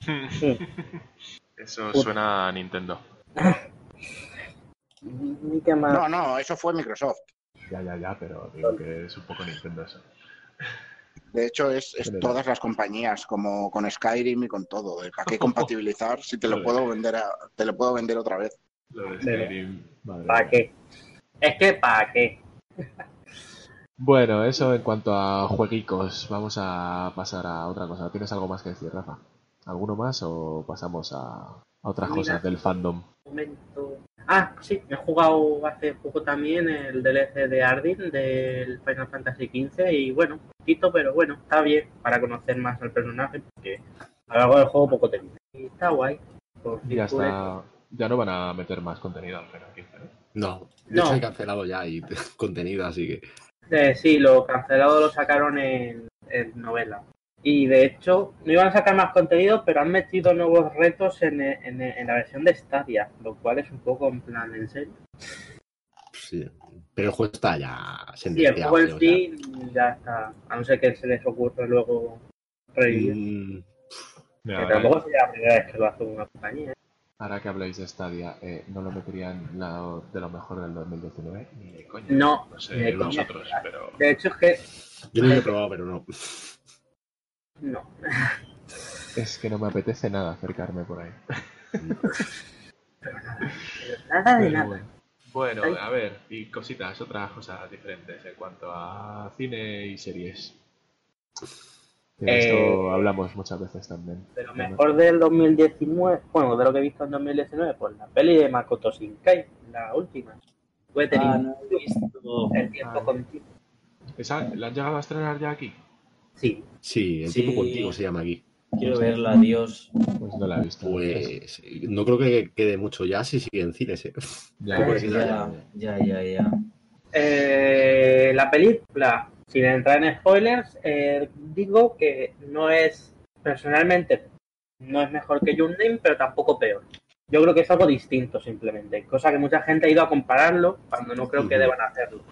Eso suena a Nintendo. No, no, eso fue Microsoft. Ya, ya, ya, pero digo que es un poco Nintendo eso. De hecho, es, todas las compañías, como con Skyrim y con todo. ¿Para qué compatibilizar si te lo puedo vender a- te lo puedo vender otra vez? Lo de Pero- Skyrim, madre ¿Para qué? Es que ¿para qué? Bueno, eso en cuanto a jueguicos. Vamos a pasar a otra cosa. ¿Tienes algo más que decir, Rafa? ¿Alguno más o pasamos a, a otras Mira. cosas del fandom? Momento. Ah, sí, he jugado hace poco también el DLC de Ardyn del Final Fantasy XV y bueno, poquito, pero bueno, está bien para conocer más al personaje porque a lo largo del juego poco te dice. Y está guay. Y ya círculos. está. Ya no van a meter más contenido al Final 15, ¿no? No, de No. hecho he cancelado ya y contenido, así que. Eh, sí, lo cancelado lo sacaron en, en novela. Y de hecho, no iban a sacar más contenido, pero han metido nuevos retos en, en- en la versión de Stadia, lo cual es un poco en plan, ¿en serio? Sí. Pero el juego está ya Sí, el juego en sí ya está. A no ser que se les ocurra luego revivir. mm, que tampoco sería la primera vez que lo hace una compañía. ¿eh? ahora que habláis de Stadia, eh, ¿no lo meterían la- de lo mejor del 2019? Ni de coña. No, No sé ni de coña. vosotros, pero... De hecho, es que Yo no lo he probado, pero no. No. Es que no me apetece nada acercarme por ahí. Pero nada de Pero nada. bueno. A ver, y cositas, otras cosas diferentes en cuanto a cine y series. De Eh, esto hablamos muchas veces también. De lo mejor del 2019, bueno, de lo que he visto en 2019, pues la peli de Makoto Shinkai, la última. Weathering, Ah, no he visto. el tiempo Ah. contigo. ¿Esa, ¿La han llegado a estrenar ya aquí? Sí, Sí, el Sí. tiempo contigo se llama aquí. Quiero verla, adiós. Pues no la he visto. Pues no creo que quede mucho ya si sigue en cines. ¿eh? Ya, Pues pues Ya, ya, ya, ya, ya. Eh, la película, sin entrar en spoilers, eh, digo que no es, personalmente, no es mejor que Your Name, pero tampoco peor. Yo creo que es algo distinto simplemente, cosa que mucha gente ha ido a compararlo cuando no creo que deban hacerlo.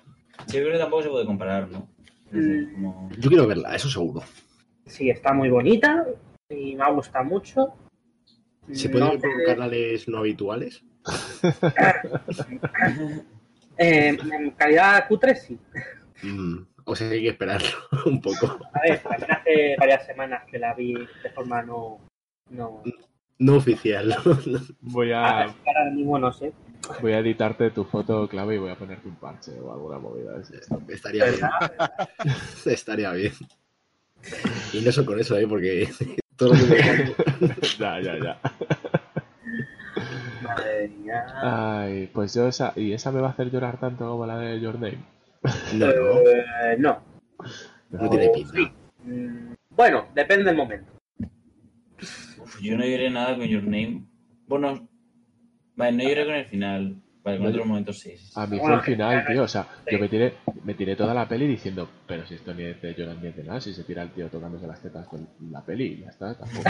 Sí, yo creo que tampoco se puede comparar, ¿no? No Mm. como- Yo quiero verla, eso seguro. Sí, está muy bonita y me ha gustado mucho. ¿Se No puede ver sé- por canales no habituales? Eh, en calidad cutre sí. Mm, o sea, hay que esperarlo un poco. A ver, también hace varias semanas que la vi de forma no... no... No oficial. Voy Ah, a, ahora mismo no sé. voy a editarte tu foto clave y voy a ponerte un parche o alguna movida. de. Estaría bien. Estaría bien. Y no solo con eso, ¿eh? Porque todo lo que ya, ya, ya. Madre mía. Ay, pues yo esa... ¿Y esa me va a hacer llorar tanto como la de Your Name? No, no, Eh, no. no tiene pinta. Sí. Mm, Bueno, depende del momento. Uf, yo no lloré nada con Your Name. Bueno, vale, no lloré con el final. Vale, con No, otros momentos sí. sí, sí. A mí fue el final, que- tío. O sea, yo me tiré, me tiré toda la peli diciendo, pero si esto ni es de llorar ni es de nada, si se tira el tío tocándose las tetas con la peli y ya está, tampoco.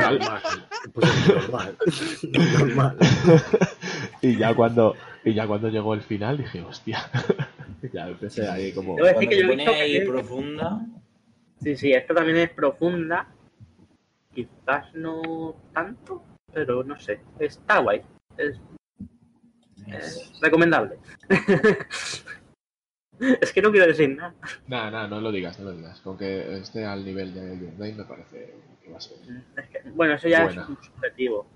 Normal. Pues es normal. Normal. y ya cuando, y ya cuando llegó el final dije, hostia. ya empecé ahí como. Cuando que yo pone visto que- ahí profunda, Sí, sí, esta también es profunda. Quizás no tanto, pero no sé. Está guay. Es, es- es recomendable. es que no quiero decir nada. Nada, nada, no lo digas, no lo digas. Con que esté al nivel de Your Name me parece que va a ser. Es que- bueno, eso ya Buena. es un subjetivo.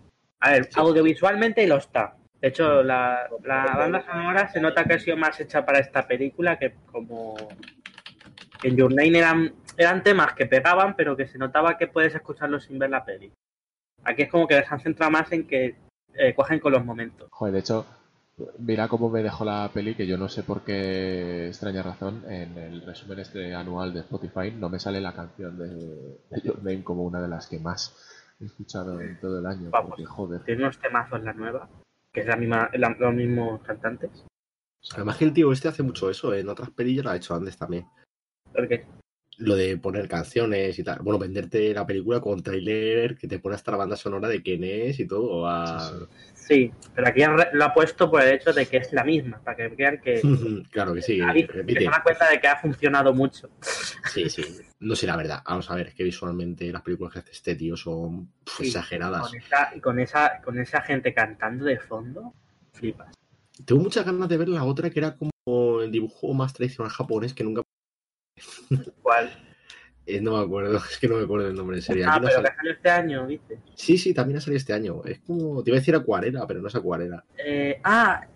A ver, audiovisualmente lo está. De hecho, la, la banda sonora se nota que ha sido más hecha para esta película que como en Your Name eran eran temas que pegaban, pero que se notaba que puedes escucharlos sin ver la peli. Aquí es como que se han centrado más en que eh, cogen con los momentos. Joder, de hecho, mira cómo me dejó la peli, que yo no sé por qué extraña razón, en el resumen este anual de Spotify no me sale la canción de, de Your Name como una de las que más he escuchado en todo el año. Vamos. Porque, joder, Tiene unos temazos la nueva, que es la misma, la- los mismos cantantes. Además que el tío este hace mucho eso, en otras pelis lo ha hecho antes también. Porque Lo de poner canciones y tal. Bueno, venderte la película con trailer que te pone hasta la banda sonora de quién es y todo. a- Sí, pero aquí lo ha puesto por el hecho de que es la misma, para que vean que, claro que sí, ahí- que repite. se dan cuenta de que ha funcionado mucho. Sí, sí. No sé la verdad. Vamos a ver, es que visualmente las películas que hace este tío son Sí, exageradas. Con esa, y con esa, con esa gente cantando de fondo, flipas. Tengo muchas ganas de ver la otra que era como el dibujo más tradicional japonés que nunca. ¿Cuál? eh, no me acuerdo, es que no me acuerdo el nombre en serio. Ah, Aquí pero que salió este año, ¿viste? Sí, sí, también ha salido este año. Es como, te iba a decir acuarela, pero no es acuarela. Eh, ah,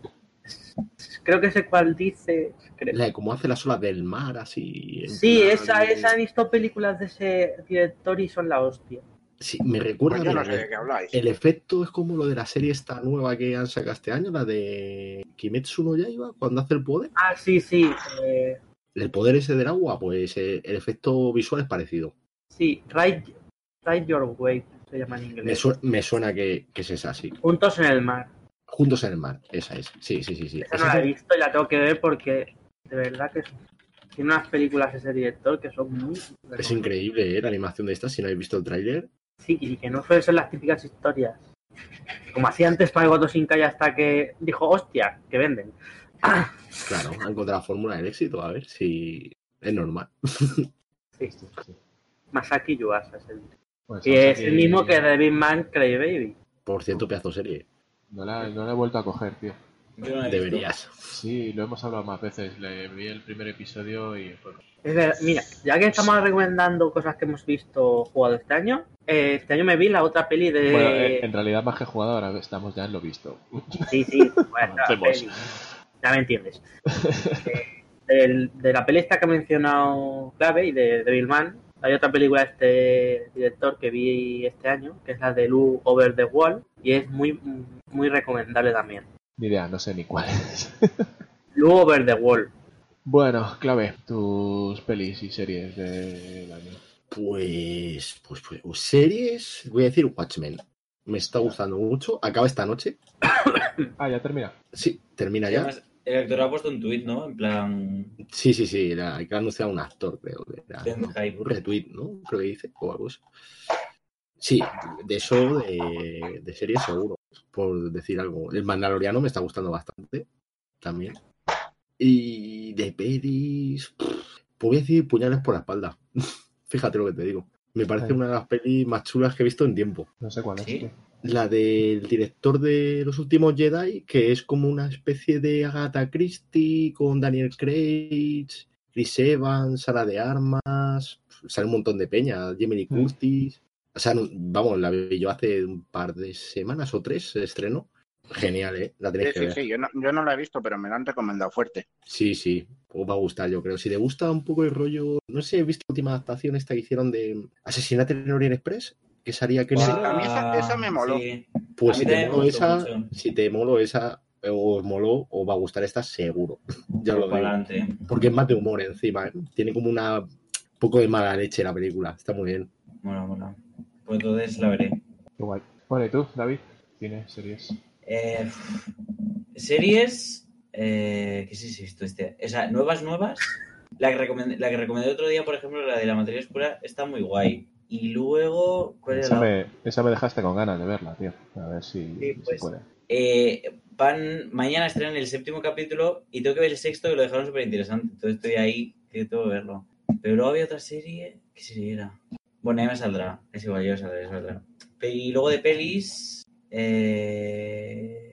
creo que sé cuál dice. creo. La de cómo hace las olas del mar, así. Sí, plan esa, de- esa he visto películas de ese director y son la hostia. Sí, me recuerda. Pues yo no mira, sé de qué habláis. El efecto es como lo de la serie esta nueva que han sacado este año, la de Kimetsu no Yaiba, cuando hace el poder. Ah, sí, sí. eh, El poder ese del agua, pues eh, el efecto visual es parecido. sí, Ride, Ride Your Wave se llama en Me, inglés. su- me suena que, que es esa, sí. Juntos en el mar. Juntos en el mar, esa es. Sí, sí, sí, sí. Esa Esa no la he visto y la tengo que ver porque de verdad que tiene unas películas ese director que son muy... es increíble, ¿eh? La animación de esta, si no habéis visto el tráiler. Sí, y que no suelen ser las típicas historias. Como hacía antes para Goto Shinkai hasta que dijo, hostia, que venden. Claro, han encontrado la fórmula del éxito, a ver si es normal. Sí, Sí, sí. Masaki Yuasa es el... Pues Y vamos es el mismo que Big Man Cry Baby. Por cierto, pedazo de serie. No la, no la he vuelto a coger, tío. No. Deberías. Sí, lo hemos hablado más veces. Le vi el primer episodio y fue... Es verdad, mira, ya que estamos recomendando cosas que hemos visto jugado este año, eh, este año me vi la otra peli de... Bueno, eh, en realidad más que jugado ahora estamos ya en lo visto. Sí, sí, bueno, peli. Ya me entiendes. Eh, de la peli esta que ha mencionado Clave y de, de Bill Mann, hay otra película de este director que vi este año, que es la de Lou Over the Wall, y es muy, muy recomendable también. Ni idea, no sé ni cuál es. Lou Over the Wall. bueno, clave, tus pelis y series del año. Pues, pues, pues, series, voy a decir Watchmen. Me está gustando mucho. Acaba esta noche. Ah, ya termina. Sí, termina ya. además, el actor ha puesto un tuit, ¿no? En plan. Sí, sí, sí. Era, hay que anunciar a un actor, creo. que era, ¿no? Un retweet, ¿no? Creo que dice. O algo así. Sí, de eso, de, de series seguro. Por decir algo. El Mandaloriano me está gustando bastante. También. Y de pelis. pff, Pues voy a decir puñales por la espalda. Fíjate lo que te digo. Me parece una de las pelis más chulas que he visto en tiempo. No sé cuál es. ¿Sí? tío. La del director de los últimos Jedi, que es como una especie de Agatha Christie con Daniel Craig, Chris Evans, Sara de Armas, sale un montón de peña, Lee Mm. Curtis. O sea, vamos, la vi yo hace un par de semanas o tres, se estrenó. Genial, ¿eh? La Sí, tenéis que sí, ver. sí, yo no, yo no la he visto, pero me la han recomendado fuerte. Sí, sí, os va a gustar, yo creo. Si te gusta un poco el rollo, no sé, he visto la última adaptación esta que hicieron de Asesinato en Orient Express, que salía que a mí esa- esa me moló. Sí. Pues A si te moló esa, mucho. si te moló esa, eh, os moló, os va a gustar esta seguro. Ya lo digo. Porque es más de humor encima, ¿eh? Tiene como una un poco de mala leche la película. Está muy bien. Mola, mola. Pues entonces la veré. Qué guay. Bueno, ¿y tú, David? ¿Tienes series? Eh, series. Eh, ¿Qué he visto este? O sea, nuevas, nuevas. La que, recomendé, la que recomendé otro día, por ejemplo, la de la materia oscura, está muy guay. Y luego. ¿Cuál Esa me, esa me dejaste con ganas de verla, tío. A ver si Sí, pues. puede. Eh, van, mañana estrenan el séptimo capítulo y tengo que ver el sexto que lo dejaron súper interesante. Entonces estoy ahí, que tengo que verlo. Pero luego había otra serie. ¿Qué serie era? Bueno, ya me saldrá. Es igual, ya me saldrá, Y luego de pelis. Eh...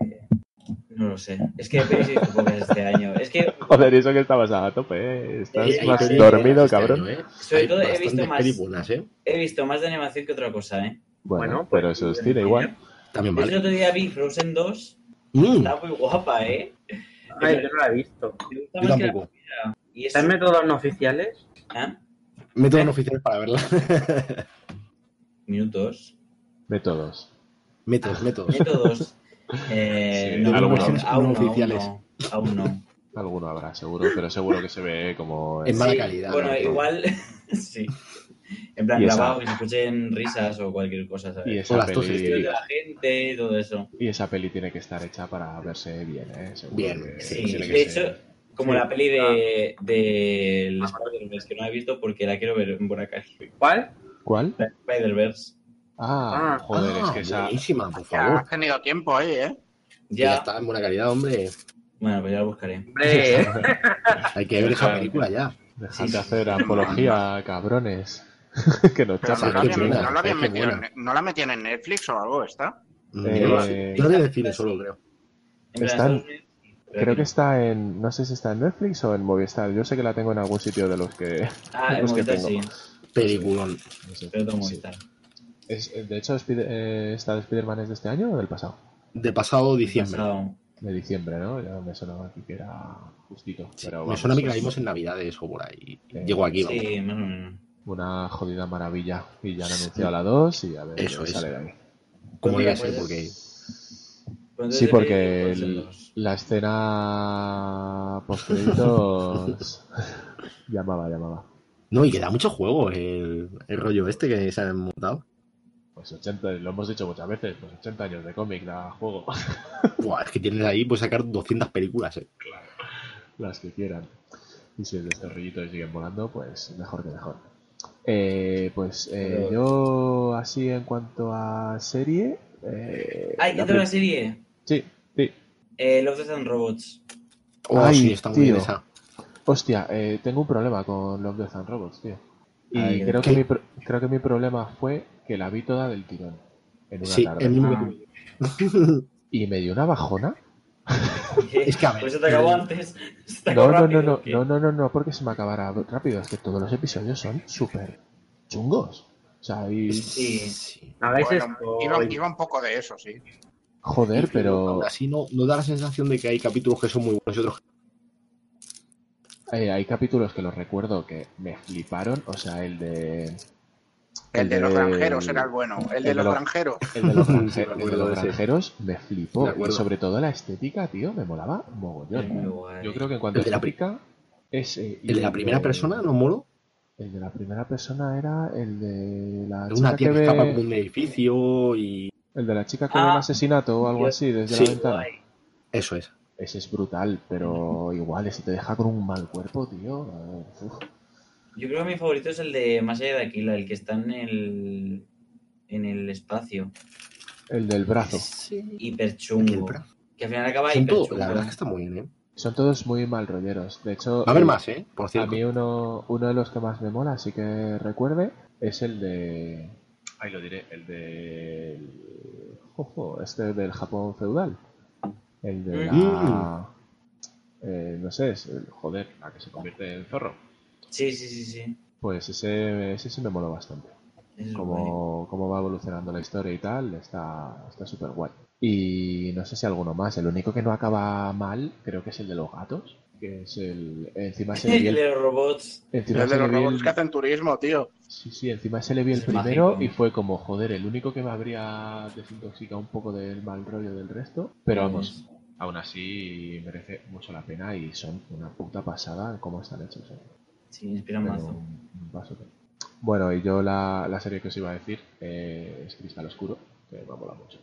No lo sé. Es que este año. Es que, Joder, eso que estabas a tope, ¿eh? Estás Eh, más dormido, este cabrón. año, ¿eh? Sobre todo he visto más- ¿eh? he visto más de animación que otra cosa, ¿eh? Bueno, Bueno, pues, pero eso es sí, cine igual. También El vale. otro día vi Frozen 2. Mm, Está muy guapa, ¿eh? Ay, yo no la he visto. Me gusta yo más que la tampoco. Y es... ¿Está en métodos no oficiales? ¿Ah? Métodos ¿Eh? no oficiales para verla. Minutos. Métodos. métodos, métodos. Métodos. Eh, Sí, no, algunos aún, no aún no, oficiales. aún no, aún no. Alguno habrá, seguro, pero seguro que se ve como... En mala Sí, calidad. Bueno, ¿no? igual. sí. En plan, grabado, que se escuchen risas o cualquier cosa, Y esa, O las de peli, la gente y todo eso. y esa peli tiene que estar hecha para verse bien, ¿eh? Seguro Bien, que Sí, que de hecho, como Sí. la peli de, de el Spider-Verse que no he visto porque la quiero ver en buena calidad. ¿Cuál? ¿Cuál? Spider-Verse. Ah, Ah, joder, es Ah, que esa... buenísima, por Ya favor. has tenido tiempo ahí, ¿eh? Ya. Ya. está en buena calidad, hombre. Bueno, pues ya la buscaré. Hombre, Hay que ver esa película ya. Dejad de hacer apología, cabrones. que nos Sí, no, la buena, no la habían qué metido buena. en, ¿No la metían en Netflix o algo, ¿está? Eh, yo, no, yo no el cine solo, creo. Están- sí, Creo que está en... No sé si está en Netflix o en Movistar. Yo sé que la tengo en algún sitio de los que... Ah, en los que Movistar tengo. sí. Peliculón. No sé. Pero tengo Sí. Es- de hecho, Spider- eh, ¿esta de Spider-Man es de este año o del pasado? De pasado diciembre. Pasado. De diciembre, ¿no? Ya me sonaba aquí que era justito. Sí, pero me suena a mí que la es vimos en Navidades o por ahí. Eh, Llegó aquí. Sí. Una jodida maravilla. Y ya han anunciado la 2 y a ver Eso qué es. sale de ahí. Como Pues pues- porque Pues Sí, porque pues, el- la escena post-créditos llamaba, llamaba. No, y que da mucho juego el, el rollo este que se han montado. Pues 80, lo hemos dicho muchas veces, pues 80 años de cómic da juego. Buah, es que tienes ahí, puedes sacar 200 películas, eh. las que quieran. Y si es de este rollito y siguen volando, pues mejor que mejor. Eh, pues eh, yo, así en cuanto a serie. Eh, ¡Ay, la ya tengo la pri- serie! Sí, sí. Eh, Love, Death and Robots. Oh, Ay, sí, está muy bien esa. Hostia, eh, tengo un problema con Love, Death and Robots, tío. Y Ay, creo, ¿qué? que mi, pro- creo que mi problema fue que la vi toda del tirón. En una Sí, tarde. el mismo Ah. Y me dio una bajona. Es que, a ver, Por eso te acabó antes. Se te No, acabó no, no, rápido, no, no, no, no, no, porque se me acabara rápido. Es que todos los episodios son súper chungos. O sea, y, Sí. Sí. ¿no hagáis Bueno, esto? iba, iba un poco de eso, sí. joder, pero así no, no da la sensación de que hay capítulos que son muy buenos y otros que eh, hay capítulos que los recuerdo que me fliparon. O sea, el de. El de los granjeros era el bueno. El de el de los los- granjeros. El de los, Sí, granje- me el de los de granjeros me De flipó. Y sobre todo la estética, tío, me molaba mogollón. Yo creo que en cuanto a El de la pri- estética. Es, eh, y El de la primera persona, ¿no molo? El de la primera persona era el de la Una chica tía que que escapa ve. un edificio y. El de la chica que Ah, ve un asesinato o algo así desde sí. la ventana. Eso es. Ese es brutal, pero igual, ese te deja con un mal cuerpo, tío. Uf. Yo creo que mi favorito es el de Más allá de Aquila, el que está en el, en el espacio. El del brazo. Sí. Hiper El chungo. brazo. Que al final acaba Son hiper todo- chungo. la verdad es que está muy bien, ¿eh? Son todos muy mal rolleros. De hecho, Va a haber más, ¿eh? Por A cierto. mí uno, uno de los que más me mola, así que recuerde, es el de... Ahí lo diré, el de... Ojo, este del Japón feudal. El de la... eh, no sé, es el, joder, la que se convierte en zorro. Sí, sí, sí, sí. Pues ese, ese sí me moló bastante. Es. Como, como va evolucionando la historia y tal, está está súper guay. Y no sé si alguno más. El único que no acaba mal, creo que es el de los gatos. Que es el. Encima se le vi El el, de los robots. encima El de los el- robots que hacen turismo, tío. Sí, sí, encima se le vi el Es primero mágico. y fue como, joder, el único que me habría desintoxicado un poco del mal rollo del resto. Pero vamos, aún así merece mucho la pena y son una puta pasada en cómo están hechos. ¿eh? Sí, inspiran mazo. un- un paso. Bueno, y yo la, la serie que os iba a decir eh, es Cristal Oscuro, que me mola mucho.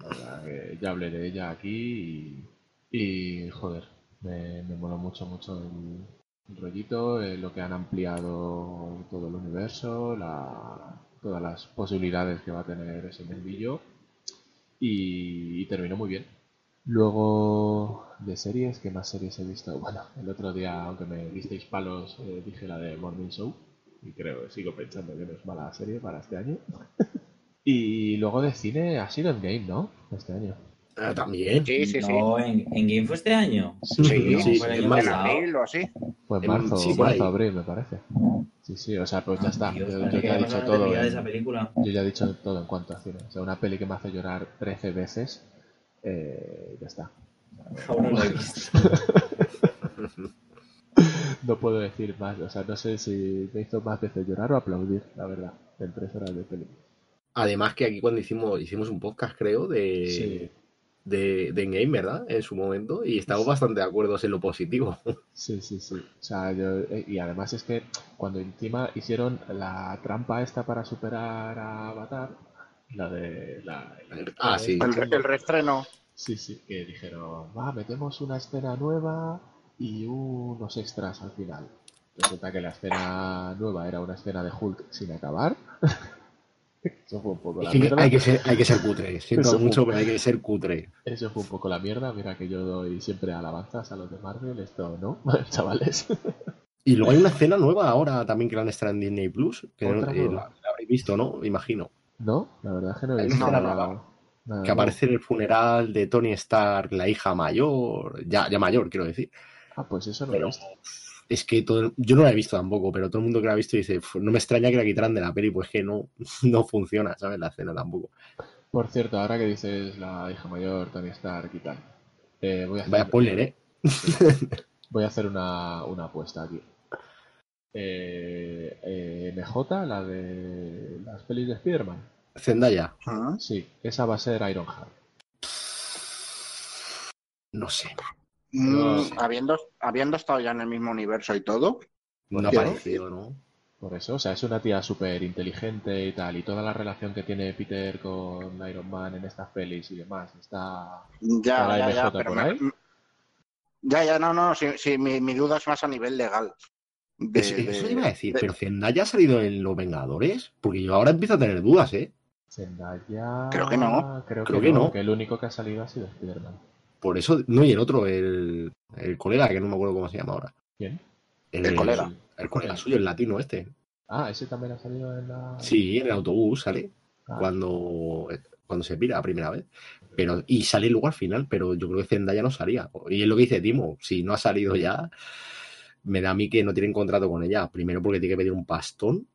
La verdad que ya hablé de ella aquí y, y, joder, me, me mola mucho, mucho el, el rollito, eh, lo que han ampliado todo el universo, la, todas las posibilidades que va a tener ese mundillo y, y terminó muy bien. Luego de series, ¿qué más series he visto? Bueno, el otro día, aunque me disteis palos, eh, dije la de Morning Show y creo, sigo pensando que no es mala serie para este año. y luego de cine ha sido Endgame, ¿no? Este año. Ah, también. Sí, sí, sí. No, en, en Game fue este año. Sí, Sí, fue el en en abril o así. Fue en En- marzo, sí, marzo, abril, me parece. Sí, sí, o sea, pues ya está. Dios, Yo, yo ya he dicho todo. en-. Yo ya he dicho todo en cuanto a cine. O sea, una peli que me hace llorar 13 veces, eh, ya está. Aún no lo he visto. no puedo decir más. O sea, no sé si me hizo más veces llorar o aplaudir, la verdad, en tres horas de peli. Además que aquí cuando hicimos, hicimos un podcast, creo, de, Sí, de, de Endgame, ¿verdad? En su momento, y estamos bastante de acuerdo en lo positivo. sí, sí, sí. O sea, yo, eh, y además es que cuando encima hicieron la trampa esta para superar a Avatar, la de... La, el- Ah, sí. El, el reestreno. Sí, sí, que dijeron, va, metemos una escena nueva y unos extras al final. Resulta que la escena nueva era una escena de Hulk sin acabar. Eso fue un poco la mierda. hay, que ser, hay que ser cutre. Siento Eso mucho, fue- pero hay que ser cutre. Eso fue un poco la mierda. Mira que yo doy siempre alabanzas a los de Marvel. Esto no, chavales. Y luego hay una escena nueva ahora también que la han estrenado en Disney Plus, que ¿Otra eh, la, la habréis visto, ¿no? Imagino. No, la verdad es que no he visto una nada- Que aparece en el funeral de Tony Stark, la hija mayor, ya, ya mayor, quiero decir. Ah, pues eso no lo he Pero visto. es que todo, yo no la he visto tampoco, pero todo el mundo que la ha visto dice, "Fu, no me extraña que la quitaran de la peli, pues que no, no funciona, ¿sabes? La escena tampoco. Por cierto, ahora que dices la hija mayor, Tony Stark y tal. eh, voy a hacer, Vaya spoiler, ¿eh? Voy a hacer una, una apuesta aquí. Eh, eh, MJ, la de las pelis de Spider-Man. Zendaya, Ah. Sí, esa va a ser Ironheart. no sé, Mm, habiendo, habiendo estado ya en el mismo universo y todo, no ha parecido, ¿no? Por eso, o sea, es una tía súper inteligente y tal. Y toda la relación que tiene Peter con Iron Man en estas pelis y demás está. ya, ¿Está la ya, ya, MJ pero por me- ya, ya, no, no, sí, sí, mi, mi duda es más a nivel legal. De- Eso, eso de- iba a decir, de- pero Zendaya ha salido en Los Vengadores, porque yo ahora empiezo a tener dudas, ¿eh? Zendaya. Creo que no. Creo, Creo que, que no. Que el único que ha salido ha sido Spider-Man. Por eso, no, y el otro, el, el colega, que no me acuerdo cómo se llama ahora. ¿Quién? El colega. El colega suyo, el latino este. Ah, ese también ha salido en la. Sí, en el autobús sale Ah, cuando, cuando se pira la primera vez. Pero, y sale luego al final, pero yo creo que Zendaya no salía. Y es lo que dice Timo, si no ha salido ya, me da a mí que no tienen contrato con ella. Primero porque tiene que pedir un pastón,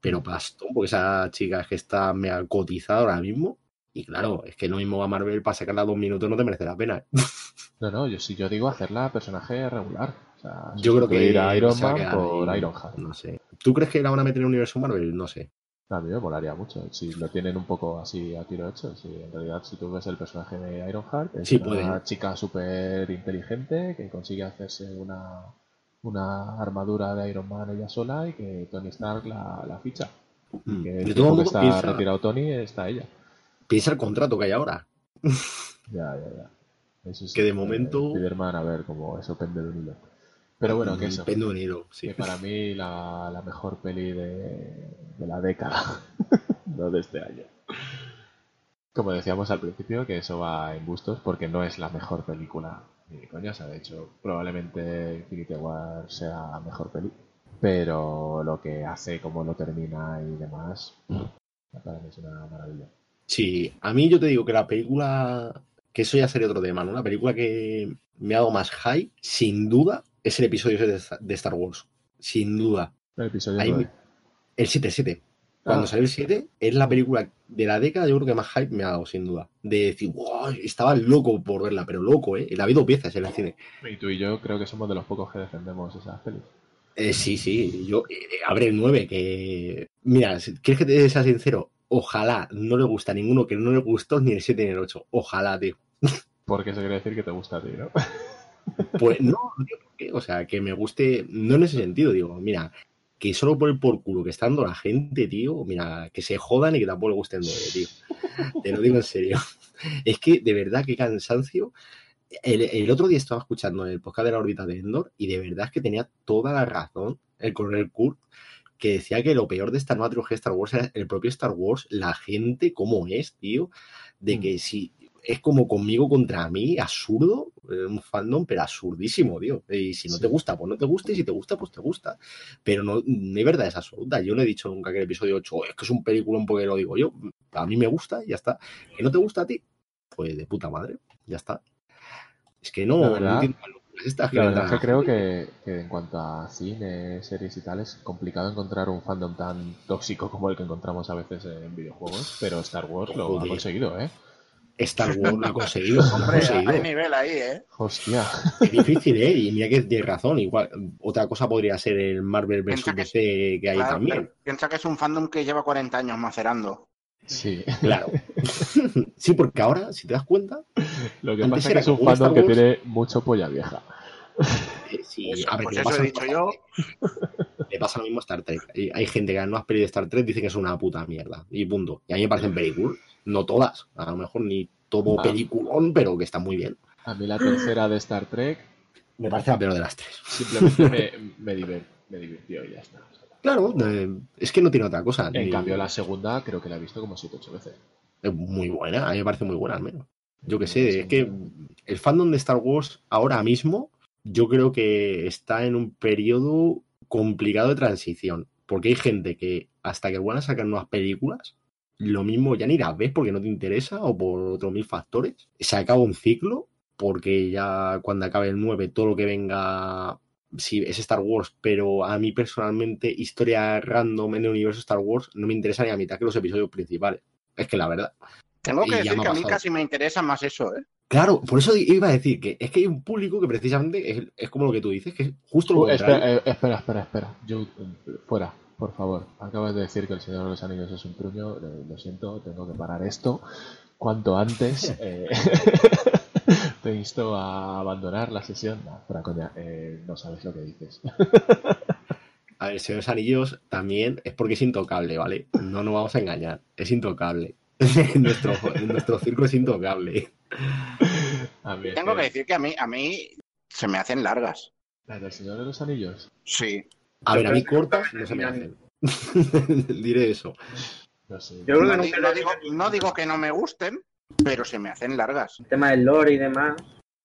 pero pastón, porque esa chica es que está mega cotizada ahora mismo. Y claro, es que lo mismo a Marvel para sacarla dos minutos no te merece la pena. No, no, yo si yo digo hacerla personaje regular. O sea, Yo creo que sustituir a Iron a Man por ahí, Ironheart. No sé. ¿Tú crees que la van a meter en el universo Marvel? No sé. A mí me molaría mucho. Si lo tienen un poco así a tiro hecho. Si en realidad, si tú ves el personaje de Ironheart, es Sí, una pueden. chica súper inteligente que consigue hacerse una, una armadura de Iron Man ella sola y que Tony Stark la, la ficha. Mm. Que el tiempo que está piensa, retirado Tony está ella. piensa el contrato que hay ahora. Ya, ya, ya. Eso sí, Que de momento- Spider-Man, a ver cómo eso pende de un hilo. Pero bueno, que eso. Pende un hilo, sí. Que para mí la, la mejor peli de, de la década, no de este año. Como decíamos al principio, que eso va en gustos porque no es la mejor película ni de coña. O sea, de hecho, probablemente Infinity War sea mejor peli. Pero lo que hace, cómo lo termina y demás, para mí es una maravilla. Sí, a mí yo te digo que la película, que eso ya sería otro tema, ¿no? La película que me ha dado más high, sin duda, es el episodio 7 de- de Star Wars. Sin duda. El episodio Ahí- 9. El 7-7. Cuando Ah. salió el 7, es la película de la década, yo creo que más hype me ha dado, sin duda. De decir, wow, estaba loco por verla, pero loco, ¿eh? La vi dos veces en el cine. Y tú y yo creo que somos de los pocos que defendemos esas pelis. Eh, sí, sí, yo eh, abre el 9, que... Mira, ¿quieres que te sea sincero? Ojalá no le gusta a ninguno que no le gustó ni el 7 ni el 8. Ojalá, tío. Porque eso quiere decir que te gusta a ti, ¿no? Pues no, no tío, ¿por qué? O sea, que me guste, no en ese sentido, digo, mira, que solo por el por culo que está dando la gente, tío, mira, que se jodan y que tampoco le guste el 9, tío. Te lo digo en serio. Es que, de verdad, qué cansancio. El, el otro día estaba escuchando el podcast de la órbita de Endor y de verdad es que tenía toda la razón el coronel Kurt que decía que lo peor de esta nueva trilogía de Star Wars era el propio Star Wars, la gente, cómo es, tío, de Mm. que si es como conmigo contra mí, absurdo, eh, un fandom, pero absurdísimo, tío. Y si no Sí. te gusta, pues no te gusta, y si te gusta, pues te gusta. Pero no, no hay verdad es absoluta. Yo no he dicho nunca que el episodio 8 "Oh, es que es un película porque lo digo yo. A mí me gusta y ya está. Que no te gusta a ti, pues de puta madre, ya está. Es que no, La no verdad- entiendo locuras estas que La verdad es que creo que, que en cuanto a cine, series y tal, es complicado encontrar un fandom tan tóxico como el que encontramos a veces en videojuegos, pero Star Wars lo ha conseguido, ¿eh? Star Wars lo ha conseguido. lo ha Hombre, conseguido. hay nivel ahí, ¿eh? Hostia. Es difícil, ¿eh? Y mira que tienes razón. Igual, otra cosa podría ser el Marvel vs. Que- DC que hay Claro, también. piensa que es un fandom que lleva 40 años macerando. Sí. Claro. sí, porque ahora, si te das cuenta, Lo que pasa es que es un fandom que tiene mucho polla vieja. Eh, si, Eso, a ver, pues eso pasa he dicho yo. Le pasa lo mismo a Star Trek. Y Hay gente que a las nuevas pelis de Star Trek dice que es una puta mierda. Y punto. Y a mí me parecen películas. No todas. A lo mejor ni todo Ah. peliculón, pero que están muy bien. A mí la tercera de Star Trek Me parece la peor de las tres. simplemente me, me, divirtió y ya está. Claro, es que no tiene otra cosa. En Ni- cambio, la segunda creo que la he visto como 7 8 veces. Es muy buena. A mí me parece muy buena, al menos. Yo que sé, es que el fandom de Star Wars ahora mismo, yo creo que está en un periodo complicado de transición. Porque hay gente que hasta que van a sacar nuevas películas, lo mismo ya ni las ves porque no te interesa o por otros mil factores. Se acaba un ciclo porque ya cuando acabe el 9 todo lo que venga sí, es Star Wars, pero a mí personalmente historia random en el universo Star Wars no me interesa ni a mitad que los episodios principales. Es que la verdad. Tengo que decir que a mí casi me interesa más eso, ¿eh? Claro, por eso iba a decir que es que hay un público que precisamente es, es como lo que tú dices, que es justo lo Uh, espera, eh, espera, espera, espera. Yo, eh, fuera, por favor. Acabas de decir que el Señor de los Anillos es un truño. eh, Lo siento, tengo que parar esto cuanto antes. eh, te insto a abandonar la sesión. No, fuera coña, eh, no sabes lo que dices. A ver, Señor de los Anillos también es porque es intocable, ¿vale? No nos vamos a engañar, es intocable. en, nuestro, en nuestro círculo es intocable. A mí es Tengo que que- decir que a mí, a mí se me hacen largas. ¿La del Señor de los Anillos? Sí. A ver, a mí cortas no se me hacen. Diré eso. No sé. Yo No, digo, no digo que no me gusten, pero se me hacen largas. El tema del lore y demás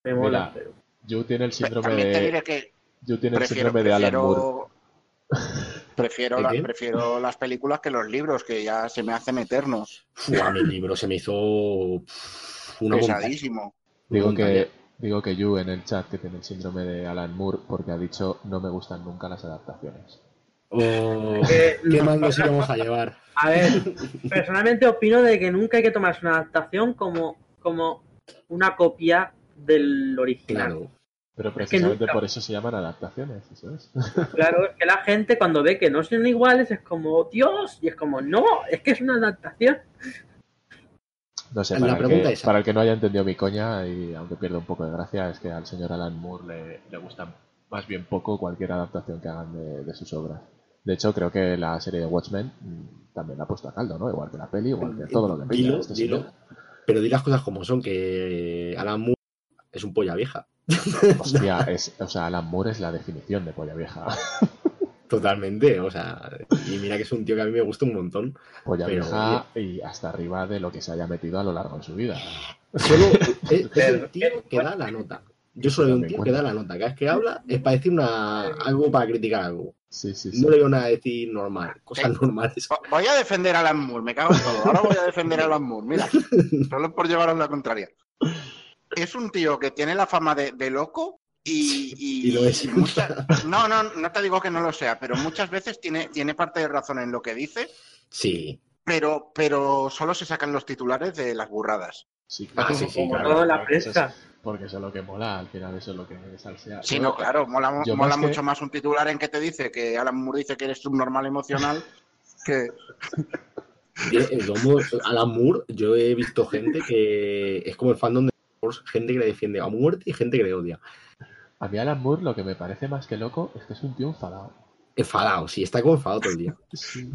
me mola, Mira, pero Yu tiene el síndrome de, que tiene el prefiero, síndrome de Alan Moore. Prefiero, prefiero, las películas que los libros, que ya se me hacen eternos. Fu, a mi libro se me hizo uf, una montaña. Pesadísimo. Digo que, digo que Yu en el chat que tiene el síndrome de Alan Moore porque ha dicho no me gustan nunca las adaptaciones. Oh, Eh, ¿Qué más nos íbamos a llevar? A ver, personalmente opino de que nunca hay que tomarse una adaptación como, como una copia del original. Claro. Pero precisamente por eso se llaman adaptaciones, eso es. Claro, es que la gente cuando ve que no son iguales es como, Dios, y es como, no, es que es una adaptación. No sé, La para el, pregunta que, es- para el que no haya entendido mi coña, y aunque pierda un poco de gracia, es que al señor Alan Moore le, le gusta más bien poco cualquier adaptación que hagan de, de sus obras. De hecho, creo que la serie de Watchmen mm, también la ha puesto a caldo, ¿no? Igual que la peli, igual que todo lo que pilla Dilo, este dilo. señor. Pero di las cosas como son, que Alan Moore es un polla vieja. Hostia, es, o sea, Alan Moore es la definición de polla vieja. Totalmente, o sea, y mira que es un tío que a mí me gusta un montón. Polla Pero, vieja y hasta arriba de lo que se haya metido a lo largo de su vida. Solo es, es el tío que da la nota. Yo solo veo un tío que da la nota. Cada vez que habla es para decir una, algo para criticar algo. Sí, sí, sí. No le veo nada a decir normal, cosas normales. Vo- Voy a defender a Alan Moore, me cago en todo. Ahora voy a defender a Alan Moore, mira. Solo por llevaros la contraria. Es un tío que tiene la fama de, de loco y, y- Y lo es. y mucha- no, no, no te digo que no lo sea, pero muchas veces tiene, tiene parte de razón en lo que dice, Sí, pero, pero solo se sacan los titulares de las burradas. Sí, Ah, claro, sí, sí, claro, la porque eso es- prensa. Porque eso es lo que mola, al final eso es lo que salsea. Sí, no, claro, mola, mola más que- mucho más un titular en que te dice que Alan Moore dice que eres subnormal emocional que... Alan Moore, yo he visto gente que es como el fandom Wars, gente que le defiende a muerte y gente que le odia. A mí Alan Moore lo que me parece más que loco es que es un tío enfadado. Enfadado, sí, está como enfadado todo el día. Sí.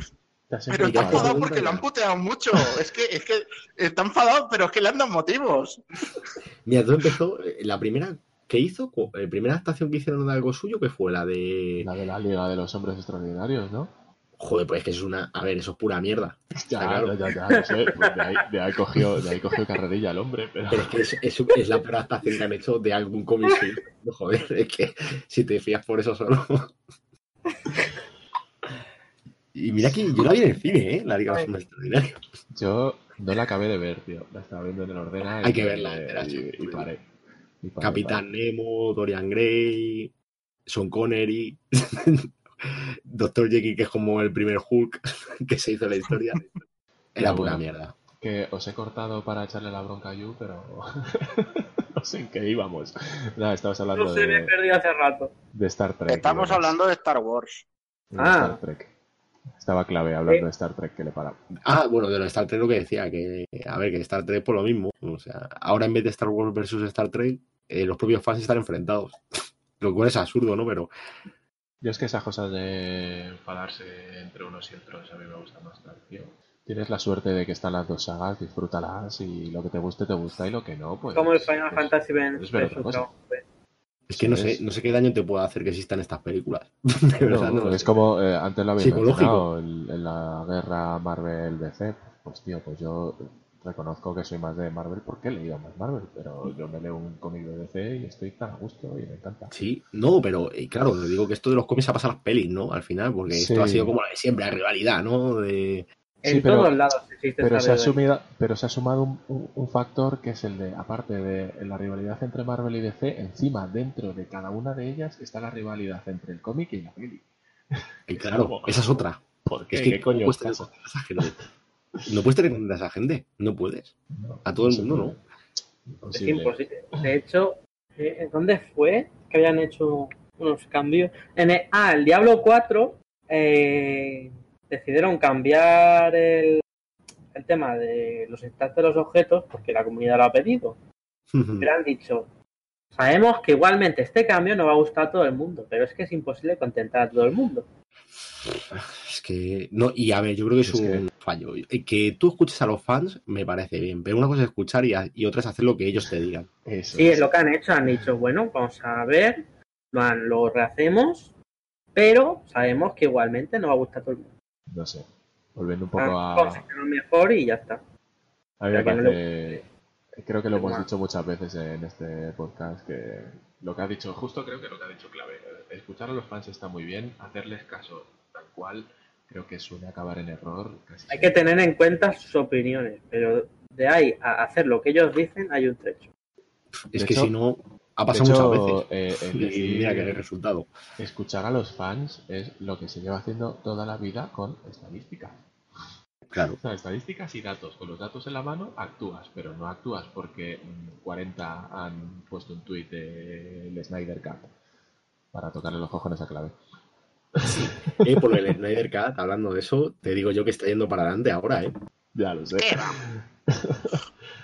Pero está enfadado. porque lo han puteado mucho. Es que, es que está enfadado, pero es que le han dado motivos. Mira, todo empezó, eh, la primera que hizo, la primera adaptación que hicieron de algo suyo, que fue la de... La de la Liga de los Hombres Extraordinarios, ¿no? Joder, pues es que eso es una... A ver, eso es pura mierda. Ya, claro. ya, ya, ya, sé. Pues de, ahí, de ahí cogió, de ahí cogió carrerilla el hombre, pero... Pero es que es, es- es la peor adaptación que han hecho de algún cómic. No, joder, es que si te fías por eso solo... Y mira que yo la vi en el cine, ¿eh? La Liga de Extraordinarios. Yo no la acabé de ver, tío. La estaba viendo en el ordena y, Hay que verla entera, y, y paré. Y paré, Capitán Nemo, Dorian Gray, Sean Connery, Doctor Jekyll, que es como el primer Hulk que se hizo en la historia. Era pura mierda. que os he cortado para echarle la bronca a Yu, pero no sé en qué íbamos. Nada, estabas hablando No se me de, perdido hace rato. de Star Trek. Estamos hablando de Star Wars. De Ah. Star Trek. Estaba clave hablando de Star Trek que le para. Ah, bueno, de lo de Star Trek lo que decía, que a ver, que Star Trek por lo mismo. O sea, ahora en vez de Star Wars versus Star Trek, eh, los propios fans están enfrentados. Lo cual es absurdo, ¿no? Pero Yo es que esas cosas de enfadarse entre unos y otros a mí me gustan bastante, tío. Tienes la suerte de que están las dos sagas, disfrútalas y lo que te guste te gusta y lo que no, pues... Como el Final pues, Fantasy es ver otra cosa. otro. es que no sé, es- no sé qué daño te puede hacer que existan estas películas. De verdad, No, es sé. como eh, antes lo habéis Psicológico. mencionado en, en la guerra Marvel-DC. Pues tío, pues yo reconozco que soy más de Marvel porque he leído más Marvel, pero yo me leo un cómic de DC y estoy tan a gusto y me encanta. Sí, no, pero eh, claro, te digo que esto de los cómics ha pasado a las pelis, ¿no? Al final, porque Sí. esto ha sido como la de siempre, la rivalidad, ¿no? De... En pero- todos lados existe Pero se, ha asumido, pero se ha sumado un, un- un factor que es el de, aparte de la rivalidad entre Marvel y DC, encima, dentro de cada una de ellas, está la rivalidad entre el cómic y la peli. Y claro, esa es otra. ¿Por qué? Es que ¿Qué coño no puedes tener pasa? contra esa gente. No puedes A todo el mundo, ¿no? Es imposible. De hecho, eh, ¿dónde fue que habían hecho unos cambios? En el, ah, el Diablo 4 eh, decidieron cambiar el, el tema de los instantes de los objetos porque la comunidad lo ha pedido. Pero han dicho, sabemos que igualmente este cambio no va a gustar a todo el mundo, pero es que es imposible contentar a todo el mundo. Es que, no, y a ver, yo creo que es, Es que- un fallo. Eh, Que tú escuches a los fans me parece bien, pero una cosa es escuchar y, a- y otra es hacer lo que ellos te digan. Eso Sí, es. lo que han hecho. Han dicho, bueno, vamos a ver, lo, han- lo rehacemos, pero sabemos que igualmente no va a gustar a todo el mundo. No sé. Volviendo un poco Ah, a... conseguirlo mejor y ya está. A mí me Para que no parece, creo que lo hemos dicho muchas veces en este podcast, que lo que ha dicho, justo creo que lo que ha dicho clave, eh, escuchar a los fans está muy bien, hacerles caso tal cual, creo que suele acabar en error. Casi Hay que siempre. tener en cuenta sus opiniones, pero de ahí a hacer lo que ellos dicen hay un trecho. Es De que hecho- si no, ha pasado hecho, muchas veces. eh, el Y decir- mira que el resultado. escuchar a los fans es lo que se lleva haciendo toda la vida con estadísticas. Claro. O sea, estadísticas y datos. Con los datos en la mano actúas, pero no actúas porque mm, 40 han puesto un tuit del Snyder Cut para tocarle los cojones a clave. Eh, por el Snyder Cut, hablando de eso, te digo yo que está yendo para adelante ahora, ¿eh? Ya lo sé.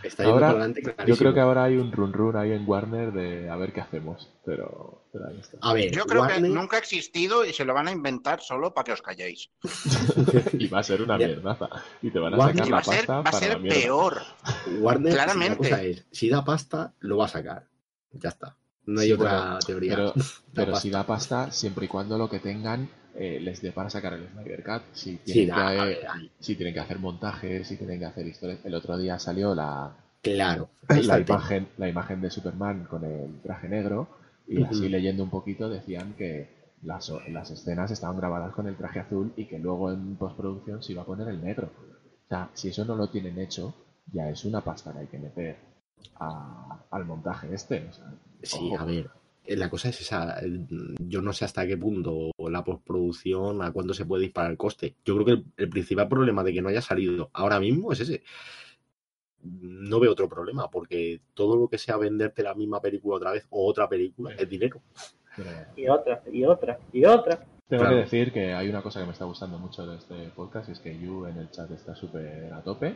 Está yendo Ahora, para adelante Yo creo que ahora hay un run run ahí en Warner de a ver qué hacemos, pero, pero ahí está. A ver, Yo creo que nunca ha existido y se lo van a inventar solo para que os calléis. Y va a ser una mierdaza. Y te van a Warner- sacar la va a ser, pasta va a ser peor. Warner, Claramente. la cosa es, si da pasta, lo va a sacar. Ya está. No hay Sí, otra teoría. Pero, pero si da pasta, siempre y cuando lo que tengan eh, les dé para sacar el Snyder Cut. Si Sí, tienen, da, que, a ver, ahí. si tienen que hacer montajes, si tienen que hacer historias. El otro día salió la, Claro. la imagen, la imagen de Superman con el traje negro y así leyendo un poquito decían que las, las escenas estaban grabadas con el traje azul y que luego en postproducción se iba a poner el negro. O sea, si eso no lo tienen hecho, ya es una pasta que hay que meter a- al montaje este. o sea, Sí, ojo. a ver. eh, La cosa es esa. eh, Yo no sé hasta qué punto la postproducción, a cuánto se puede disparar el coste. Yo creo que el, el principal problema de que no haya salido ahora mismo es ese. No veo otro problema, porque todo lo que sea venderte la misma película otra vez o otra película es dinero. Pero Y otra, y otra, y otra. Tengo Claro. que decir que hay una cosa que me está gustando mucho de este podcast y es que Yu en el chat está súper a tope.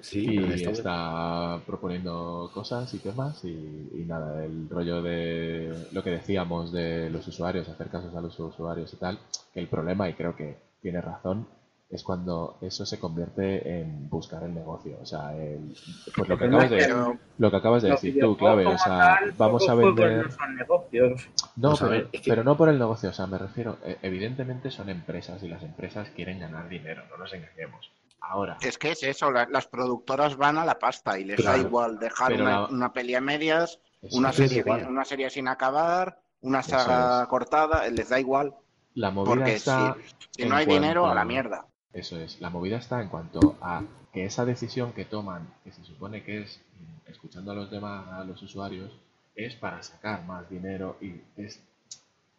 Sí, y está- está proponiendo cosas y temas y, y nada, el rollo de lo que decíamos de los usuarios, hacer casos a los usuarios y tal, que el problema, y creo que tiene razón, es cuando eso se convierte en buscar el negocio. O sea, el, pues lo que acabas de, lo que acabas de decir tú, clave, o sea, vamos a vender... No son negocios. No, Vamos a pero, ver, es que- pero no por el negocio, o sea, me refiero, eh, evidentemente son empresas y las empresas quieren ganar dinero, no nos engañemos. Ahora, es que es eso, la- las productoras van a la pasta y les Claro. da igual dejar una, la- una peli a medias, eso una serie, una serie sin acabar, una saga es. cortada, les da igual. la movida Porque está... si, no hay cuanto dinero, a la mierda. Eso es, la movida está en cuanto a que esa decisión que toman, que se supone que es mm, escuchando a los demás, a los usuarios, es para sacar más dinero y es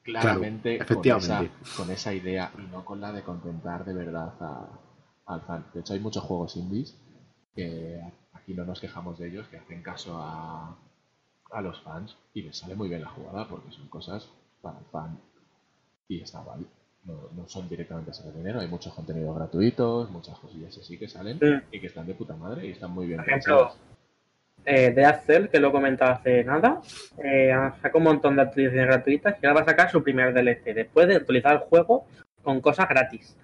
claramente con, esa, con esa idea y no con la de contentar de verdad a- al fan. De hecho, hay muchos juegos indies que aquí no nos quejamos de ellos, que hacen caso a, a los fans y les sale muy bien la jugada porque son cosas para el fan y está guay. No, no son directamente a sacar dinero, hay muchos contenidos gratuitos, muchas cosillas así que salen y que están de puta madre y están muy bien Por ejemplo, eh, Dead Cell, que lo he comentado hace nada, eh, sacó un montón de actualizaciones gratuitas y ahora va a sacar su primer DLC después de actualizar el juego con cosas gratis.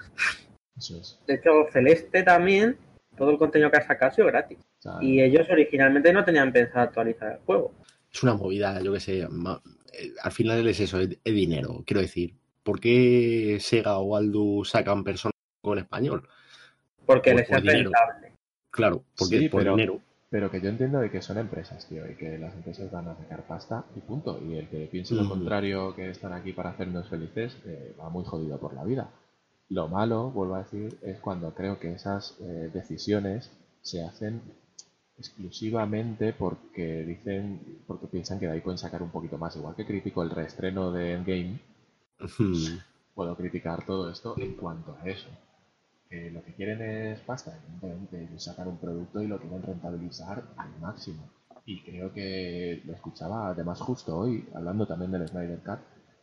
Eso es. De hecho, Celeste también, todo el contenido que ha sacado ha sido gratis. Y ellos originalmente no tenían pensado actualizar el juego. Es una movida, yo que sé. eh, Al final es eso, es, es dinero. Quiero decir, ¿por qué Sega o Aldu sacan personas con español? Porque Por- les por es dinero. rentable. Claro, porque Sí, por pero- dinero. Pero que yo entiendo de que son empresas, tío, y que las empresas van a sacar pasta y punto. Y el que piense lo contrario, que están aquí para hacernos felices, eh, va muy jodido por la vida. Lo malo, vuelvo a decir, es cuando creo que esas eh, decisiones se hacen exclusivamente porque dicen, porque piensan que de ahí pueden sacar un poquito más. Igual que critico el reestreno de Endgame, puedo criticar todo esto en cuanto a eso. Lo que quieren es pasta, evidentemente, un producto y lo quieren rentabilizar al máximo. Y creo que lo escuchaba además justo hoy, hablando también del Snyder Cut.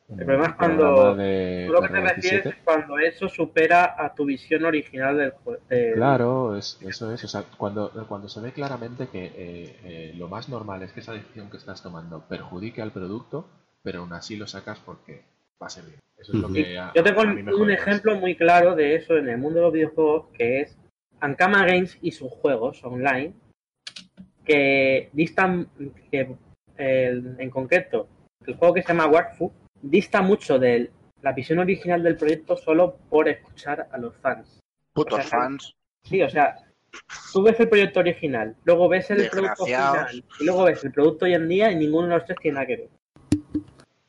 El problema es cuando- de, Tú lo que te R27. refieres es cuando eso supera a tu visión original del juego. Claro, es, eso es. O sea, cuando, cuando se ve claramente que eh, eh, lo más normal es que esa decisión que estás tomando perjudique al producto, pero aún así lo sacas porque va a ser bien. Eso es lo Ujú. que a- Yo tengo a mí me un ejemplo muy claro de eso en el mundo de los videojuegos, que es Ankama Games y sus juegos online, que distan, que el- en concreto, el juego que se llama Warfu, dista mucho de la visión original del proyecto solo por escuchar a los fans. Putos O sea, fans. Sí, o sea, tú ves el proyecto original, luego ves el producto final y luego ves el producto hoy en día y ninguno de los tres tiene nada que ver.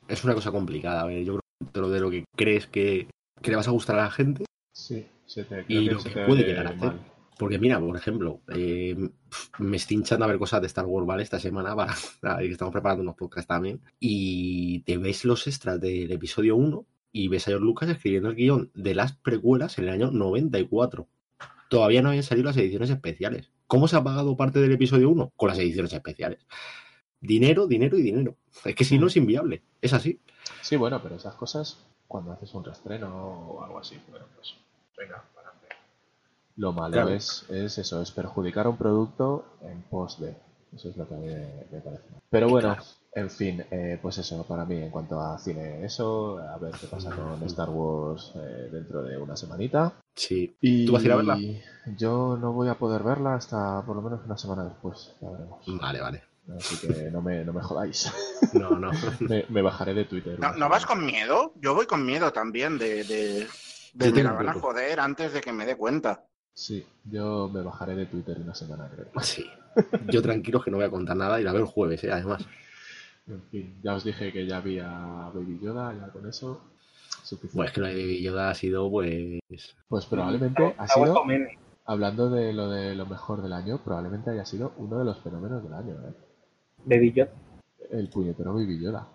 Es una cosa complicada. a ver, Yo creo que de lo, de lo que crees que, que le vas a gustar a la gente. Sí, se te, Y creo lo se que te puede llegar a hacer. mal. Porque mira, por ejemplo, eh, me estoy hinchando a ver cosas de Star Wars, ¿vale? Esta semana, para, que estamos preparando unos podcasts también. Y te ves los extras del episodio 1 y ves a George Lucas escribiendo el guion de las precuelas en el año 94. Todavía no habían salido las ediciones especiales. ¿Cómo se ha pagado parte del episodio 1? Con las ediciones especiales. Dinero, dinero y dinero. Es que si no es inviable. Es así. Sí, bueno, pero esas cosas, cuando haces un reestreno o algo así, bueno, pues venga, para adelante. Lo malo Claro. es, es eso, es perjudicar a un producto en pos de. Eso es lo que a mí me, me parece. Pero bueno, Claro. en fin, eh, pues eso, para mí, en cuanto a cine, eso, a ver qué pasa con Star Wars eh, dentro de una semanita. Sí. Y ¿Tú vas a ir a verla? Yo no voy a poder verla hasta por lo menos una semana después, ya veremos. Vale, vale. Así que no me, no me jodáis. No, no. me, me bajaré de Twitter. ¿No, no vas con miedo? Yo voy con miedo también de, de, de me la van a joder antes de que me dé cuenta. Sí, yo me bajaré de Twitter una semana, creo. Sí. Yo tranquilo que no voy a contar nada y la veo el jueves, ¿eh? además. En fin, ya os dije que ya había Baby Yoda, ya con eso, suficiente. Pues que lo de Baby Yoda ha sido, pues. Pues probablemente ha sido, hablando de lo de lo mejor del año, probablemente haya sido uno de los fenómenos del año, ¿eh? Baby Yoda. El puñetero Baby Yoda.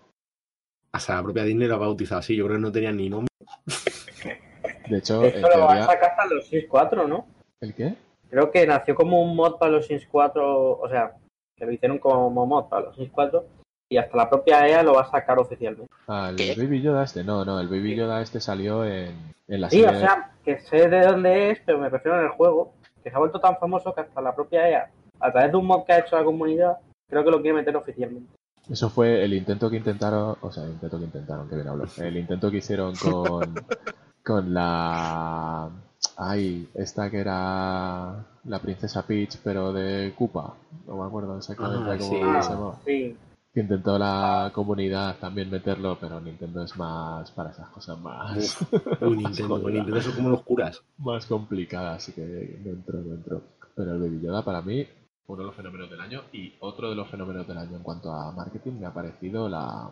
Hasta la propia Disney lo ha bautizado así. Yo creo que no tenía ni nombre. De hecho, en Esto lo van a teoría... sacar hasta los Sims 4, ¿no? ¿El qué? Creo que nació como un mod para los Sims 4, o sea, que lo hicieron como mod para los Sims 4 y hasta la propia EA lo va a sacar oficialmente. Ah, el ¿Qué? Baby Yoda este, no, no, el Baby Yoda este salió en, en la Sí, serie... o sea, que sé de dónde es, pero me refiero en el juego, que se ha vuelto tan famoso que hasta la propia EA, a través de un mod que ha hecho la comunidad, creo que lo quiere meter oficialmente. Eso fue el intento que intentaron, o sea, el intento que intentaron, que bien hablo, el intento que hicieron con, con la... Ay, esta que era la princesa Peach, pero de Koopa. No me acuerdo exactamente Ah, cómo sí. se Ah, llamaba. sí. Que intentó la comunidad también meterlo, pero Nintendo es más para esas cosas más, Un Nintendo, un Nintendo son como los curas. más complicadas, así que dentro, dentro. Pero el Baby Yoda para mí, uno de los fenómenos del año y otro de los fenómenos del año en cuanto a marketing me ha parecido la,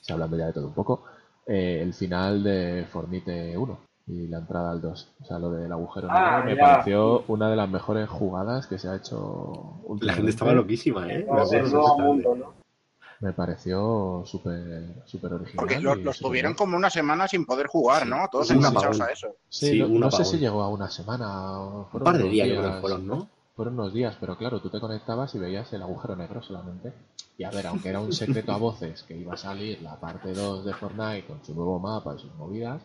si hablando ya de todo un poco, eh, el final de Fornite 1 y la entrada al 2. O sea, lo del agujero Ah, negro me ya. pareció una de las mejores jugadas que se ha hecho La gente estaba loquísima, ¿eh? Me pareció súper súper original. Porque los tuvieron bien. como una semana sin poder jugar, ¿no? Todos enganchados a eso. Sí, Sí, no, sé si llegó a una semana. o Un par de días yo creo que fueron, ¿no? Fueron unos días, pero claro, tú te conectabas y veías el agujero negro solamente. Y a ver, aunque era un secreto a voces que iba a salir la parte 2 de Fortnite con su nuevo mapa y sus movidas,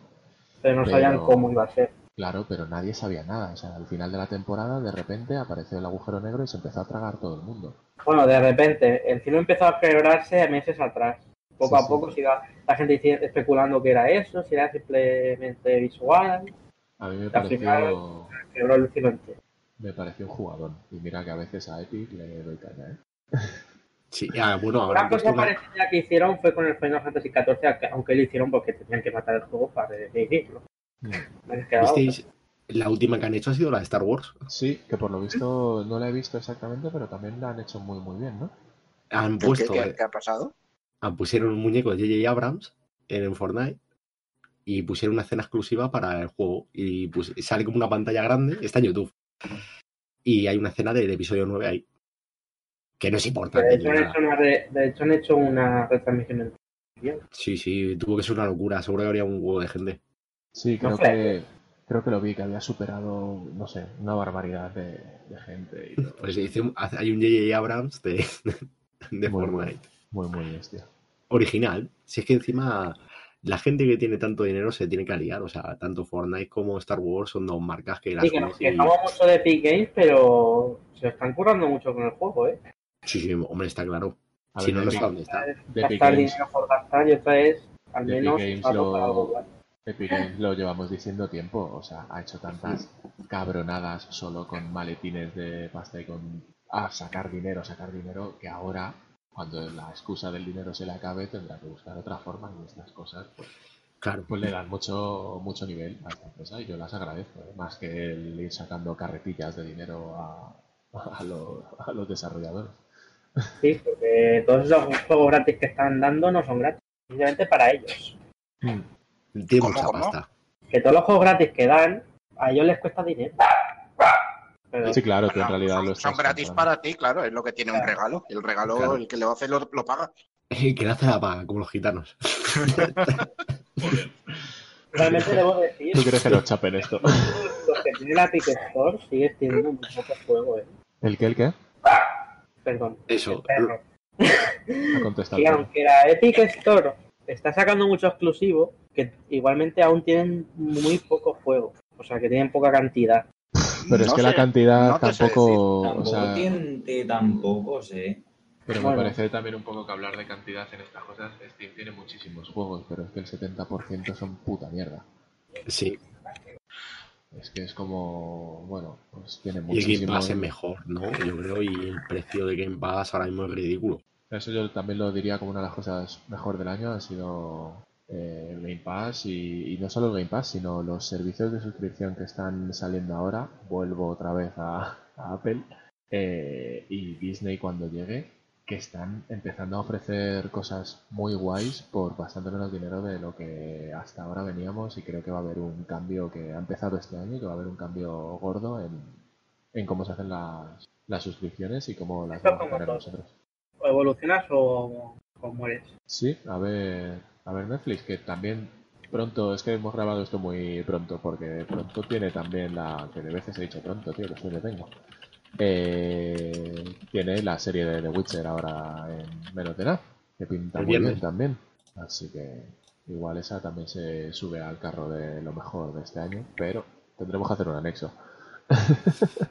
Pero no Pero- sabían cómo iba a ser. claro, pero nadie sabía nada. O sea, al final de la temporada, de repente apareció el agujero negro y se empezó a tragar todo el mundo. Bueno, de repente, el cielo empezó a quebrarse meses atrás. Poco Sí, a sí. poco se iba la gente especulando que era eso, si era simplemente visual. A mí me Al final- pareció, Quebró el cielo entero. Me pareció un jugador. Y mira que a veces a Epic le doy caña, ¿eh? Sí, ah, bueno, ahora Una han cosa parecida que hicieron fue con el Final Fantasy XIV, aunque- lo hicieron porque tenían que matar el juego para decidirlo. Mm. ¿Visteis? La última que han hecho ha sido la de Star Wars. Sí, que por lo visto no la he visto exactamente, pero también la han hecho muy, muy bien, ¿no? Han ¿Qué, puesto, qué- eh, qué ha pasado? ah, pusieron un muñeco de J.J. Abrams en el Fortnite y pusieron una escena exclusiva para el juego. Y pus- sale como una pantalla grande, está en YouTube. Y hay una escena del episodio 9 ahí. Que no es De importante. hecho, ni han hecho una, re- de hecho, han hecho una retransmisión en televisión. Sí, sí, tuvo que ser una locura. Seguro que habría un huevo de gente. Sí, No creo que creo que lo vi, que había superado, no sé, una barbaridad de, de gente y todo. Pues dice hay un J.J. Abrams de, de Muy Fortnite. Muy, muy bestia. Original. Si es que encima la gente que tiene tanto dinero se tiene que aliar. O sea, tanto Fortnite como Star Wars son dos marcas que las Sí, que nos y- quejamos mucho de Epic Games, pero se están currando mucho con el juego, ¿eh? Sí, sí, hombre, está claro. A si ver, no, no sé dónde está. Gastar Games. dinero por gastar y otra es, al De Epic menos, Games lo-. Epic Games lo llevamos diciendo tiempo, o sea, ha hecho tantas cabronadas solo con maletines de pasta y con a sacar dinero, sacar dinero, que ahora, cuando la excusa del dinero se le acabe, tendrá que buscar otra forma y estas cosas, pues, Claro. pues le dan mucho, mucho nivel a esta empresa y yo las agradezco, ¿eh? más que el ir sacando carretillas de dinero a, a, lo- a los desarrolladores. Sí, porque todos esos juegos gratis que están dando no son gratis, simplemente para ellos. Tiene ¿Cómo, mucha pasta. Que todos los juegos gratis que dan, a ellos les cuesta dinero. Pero, Sí, claro, tú en realidad son, lo son gratis comprando. para ti, claro, es lo que tiene un regalo. El regalo, Claro. el que lo hace, lo, lo paga. que nace la paga, como los gitanos. realmente debo decir, ¿Tú crees que nos chapen esto? los que tienen la Epic Store sigue teniendo muy pocos juegos, ¿eh? ¿El qué, el qué? Perdón. Eso. el perro. Ha contestado. Y el aunque la Epic Store está sacando mucho exclusivo, que igualmente aún tienen muy pocos juegos. O sea, que tienen poca cantidad. Pero es que sé, la cantidad no sé tampoco, o Tampoco sea, tampoco sé. pero Bueno. me parece también un poco que hablar de cantidad en estas cosas, Steam tiene muchísimos juegos, pero es que el 70% son puta mierda. Sí. Es que es como, bueno, pues tiene Y el muchísimos. Game Pass es mejor, ¿no? Yo creo. Y el precio de Game Pass ahora mismo es ridículo. Eso yo también lo diría como una de las cosas mejor del año, ha sido eh, Game Pass y, y no solo Game Pass, sino los servicios de suscripción que están saliendo ahora. Vuelvo otra vez a, a Apple eh, y Disney cuando llegue, que están empezando a ofrecer cosas muy guays por bastante menos dinero de lo que hasta ahora veníamos y creo que va a haber un cambio que ha empezado este año y que va a haber un cambio gordo en, en cómo se hacen las, las suscripciones y cómo las vamos a todo. nosotros. O evolucionas o, o mueres. Sí, a ver, a ver Netflix, que también pronto, es que hemos grabado esto muy pronto, porque pronto tiene también la, que de veces he dicho pronto, tío, que suele tengo. Eh, tiene la serie de The Witcher ahora en menos de nada, que pinta El muy bien también. Así que igual esa también se sube al carro de lo mejor de este año, pero tendremos que hacer un anexo.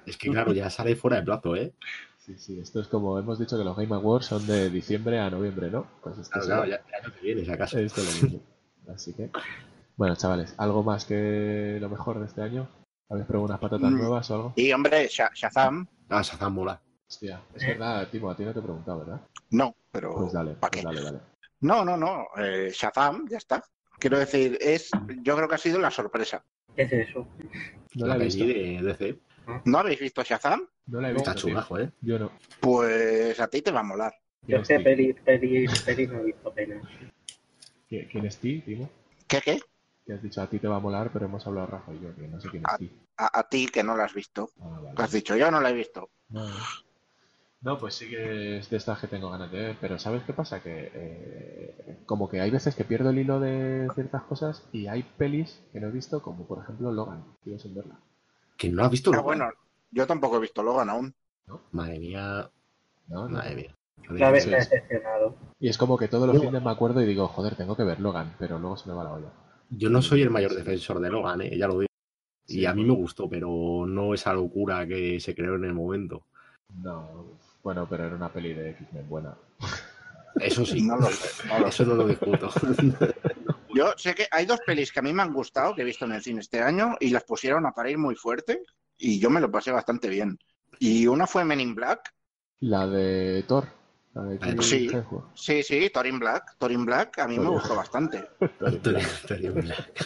Es que claro, ya sale fuera de plazo, ¿eh? Sí, sí, esto es como hemos dicho que los Game Awards son de diciembre a noviembre, ¿no? Pues esto Claro, es claro, ya, ya no te vienes a casa. Esto lo mismo. Así que, bueno, chavales, ¿algo más que lo mejor de este año? ¿Habéis probado unas patatas Mm. nuevas o algo? Y hombre, Sha- Shazam, Ah, Shazam mola. Hostia, es verdad, Timo, a ti no te he preguntado, ¿verdad? no, pero. Pues dale, ¿pa' pues qué? dale, dale. No, no, no. eh, Shazam, ya está. Quiero decir, es, yo creo que ha sido la sorpresa. ¿Qué es eso? No la la he visto. de DC. ¿No habéis visto Shazam? No la he visto. Está tío. chulajo, ¿eh? Yo no. Pues a ti te va a molar. ¿Quién Yo es es que peli, peli, peli no he visto apenas. ¿Qui- ¿Quién es ti, Timo? ¿Qué, qué? Que has dicho a ti te va a molar, pero hemos hablado Rafa y yo, que no sé quién es ti. A, a ti que no la has visto. Ah, vale. Has dicho, yo no la he visto. No, no. No, pues sí que es de estas que tengo ganas de ver, pero ¿sabes qué pasa? Que eh, como que hay veces que pierdo el hilo de ciertas cosas y hay pelis que no he visto, como por ejemplo Logan, sigo sin verla. Que no has visto Ah, Logan. bueno, Yo tampoco he visto Logan aún. Madre mía, ¿no? No. madre mía. La vez me decepcionado. Y es como que todos los fines me acuerdo y digo, joder, tengo que ver Logan, pero luego se me va la olla. Yo no soy el mayor defensor de Logan, ¿eh? ya lo digo. Y Sí, a mí me gustó, pero no esa locura que se creó en el momento. No, bueno, pero era una peli de X-Men buena. Eso sí, No lo no lo eso no lo discuto. Yo sé que hay dos pelis que a mí me han gustado, que he visto en el cine este año, y las pusieron a parir muy fuerte, y yo me lo pasé bastante bien. Y una fue Men in Black. La de Thor. La de Sí. Sí, sí, Thor in Black. Thor in Black a mí me Thor in- gustó bastante. Antonio- Antonio Black.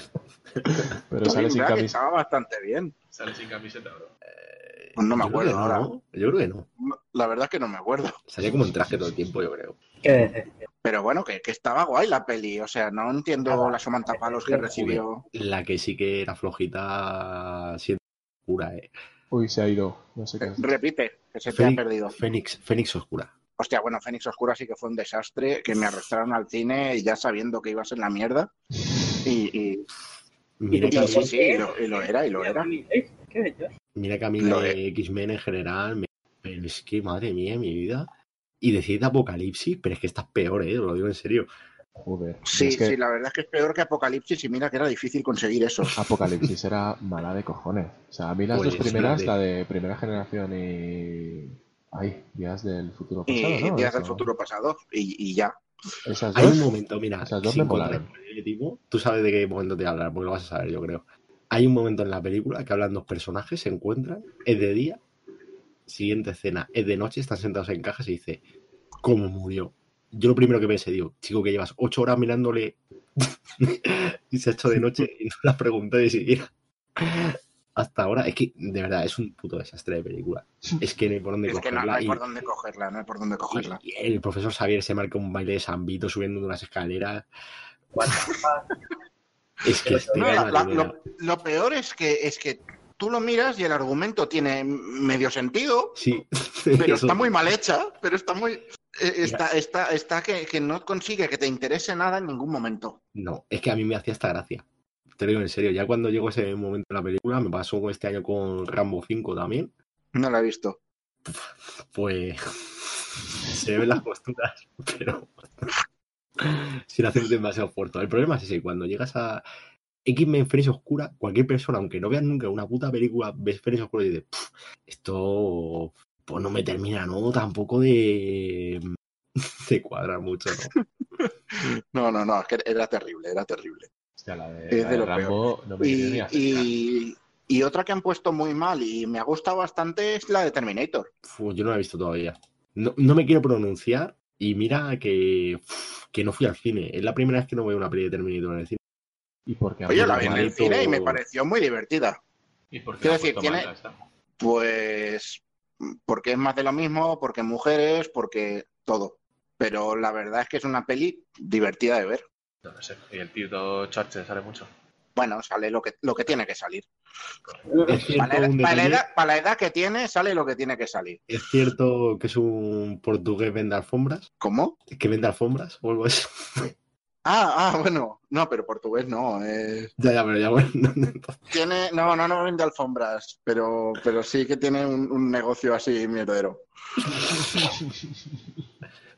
Pero Thor sale in sin, Black camiseta. estaba bastante bien. sale sin camiseta, bro. Pues no me acuerdo no, ahora. ¿no? Yo creo que no. La verdad es que no me acuerdo. Salía como en traje todo el tiempo, yo creo. Qué. Pero bueno, que, que estaba guay la peli. O sea, no entiendo Nada. la somantapalos que recibió. La que sí que era flojita, siendo oscura, ¿eh? Uy, se ha ido. No sé qué Eh, es. Repite, que se te ha Fénix, perdido. Fénix, Fénix Oscura. Hostia, bueno, Fénix Oscura sí que fue un desastre, que me arrastraron al cine ya sabiendo que iba a ser la mierda. Y, y- Mira y que, sí, sí, y lo, y lo era, y lo era. ¿Qué bello. mira que a mí Lo de X-Men en general, me- es que madre mía, mi vida. Y decir de Apocalipsis, pero es que estás peor, ¿eh? Lo digo en serio. Joder. Sí, es que sí, la verdad es que es peor que Apocalipsis y mira que era difícil conseguir eso. Apocalipsis era mala de cojones. O sea, a mí las Pues dos primeras, la la de- primera generación y. Ay, Días del futuro Y pasado, ¿no? días del futuro pasado, y, y ya. Esas Hay un momento, mira, Esas dos sin me molaron. contar el tipo, tú sabes de qué momento te voy a hablar, porque lo vas a saber, yo creo. Hay un momento en la película que hablan dos personajes, se encuentran, es de día, siguiente escena, es de noche, están sentados en cajas y dice, ¿cómo murió? Yo lo primero que pensé, digo, chico, que llevas ocho horas mirándole y se ha hecho de noche y no le has preguntado ni siquiera. Hasta ahora, es que de verdad es un puto desastre de película. Es que no hay por dónde Es que no, no cogerla. hay y- por dónde cogerla, no hay por dónde cogerla. y el profesor Xavier se marca un baile de Sambito subiendo de unas escaleras. Es que este No, la- la- lo, lo peor es que, es que tú lo miras y el argumento tiene medio sentido, Sí, pero está muy mal hecha, pero está muy... eh, Está, está, está que, que no consigue que te interese nada en ningún momento. No, es que a mí me hacía esta gracia. Te lo digo en serio, ya cuando llegó ese momento en la película, me pasó este año con Rambo 5 también, No la he visto. pues se ven las posturas, pero sin hacer demasiado esfuerzo. El problema es ese, cuando llegas a X-Men Fénix Oscura, cualquier persona, aunque no veas nunca una puta película, ves Fénix Oscura y dices, "Pff, esto pues no me termina, ¿no? Tampoco de, de cuadrar mucho, ¿no? No, no, no, es que era terrible, era terrible. Hostia, la de, Es la de de lo Rambo no me quiero ni Y, acercar. y, y otra que han puesto muy mal y me ha gustado bastante es la de Terminator. Yo no la he visto todavía. No, no me quiero pronunciar y mira que, uf, que no fui al cine. Es la primera vez que no veo una peli de Terminator en el cine. ¿Y por qué han Oye, la vi en el cine y me pareció muy divertida. ¿Y por qué Quiero la decir, tiene-? Pues porque es más de lo mismo, porque mujeres, porque todo. Pero la verdad es que es una peli divertida de ver. No lo sé. Y el tío Churchill sale mucho. Bueno, sale lo que, lo que tiene que salir. Es cierto, Para la, un para la detalle- edad, para la edad que tiene, sale lo que tiene que salir. es cierto que es un portugués vende alfombras, ¿Cómo? que vende alfombras o algo así. Ah, ah, bueno. No, pero portugués no. eh, ya, ya, pero ya bueno. Tiene, no, no, no vende alfombras, pero, pero sí que tiene un, un negocio así mierdero.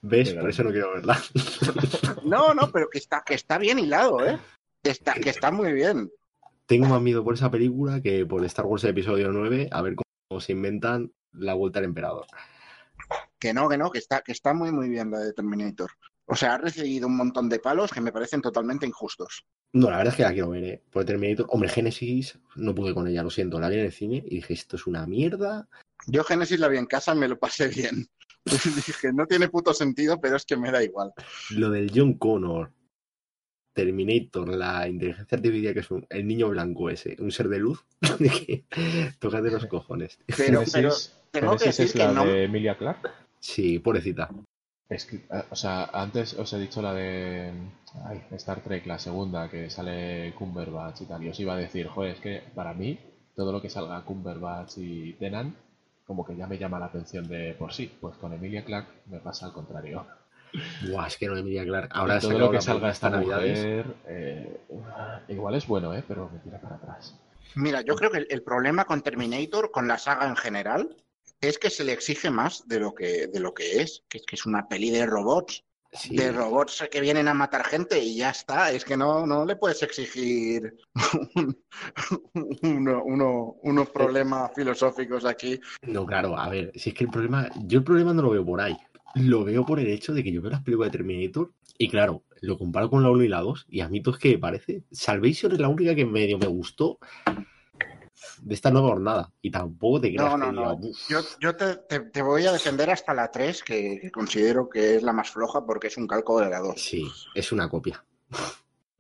¿Ves? Por eso no quiero verla. No, no, pero que está, que está bien hilado, ¿eh? Que está, que está muy bien. Tengo más miedo por esa película que por Star Wars Episodio 9, a ver cómo se inventan la vuelta al emperador. Que no, que no, que está, que está muy, muy bien la de Terminator. O sea, ha recibido un montón de palos que me parecen totalmente injustos. No, la verdad es que la quiero ver, ¿eh? Por Terminator. Hombre, Génesis, no pude con ella, lo siento. La vi en el cine y dije, esto es una mierda. Yo Genesis la vi en casa y me lo pasé bien. Dije, no tiene puto sentido, pero es que me da igual. Lo del John Connor, Terminator, la inteligencia artificial que es un- el niño blanco ese, un ser de luz, tócate los cojones. Pero, pero Génesis, tengo que Génesis decir es que la no. de Emilia Clarke. Sí, pobrecita. Es que, o sea, antes os he dicho la de ay, Star Trek, la segunda, que sale Cumberbatch y tal. Y os iba a decir, joder, es que para mí todo lo que salga Cumberbatch y Tennant, como que ya me llama la atención de por sí. Pues con Emilia Clarke me pasa al contrario. Buah, es que no Emilia Clarke. Y Ahora todo lo que salga esta mujer, eh, igual es bueno, ¿eh? Pero me tira para atrás. Mira, yo creo que el, el problema con Terminator, con la saga en general, es que se le exige más de lo que, de lo que es, que es que es una peli de robots, Sí. de robots que vienen a matar gente y ya está. Es que no, no le puedes exigir un- uno- uno- unos problemas filosóficos aquí. No, claro, a ver, si es que el problema, yo el problema no lo veo por ahí. Lo veo por el hecho de que yo veo las películas de Terminator y claro, lo comparo con la 1 y la 2 y a mí todo es que me parece. Salvation es la única que medio me gustó de esta nueva jornada y tampoco te creas No, no, que no. Yo, yo te, te- te voy a defender hasta la 3, que, que considero que es la más floja porque es un calco de la 2. Sí, es una copia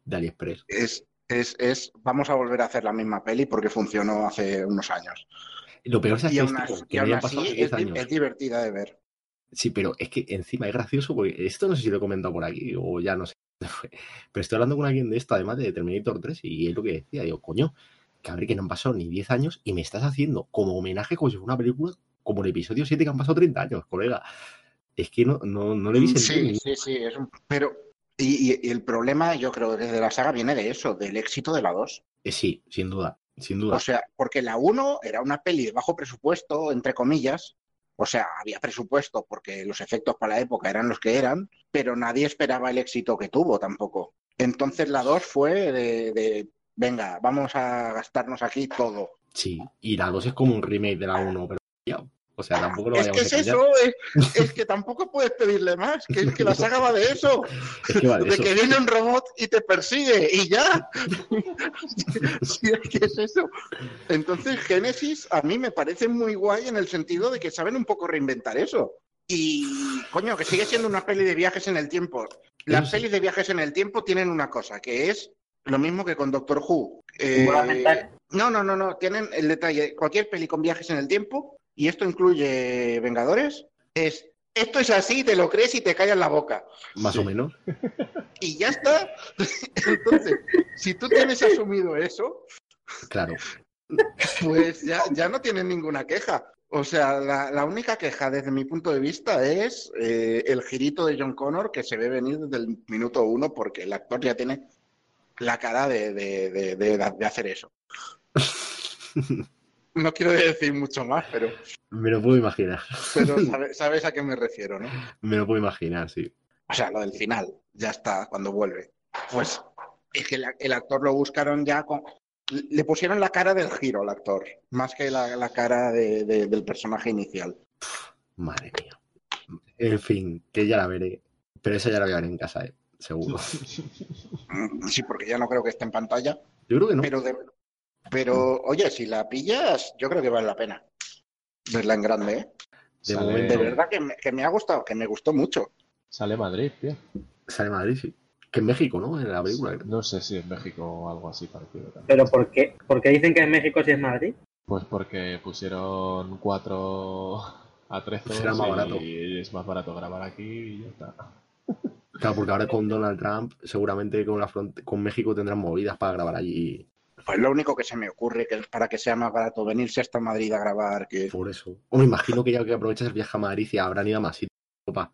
de AliExpress. Es, es, es, vamos a volver a hacer la misma peli porque funcionó hace unos años. Lo peor es Y aún artístico, así, que aún así 10 es, años. es divertida de ver. Sí, pero es que encima es gracioso porque esto no sé si lo he comentado por aquí o ya no sé pero estoy hablando con alguien de esto, además de Terminator 3, y es lo que decía, digo, coño, que a ver que no han pasado ni 10 años y me estás haciendo como homenaje como si fuera una película como el episodio 7 que han pasado 30 años, colega. Es que no, no, no le vi sentido. Mm, Sí, sí, sí. Es un- pero, y, y- y el problema, yo creo, desde la saga viene de eso, del éxito de la 2. Eh, sí, sin duda, sin duda. O sea, porque la 1 era una peli de bajo presupuesto, entre comillas. O sea, había presupuesto porque los efectos para la época eran los que eran, pero nadie esperaba el éxito que tuvo tampoco. Entonces la 2 fue de, de, venga, vamos a gastarnos aquí todo. Sí, y la 2 es como un remake de la 1, pero o sea, tampoco lo Es que es eso, es, es que tampoco puedes pedirle más, que es que la saga va de eso. Es que va de de eso. que viene un robot y te persigue y ya. Sí, es que es eso. Entonces, Génesis a mí me parece muy guay en el sentido de que saben un poco reinventar eso. Y, coño, que sigue siendo una peli de viajes en el tiempo. Las pelis de viajes en el tiempo tienen una cosa, que es lo mismo que con Doctor Who. Eh, no, no, no, no. Tienen el detalle. Cualquier peli con viajes en el tiempo, y esto incluye Vengadores, es esto es así, te lo crees y te callas la boca Más o menos. y ya está. Entonces, si tú tienes asumido eso, Claro. pues ya, ya no tienes ninguna queja. O sea, la, la única queja desde mi punto de vista es eh, el girito de John Connor que se ve venir desde el minuto uno porque el actor ya tiene la cara de, de- de- de- hacer eso. No quiero decir mucho más, pero, Me lo puedo imaginar. pero sabe- sabes a qué me refiero, ¿no? Me lo puedo imaginar, sí. O sea, lo del final, ya está, cuando vuelve. Pues es que el, el actor lo buscaron ya con... Le pusieron la cara del giro al actor, más que la, la cara de- de- del personaje inicial. Madre mía. En fin, que ya la veré. Pero esa ya la voy a ver en casa, ¿eh? Seguro. Sí, porque ya no creo que esté en pantalla. Yo creo que no. Pero, de- pero oye, si la pillas, yo creo que vale la pena verla en grande. ¿eh? De Sale, momento, De verdad que me, que me ha gustado, que me gustó mucho. Sale Madrid, tío. Sale Madrid, sí. Que en México, ¿no? En la película. No sé si es México o algo así parecido. también. ¿Pero por qué? ¿Por qué dicen que es México si es Madrid? Pues porque pusieron 4 a 13 Pues barato. y es más barato grabar aquí y ya está. Claro, porque ahora con Donald Trump, seguramente con, la front- con México tendrán movidas para grabar allí. Pues lo único que se me ocurre que es para que sea más barato venirse hasta Madrid a grabar que... Por eso. O me imagino que ya que aprovechas el viaje a Madrid y habrán ido a más sitios. Opa.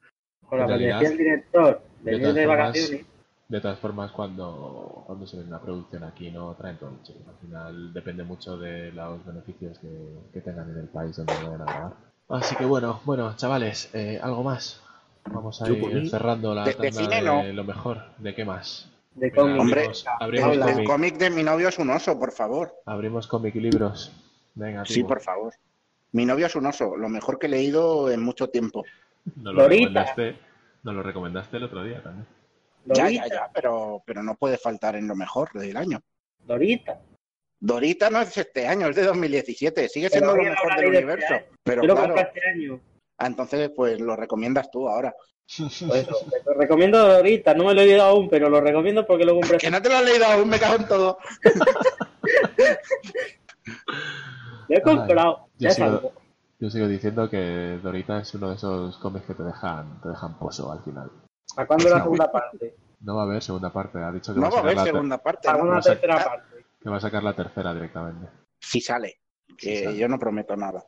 Con la En realidad, decía el director, de venir de formas, vacaciones. De todas formas, cuando, cuando se ve una producción aquí no traen todo el chico. Al final depende mucho de los beneficios que, que tengan en el país donde vayan a grabar. Así que bueno, bueno, chavales, eh, ¿algo más? Vamos a ir cerrando la De- de tanda cine, de no. lo mejor. ¿De qué más? De cómic. Hombre, abrimos, El, abrimos, el cómic, de mi novio es un oso, por favor. abrimos cómic y libros. Venga, Sí, por favor. Mi novio es un oso, lo mejor que he leído en mucho tiempo. Nos lo, Dorita. recomendaste, nos lo recomendaste el otro día también. Ya, Dorita, ya, ya, pero, pero no puede faltar en lo mejor del año. Dorita. Dorita no es este año, es de 2017, sigue siendo lo mejor del de universo. este Pero Yo lo claro, compré este año. Ah, entonces pues lo recomiendas tú ahora. Por eso, lo recomiendo ahorita, no me lo he leído aún, pero lo recomiendo porque lo compré. Que no te lo has leído aún, me cago en todo. Lo he comprado. yo Ya sigo- salgo. Yo sigo diciendo que Dorita es uno de esos cómics que te dejan, te dejan pozo al final. ¿A cuándo la segunda parte? No va a haber segunda parte, ha dicho que No va, va a haber segunda parte. ¿A ¿no? una tercera parte? que va a sacar la tercera directamente. Si sale, que Sí sale. yo no prometo nada.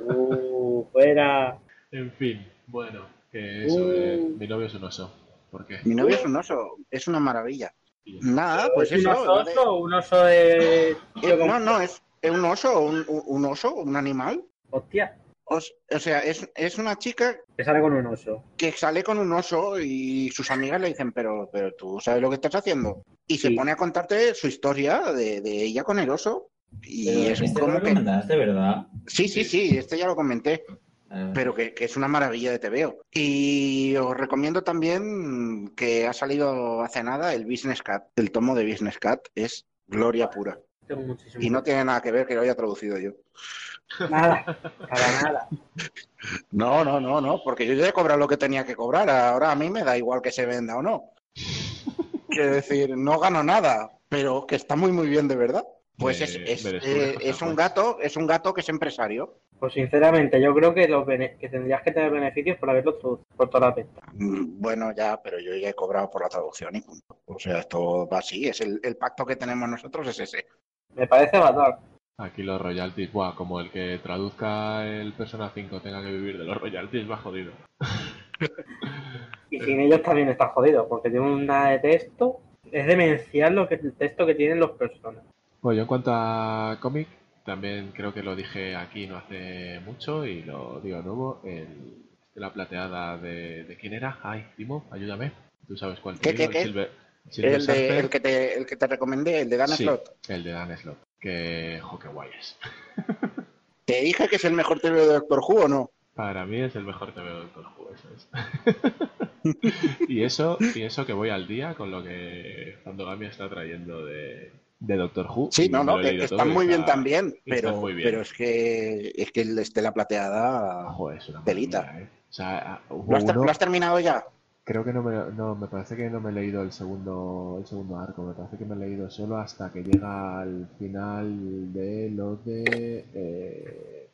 Uh, fuera. En fin, bueno, que eso, Uh. eh, mi novio es un oso. ¿Por qué? Mi novio es un oso, es una maravilla. Nada, pues ¿Es un eso. oso, lo de- oso o un oso de... eh, no, no, es, es un oso, un, un- un oso, un animal. Hostia, Os- o sea, es, es una chica que sale con un oso. que sale con un oso y sus amigas le dicen, pero, pero tú sabes lo que estás haciendo. Y se pone a contarte su historia de, de ella con el oso. Y Pero es este como lo que... ¿verdad? Sí, sí, sí, este ya lo comenté. Ah, pero que, que es una maravilla de TVO. Y os recomiendo también que ha salido hace nada el Business Cat. El tomo de Business Cat es gloria pura. Tengo muchísimo. Y no tiene nada que ver que lo haya traducido yo. Nada, para nada. No, no, no, no, porque yo ya he cobrado lo que tenía que cobrar. Ahora a mí me da igual que se venda o no. Quiero decir, no gano nada, pero que está muy, muy bien de verdad. Pues es, es, eh, es un gato, es un gato que es empresario. Pues sinceramente, yo creo que, los bene- que tendrías que tener beneficios por haberlo traducido por toda la venta. Mm, Bueno, ya, pero yo ya he cobrado por la traducción y punto. O sea, esto va así, es el, el pacto que tenemos nosotros es ese. Me parece fatal. Aquí los royalties, buah, como el que traduzca el Persona 5 tenga que vivir de los royalties, va jodido. Y sin ellos también está jodido, porque tiene una de texto. Es demencial lo que es el texto que tienen los personas. Bueno, yo en cuanto a cómic, también creo que lo dije aquí no hace mucho y lo digo de nuevo. El, la plateada de, de quién era. Ay, Timo, ayúdame. Tú sabes cuál te ¿Qué, qué, digo, qué? Silver, Silver El, de, el, que te, el que te recomendé, el de Dan Sí, Slott. el de Dan Slot. Que, jo, qué guay es. ¿Te dije que es el mejor TV de Doctor Who o no? Para mí es el mejor TV de Doctor Who, eso es. y eso, y eso que voy al día con lo que Fandogami está trayendo de, de Doctor Who. Sí, no, no, que, todo están muy bien también, pero, bien. pero es que es que el Estela Plateada. Joder, es una Telita. maravilla, ¿eh? O sea, hubo ¿Lo has, ter- uno- lo has terminado ya? Creo que no me, no, me parece que no me he leído el segundo, el segundo arco, me parece que me he leído solo hasta que llega al final de lo de... Eh,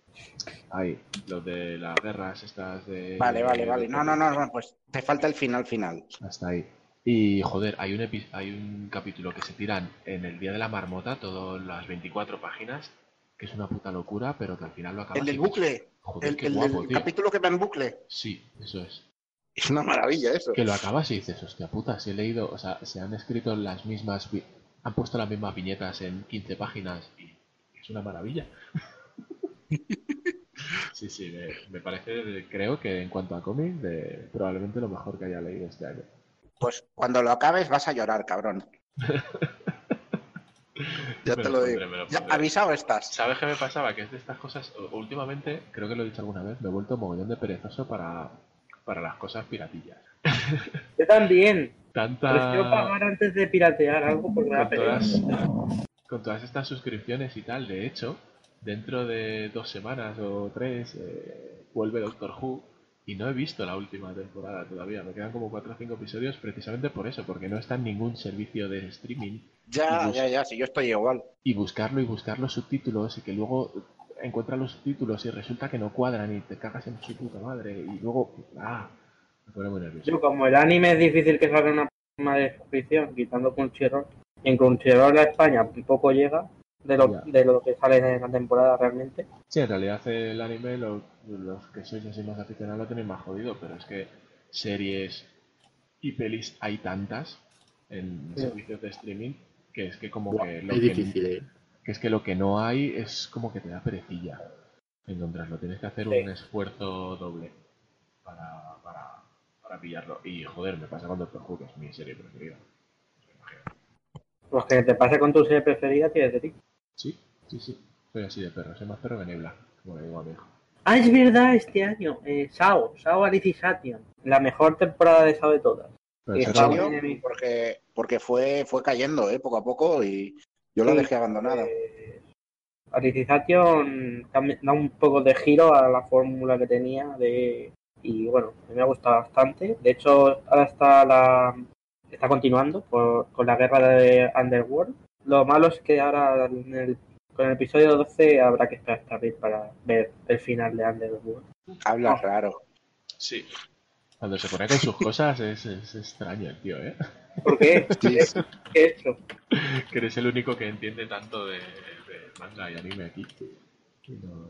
ahí, lo de las guerras estas de... Vale, vale, vale. No, no, no, no, pues te falta el final final. Hasta ahí. Y joder, hay un, epi- hay un capítulo que se tiran en el Día de la Marmota, todas las 24 páginas, que es una puta locura, pero que al final lo acabas El del dices, bucle, Joder, el, qué el guapo, del tío. capítulo que va en bucle. Sí, eso es. Es una maravilla eso. Que lo acabas y dices, hostia puta, si he leído, o sea, se han escrito las mismas, han puesto las mismas viñetas en 15 páginas y es una maravilla. Sí, sí, me, me parece, creo que en cuanto a cómic, de, probablemente lo mejor que haya leído este año. Pues cuando lo acabes vas a llorar, cabrón. ya Me te lo pondré, digo. lo Ya, avisado estás. ¿Sabes qué me pasaba? Que es de estas cosas, últimamente, creo que lo he dicho alguna vez, me he vuelto mogollón de perezoso para, para las cosas piratillas. Yo también. Prefiero Tanta... pagar antes de piratear algo porque me da con pereza. todas, con todas estas suscripciones y tal, de hecho, dentro de dos semanas o tres eh, vuelve Doctor Who y no he visto la última temporada todavía. Me quedan como cuatro o cinco episodios precisamente por eso, porque no está en ningún servicio de streaming Ya, ya, ya, si yo estoy igual. y buscarlo y buscar los subtítulos y que luego encuentras los subtítulos y resulta que no cuadran y te cagas en su puta madre y luego, ah, me pone muy nervioso. Yo, como el anime es difícil que salga una forma de suscripción, quitando Crunchyroll, y en Crunchyroll a España poco llega de lo, de lo que sale en la temporada realmente. Sí, en realidad el anime, lo- los que sois así más aficionados lo tenéis más jodido, pero es que series y pelis hay tantas en Sí. servicios de streaming que es que como Buah, que lo es que, difícil, ¿eh? que es que lo que no hay es como que te da perecilla encontrarlo. Tienes que hacer Sí. un esfuerzo doble para, para, para pillarlo. Y joder, me pasa con Doctor Who, que es mi serie preferida. Pues que te pase con tu serie preferida tienes de ti. Sí, sí, sí. Soy así de perro, soy más perro que Nebla, como le digo a mi hijo. Ah, es verdad, este año. Eh, Sao, Sao Alicization. La mejor temporada de Sao de todas. ¿En serio? Porque, porque fue, fue cayendo, ¿eh? Poco a poco y yo la Sí, dejé abandonada. pues, Alicization da un poco de giro a la fórmula que tenía de y bueno, a mí me ha gustado bastante. De hecho, ahora está la está continuando por- con la guerra de Underworld. Lo malo es que ahora en el- con el episodio 12 habrá que esperar hasta abril para ver el final de Underworld. Hablas raro. Sí. Cuando se pone con sus cosas es, es extraño el tío, ¿eh? ¿Por qué? ¿Qué qué he hecho? que eres el único que entiende tanto de, de manga y anime aquí. Y no-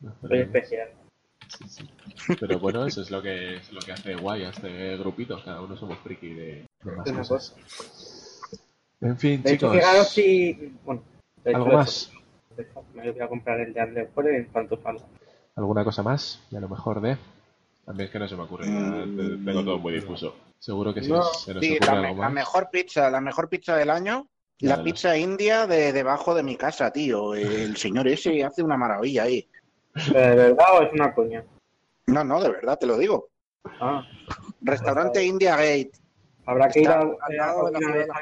no Soy especial. Sí, sí. Pero bueno, eso es lo que es lo que hace guay a este grupito. Cada uno somos friki de, de más Una cosas. En fin, De hecho, chicos. fijaros si. Bueno, de hecho, ¿Algo más? de hecho, me voy a comprar el de Underworld en cuanto salga. ¿Alguna cosa más? Y a lo mejor de. A mí es que no se me ocurre nada. Mm, Tengo todo muy difuso. Seguro que si no. nos- se nos Sí, ocurre la, mejor pizza, la mejor pizza del año, Ya la pizza india de debajo de mi casa, tío. El señor ese hace una maravilla ahí. ¿Pero ¿De verdad o es una coña? No, no, de verdad, te lo digo. Ah, Restaurante India Gate. Habrá que ir a,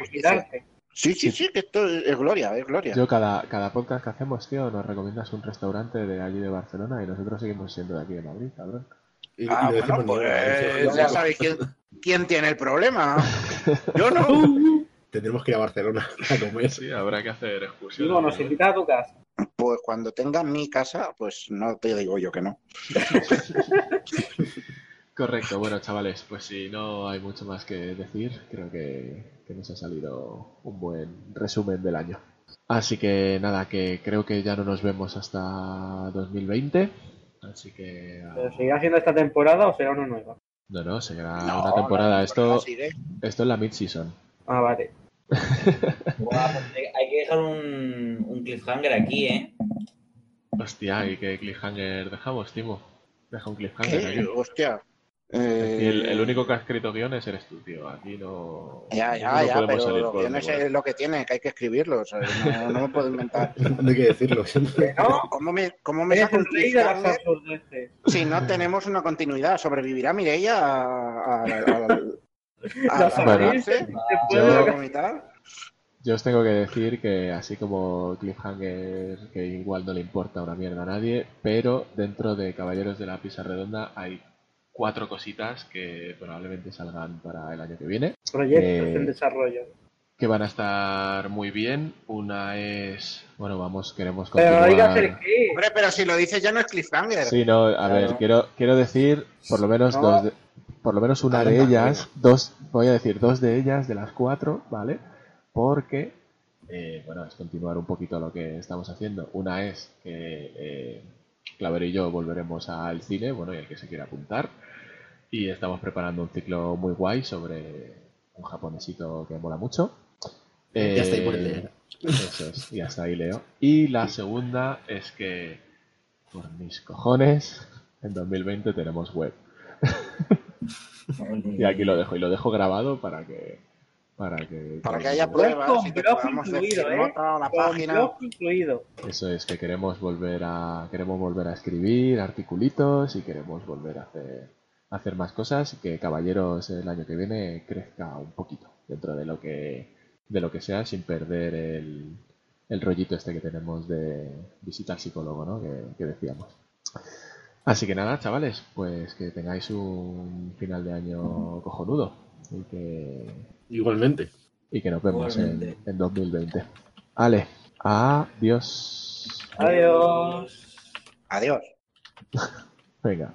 visitarte. Sí, sí, sí, que esto es, gloria, es gloria. Yo cada, cada podcast que hacemos, tío, nos recomiendas un restaurante de allí de Barcelona y nosotros seguimos siendo de aquí de Madrid, cabrón. Y, y Ah, lo bueno, decimos pues nosotros. ya sabéis quién, quién tiene el problema. Yo no. Tendremos que ir a Barcelona a comer. Sí, habrá que hacer excursiones. Digo, nos ¿no? invita a tu casa. Pues cuando tenga mi casa, pues no te digo yo que no. Correcto, bueno chavales, pues si no hay mucho más que decir, creo que, que nos ha salido un buen resumen del año. Así que nada, que creo que ya no nos vemos hasta 2020. Así que... ah, ¿Pero seguirá siendo esta temporada o será una nueva? No, no, será No, una temporada. Esto, sigue. esto es la mid-season. Ah, vale. Buah, pues hay hay que dejar un, un cliffhanger aquí, ¿eh? Hostia, ¿y qué cliffhanger dejamos, Timo? Deja un cliffhanger ¿Qué? aquí. Hostia. Eh, el, el único que ha escrito guiones eres tú, tío. Aquí no. Ya, ya, no ya, podemos pero salir los guiones es lo que tiene, que hay que escribirlos. No, no me puedo inventar. No hay que decirlo. ¿No? ¿Cómo me, cómo me saco si no tenemos una continuidad? ¿Sobrevivirá Mireia a, a, a, a, Bueno. Yo-. Yo os tengo que decir que así como Cliffhanger, que igual no le importa una mierda a nadie, pero dentro de Caballeros de la Pisa Redonda hay cuatro cositas que probablemente salgan para el año que viene, Proyectos Eh, en desarrollo. que van a estar muy bien. Una es, bueno, vamos, queremos Pero continuar. qué. Hombre, pero si lo dices ya no es cliffhanger. Sí, no, a Claro. ver, quiero, quiero decir por lo menos No. dos, de- por lo menos una de ellas, dos, voy a decir dos de ellas de las cuatro, ¿vale? Porque, eh, bueno, es continuar un poquito lo que estamos haciendo. Una es que eh, Clavero y yo volveremos al cine, bueno, y el que se quiera apuntar. Y estamos preparando un ciclo muy guay sobre un japonesito que mola mucho. Ya está ahí por Eh, leer. Eso es, y hasta ahí leo. Y la segunda es que, por mis cojones, en 2020 tenemos web. Y aquí lo dejo, y lo dejo grabado para que... Para que, Para que haya pruebas Con te blog incluido, ¿eh? la Con página. blog incluido. Eso es, que queremos volver a queremos volver a escribir articulitos y queremos volver a hacer, a hacer más cosas y que Caballeros el año que viene crezca un poquito dentro de lo que de lo que sea sin perder el, el rollito este que tenemos de visita al psicólogo, ¿no? Que, que decíamos. Así que nada, chavales, pues que tengáis un final de año cojonudo y que, Igualmente. y que nos vemos en, en 2020. Ale, adiós. Adiós. Adiós. Venga.